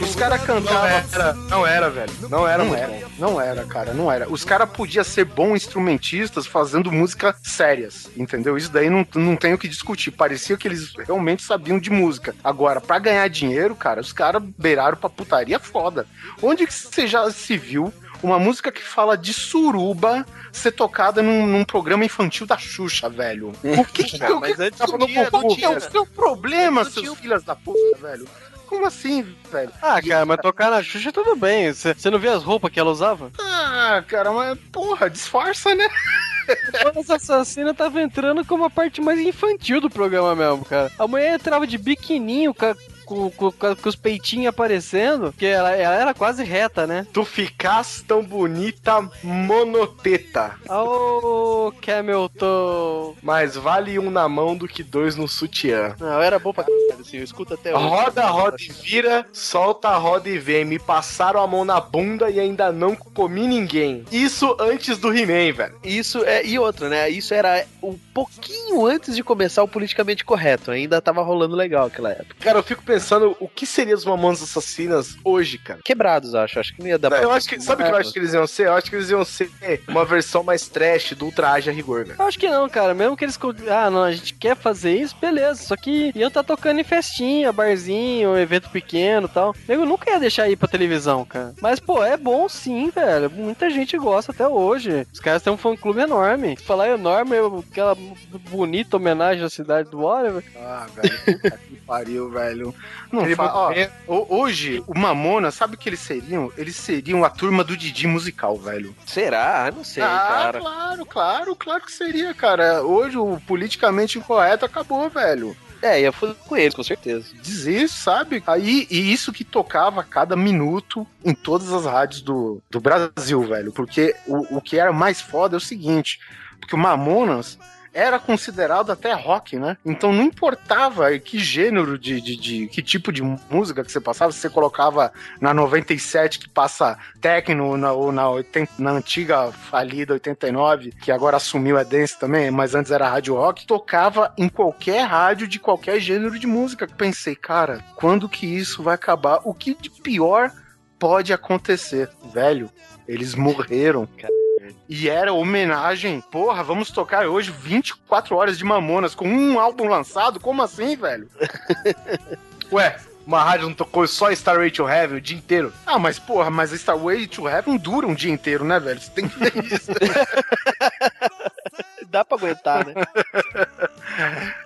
os caras cantavam. Era, não era, velho. Não era, Não era, não era, cara, não era. Os caras podiam ser bons instrumentistas fazendo música sérias, entendeu? Isso daí não, não tem o que discutir. Parecia que eles realmente sabiam de música. Agora, pra ganhar dinheiro, cara, os caras beiraram pra putaria foda. Onde que você já se viu uma música que fala de suruba ser tocada num, num programa infantil da Xuxa, velho? O que que, o que mas antes tava não no tinha, Gugu, não tinha. cara? Seu problema, Não seus tinha. filhos da puta, velho. Como assim, velho? Ah, cara, mas tocar na Xuxa tudo bem. Você não vê as roupas que ela usava? Ah, cara, mas porra, disfarça, né? Essa assassina tava entrando como a parte mais infantil do programa mesmo, cara. A mulher entrava de biquininho, com, com, com os peitinhos aparecendo, que ela, ela era quase reta, né? Tu ficas tão bonita, monoteta. Ô, Camel Toe. Mas vale um na mão do que dois no sutiã. Não, era bom pra caralho, assim, eu escuto até hoje. Roda, roda e vira, solta, roda e vem. Me passaram a mão na bunda e ainda não comi ninguém. Isso antes do He-Man, velho. Isso é. E outra, né? Isso era um pouquinho antes de começar o politicamente correto. Ainda tava rolando legal aquela época. Cara, eu fico pensando o que seriam os Mamonas Assassinas hoje, cara. Quebrados, acho. Acho que não ia dar pra. Eu acho que, sabe o que eu acho que eles iam ser? Eu acho que eles iam ser uma versão mais trash do ultraje a rigor, velho. Eu acho que não, cara. Mesmo que eles. Ah, não, a gente quer fazer isso, beleza. Só que iam tá tocando em festinha, barzinho, evento pequeno e tal. Eu nunca ia deixar ir pra televisão, cara. Mas, pô, é bom sim, velho. Muita gente gosta até hoje. Os caras têm um fã clube enorme. Falar enorme, aquela bonita homenagem à cidade do Oliver. Ah, velho, pariu, velho. Não fa... ó, ho- hoje, o Mamona, sabe o que eles seriam? Eles seriam a turma do Didi musical, velho. Será? Não sei, ah, cara. claro, claro, claro que seria, cara. Hoje o politicamente incorreto acabou, velho. É, ia foder com eles, com certeza. Dizer isso, sabe? Aí, e isso que tocava a cada minuto em todas as rádios do, do Brasil, velho. Porque o, o que era mais foda é o seguinte: porque o Mamonas era considerado até rock, né? Então não importava que gênero de, de, de- que tipo de música que você passava, se você colocava na 97 que passa techno na, ou na, 80 na antiga falida 89, que agora assumiu a dance também, mas antes era rádio rock, tocava em qualquer rádio de qualquer gênero de música. Pensei, cara, quando que isso vai acabar? O que de pior pode acontecer? Velho, eles morreram. E era homenagem. Porra, vamos tocar hoje 24 horas de Mamonas com um álbum lançado? Como assim, velho? Ué, uma rádio não tocou só Starway to Heaven o dia inteiro? Ah, mas porra, mas Starway to Heaven dura um dia inteiro, né, velho? Você tem que ver isso. Dá pra aguentar, né?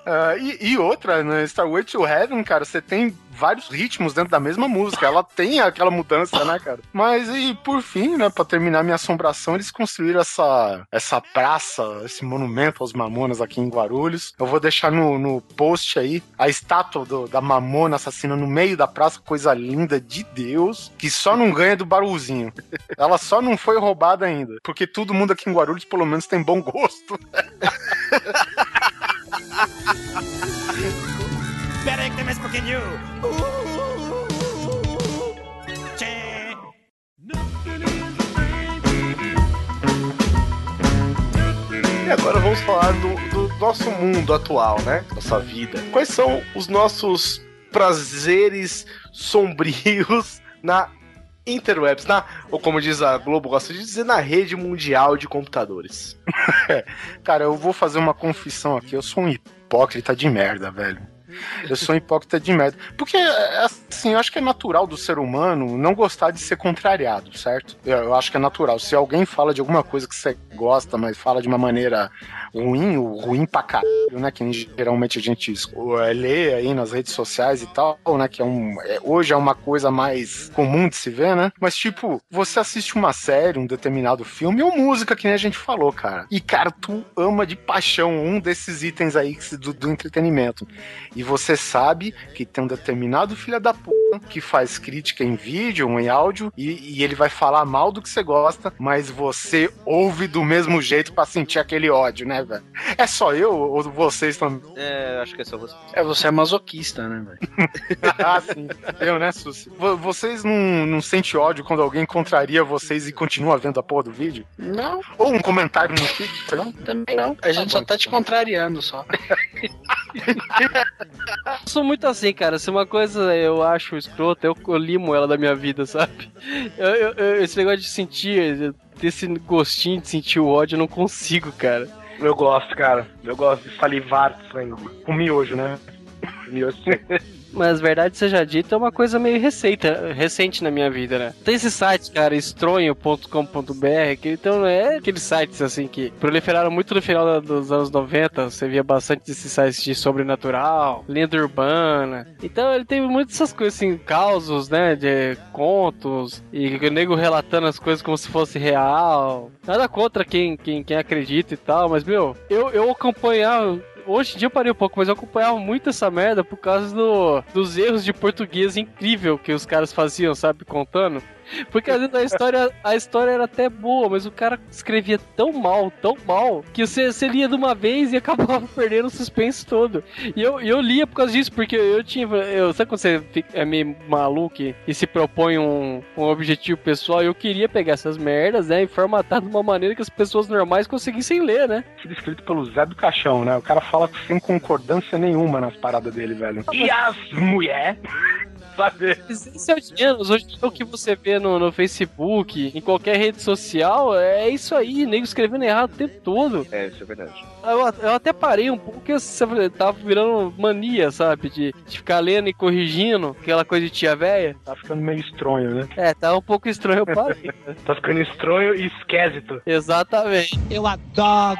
Ah, e, e outra, né? Starway to Heaven, cara, você tem vários ritmos dentro da mesma música. Ela tem aquela mudança, né, cara? Mas e por fim, né, pra terminar minha assombração, eles construíram essa, essa praça, esse monumento aos Mamonas aqui em Guarulhos. Eu vou deixar no, no post aí a estátua do- da Mamona assassina no meio da praça, coisa linda de Deus, que só não ganha do barulzinho. Ela só não foi roubada ainda, porque todo mundo aqui em Guarulhos pelo menos tem bom gosto. Um pouquinho. Tchê. E agora vamos falar do, do nosso mundo atual, né? Nossa vida. Quais são os nossos prazeres sombrios na interwebs, na, ou como diz a Globo gosta de dizer, na rede mundial de computadores. Cara, eu vou fazer uma confissão aqui. Eu sou um hipócrita de merda, velho. Eu sou hipócrita de merda. Porque, é, assim, eu acho que é natural do ser humano não gostar de ser contrariado, certo? Eu, acho que é natural. Se alguém fala de alguma coisa que você gosta, mas fala de uma maneira ruim, ou ruim pra caralho, né? Que geralmente a gente é, lê aí nas redes sociais e tal, né? Que é um, é- hoje é uma coisa mais comum de se ver, né? Mas, tipo, você assiste uma série, um determinado filme ou música, que nem a gente falou, cara. E, cara, tu ama de paixão um desses itens aí do, do entretenimento. E você sabe que tem um determinado filho da puta que faz crítica em vídeo ou em áudio e, e ele vai falar mal do que você gosta, mas você ouve do mesmo jeito pra sentir aquele ódio, né, velho? É só eu ou vocês também? É, acho que é só você. É, você é masoquista, né, velho? ah, sim. Eu, né, Susi? Vo- Vocês não, não sentem ódio quando alguém contraria vocês e continua vendo a porra do vídeo? Não, Ou um comentário no vídeo, lá? também não. A gente só tá te contrariando só. Sou muito assim, cara. Se uma coisa eu acho escrota, eu, eu limo ela da minha vida, sabe? Eu- eu- esse negócio de sentir, desse gostinho de sentir o ódio, eu não consigo, cara. Eu gosto, cara. Eu gosto de salivar sangue. Com miojo, né? Mas verdade seja dita, é uma coisa meio receita, recente na minha vida, né? Tem esses sites, cara, estronho.com.br, que então é aqueles sites assim que proliferaram muito no final dos anos 90, você via bastante desses sites de sobrenatural, lenda urbana. Então ele tem muitas essas coisas assim, causos, né, de contos e o nego relatando as coisas como se fosse real. Nada contra quem, quem, quem acredita e tal, mas meu, eu, eu acompanhava hoje em dia eu parei um pouco, mas eu acompanhava muito essa merda por causa do, dos erros de português incrível que os caras faziam, sabe, contando. Porque às vezes a história, a história era até boa, mas o cara escrevia tão mal, tão mal, que você, você lia de uma vez e acabava perdendo o suspense todo. E eu, eu lia por causa disso, porque eu tinha. Eu, sabe quando você é meio maluco e, e se propõe um, um objetivo pessoal? Eu queria pegar essas merdas, né? E formatar de uma maneira que as pessoas normais conseguissem ler, né? Escrito pelo Zé do Caixão, né? O cara fala sem concordância nenhuma nas paradas dele, velho. E as mulher? Sabe? Esse é o de menos. Hoje o que você vê no, no Facebook, em qualquer rede social, é isso aí, nego escrevendo errado o tempo todo. É, isso é verdade. Eu, eu até parei um pouco, porque tava virando mania, sabe? De, de ficar lendo e corrigindo, aquela coisa de tia véia. Tá ficando meio estranho, né? É, tá um pouco estranho, eu parei. Tá ficando estranho e esquisito. Exatamente. Eu adoro.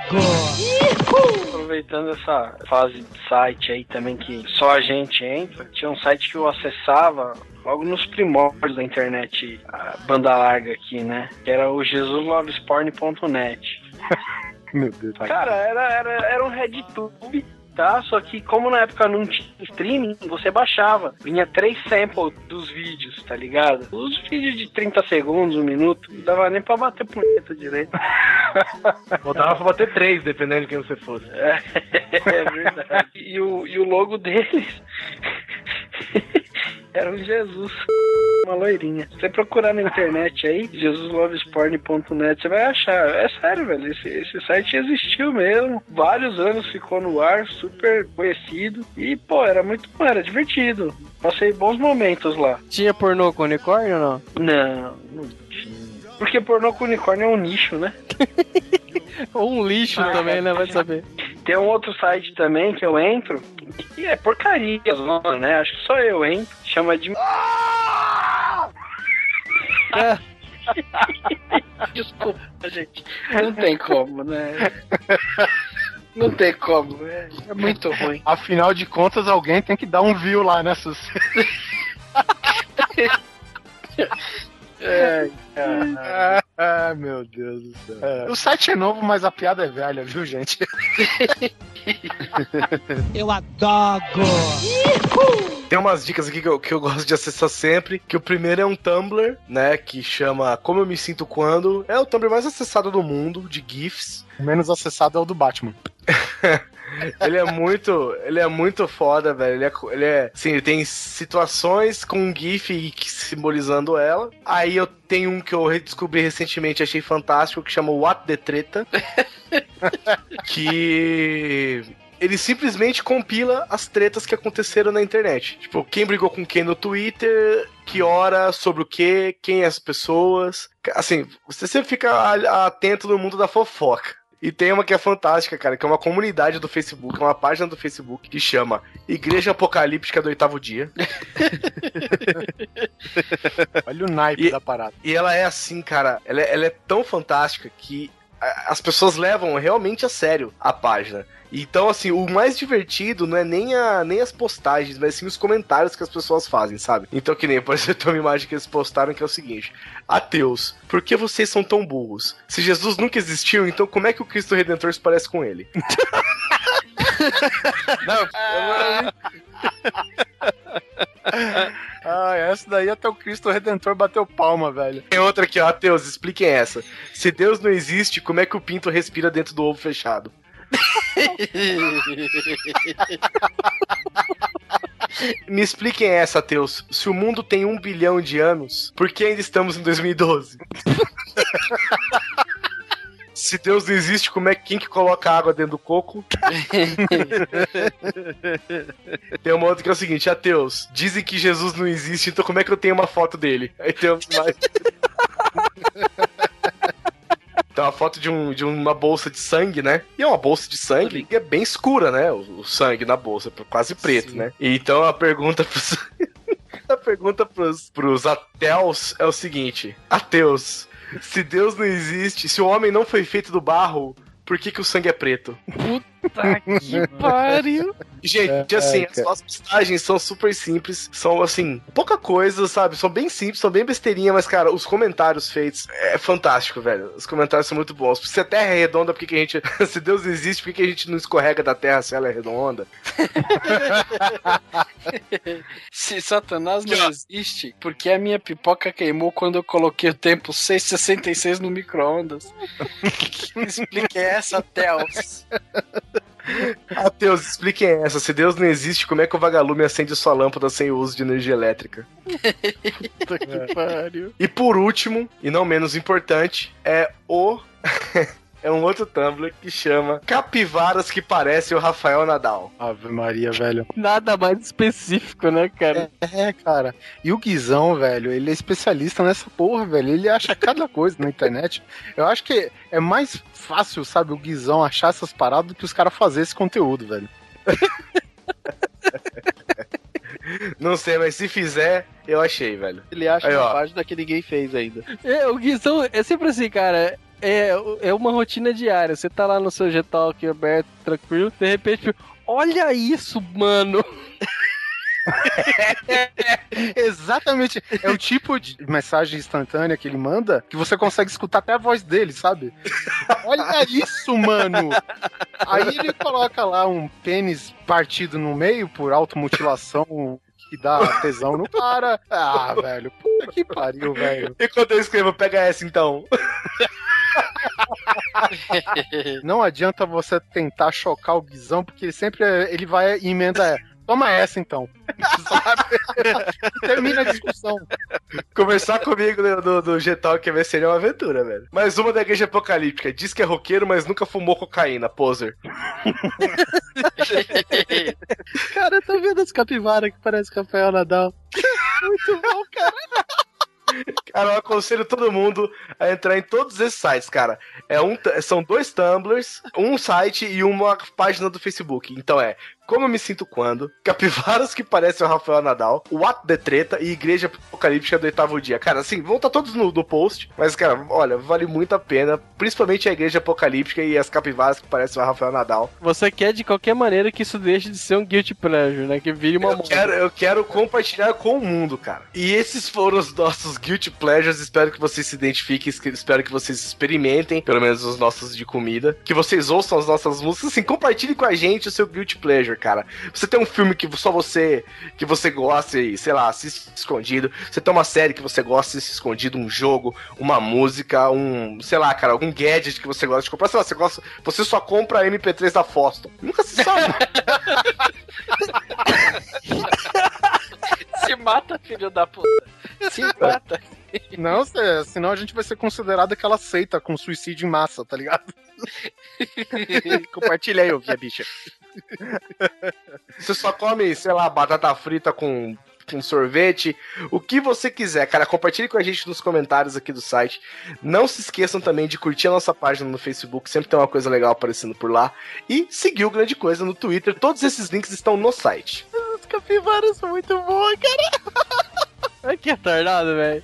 Aproveitando essa fase de site aí também que só a gente entra, tinha um site que eu acessava logo nos primórdios da internet, a banda larga aqui, né? Que era o jesuslovesporn.net. Meu Deus. Cara, era, era, era um RedTube, tá? Só que como na época não tinha streaming, você baixava. Vinha três samples dos vídeos, tá ligado? Os vídeos de 30 segundos, um minuto, não dava nem pra bater punheta direito. Botava pra bater três, dependendo de quem você fosse. É, é verdade. E o, e o logo deles era um Jesus, uma loirinha. Você procurar na internet aí, jesuslovesporn.net, você vai achar. É sério, velho. Esse, esse site existiu mesmo. Vários anos ficou no ar, super conhecido. E, pô, era muito bom, era divertido. Passei bons momentos lá. Tinha pornô com unicórnio ou não? Não, não tinha. Porque pornô com unicórnio é um nicho, né? Ou um lixo também, né? Vai saber. Tem um outro site também que eu entro, e é porcaria, né? Acho que só eu entro. Chama de. Desculpa, gente. Não tem como, né? Não tem como, é, é muito ruim. Afinal de contas, alguém tem que dar um view lá nessas. É, ah, meu Deus do céu. O site é novo, mas a piada é velha, viu, gente? Eu adoro. Tem umas dicas aqui que eu, que eu gosto de acessar sempre. Que o primeiro é um Tumblr, né? Que chama Como Eu Me Sinto Quando. É o Tumblr mais acessado do mundo, de GIFs. O menos acessado é o do Batman. ele é muito. Ele é muito foda, velho. Ele é. Ele é sim, ele tem situações com um GIF simbolizando ela. Aí eu tenho um que eu redescobri recentemente, achei fantástico, que chama What the Treta. que ele simplesmente compila as tretas que aconteceram na internet. Tipo, quem brigou com quem no Twitter, que hora, sobre o que, quem é as pessoas. Assim, você sempre fica atento no mundo da fofoca. E tem uma que é fantástica, cara, que é uma comunidade do Facebook, uma página do Facebook que chama Igreja Apocalíptica do Oitavo Dia. Olha o naipe da parada. E ela é assim, cara, ela é, ela é tão fantástica que as pessoas levam realmente a sério a página. Então, assim, o mais divertido não é nem, a, nem as postagens, mas sim os comentários que as pessoas fazem, sabe? Então, que nem, por exemplo, tem uma imagem que eles postaram que é o seguinte: Ateus, por que vocês são tão burros? Se Jesus nunca existiu, então como é que o Cristo Redentor se parece com ele? Ah, essa daí até o Cristo Redentor bateu palma, velho. Tem outra aqui, ó, ateus, expliquem essa. Se Deus não existe, como é que o pinto respira dentro do ovo fechado? Me expliquem essa, ateus. Se o mundo tem um bilhão de anos, por que ainda estamos em 2012? Se Deus não existe, como é que quem que coloca água dentro do coco? tem uma outra que é o seguinte, ateus, dizem que Jesus não existe, então como é que eu tenho uma foto dele? Aí tem mais... Tem uma foto de, um, de uma bolsa de sangue, né? E é uma bolsa de sangue que é bem escura, né? O, o sangue na bolsa, quase preto, né? E então a pergunta pros, a pergunta pros, pros ateus é o seguinte: Ateus, se Deus não existe, se o homem não foi feito do barro, por que, que o sangue é preto? Puta que pariu. Gente, É, assim, é, as nossas postagens são super simples, são assim, pouca coisa, sabe? São bem simples, são bem besteirinha, mas, cara, os comentários feitos é fantástico, velho. Os comentários são muito bons. Se a Terra é redonda, por que, a gente. Se Deus existe, por que, que a gente não escorrega da Terra se ela é redonda? Se Satanás não existe, porque a minha pipoca queimou quando eu coloquei o tempo 6,66 no micro-ondas. Explique essa, Tels. Ateus, expliquem essa. Se Deus não existe, como é que o vagalume acende sua lâmpada sem o uso de energia elétrica? Puta que pariu. E por último, e não menos importante, é o. é um outro Tumblr que chama Capivaras que parecem o Rafael Nadal. Ave Maria, velho. Nada mais específico, né, cara? É, cara. E o Guizão, velho, ele é especialista nessa porra, velho. Ele acha cada coisa na internet. Eu acho que é mais fácil, sabe, o Guizão achar essas paradas do que os caras fazer esse conteúdo, velho. Não sei, mas se fizer, eu achei, velho. Ele acha Aí, uma ó. página que ninguém fez ainda. É, o Guizão é sempre assim, cara. É, é uma rotina diária. Você tá lá no seu G-Talk aberto, tranquilo, de repente, olha isso, mano. Exatamente. É o tipo de mensagem instantânea que ele manda que você consegue escutar até a voz dele, sabe? Olha isso, mano! Aí ele coloca lá um pênis partido no meio por automutilação que dá tesão no cara. Ah, velho, puta que pariu, velho. E quando eu escrevo, pega essa então. Não adianta você tentar chocar o Guizão, porque ele sempre ele vai e emenda é, toma essa então. Termina a discussão. Conversar comigo do, do, G-Talk vai ser uma aventura, velho. Mais uma da igreja apocalíptica. Diz que é roqueiro, mas nunca fumou cocaína. Poser. Cara, eu tô vendo as capivaras que parece Rafael Nadal. Muito bom, cara. Cara, eu aconselho todo mundo a entrar em todos esses sites, cara. É um, são dois Tumblrs, um site e uma página do Facebook. Então é Como Eu Me Sinto Quando, Capivaras que parecem o Rafael Nadal, o Ato de Treta e Igreja Apocalíptica do Oitavo Dia. Cara, assim, vão estar todos no, no post, mas, cara, olha, vale muito a pena, principalmente a Igreja Apocalíptica e as capivaras que parecem o Rafael Nadal. Você quer de qualquer maneira que isso deixe de ser um guilty pleasure, né? Que vire uma Eu quero, eu quero compartilhar com o mundo, cara. E esses foram os nossos Guilty Pleasures. Espero que vocês se identifiquem, es- espero que vocês experimentem, pelo menos os nossos de comida. Que vocês ouçam as nossas músicas, assim, compartilhe com a gente o seu Guilty Pleasure, cara. Você tem um filme que só você que você gosta e, sei lá, assiste escondido. Você tem uma série que você gosta assiste escondido, um jogo, uma música, um, sei lá, cara, algum gadget que você gosta de comprar. Sei lá, você gosta, você só compra MP3 da Foston. Nunca se sabe. Se mata, filho da puta. Se mata. Não, senão a gente vai ser considerado aquela seita com suicídio em massa, tá ligado? Compartilha aí, ô minha bicha. Você só come, sei lá, batata frita com, com sorvete, o que você quiser, cara. Compartilhe com a gente nos comentários aqui do site. Não se esqueçam também de curtir a nossa página no Facebook, sempre tem uma coisa legal aparecendo por lá. E seguir o Grande Coisa no Twitter. Todos esses links estão no site. Os capivaras são muito boas, cara. Ai, que retardado, velho.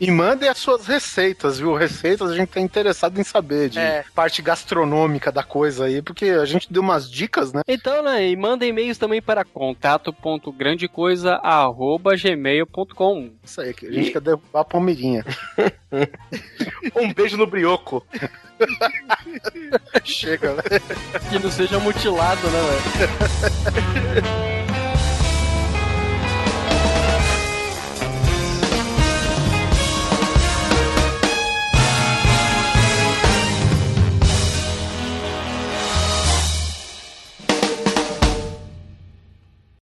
E mandem as suas receitas, viu? Receitas a gente tá interessado em saber de É. parte gastronômica da coisa aí, porque a gente deu umas dicas, né? Então, né, e manda e-mails também para contato.grandecoisa.gmail.com Isso aí, que a gente quer derrubar a Palmeirinha. Um beijo no brioco. Chega, né? Que não seja mutilado, né, velho?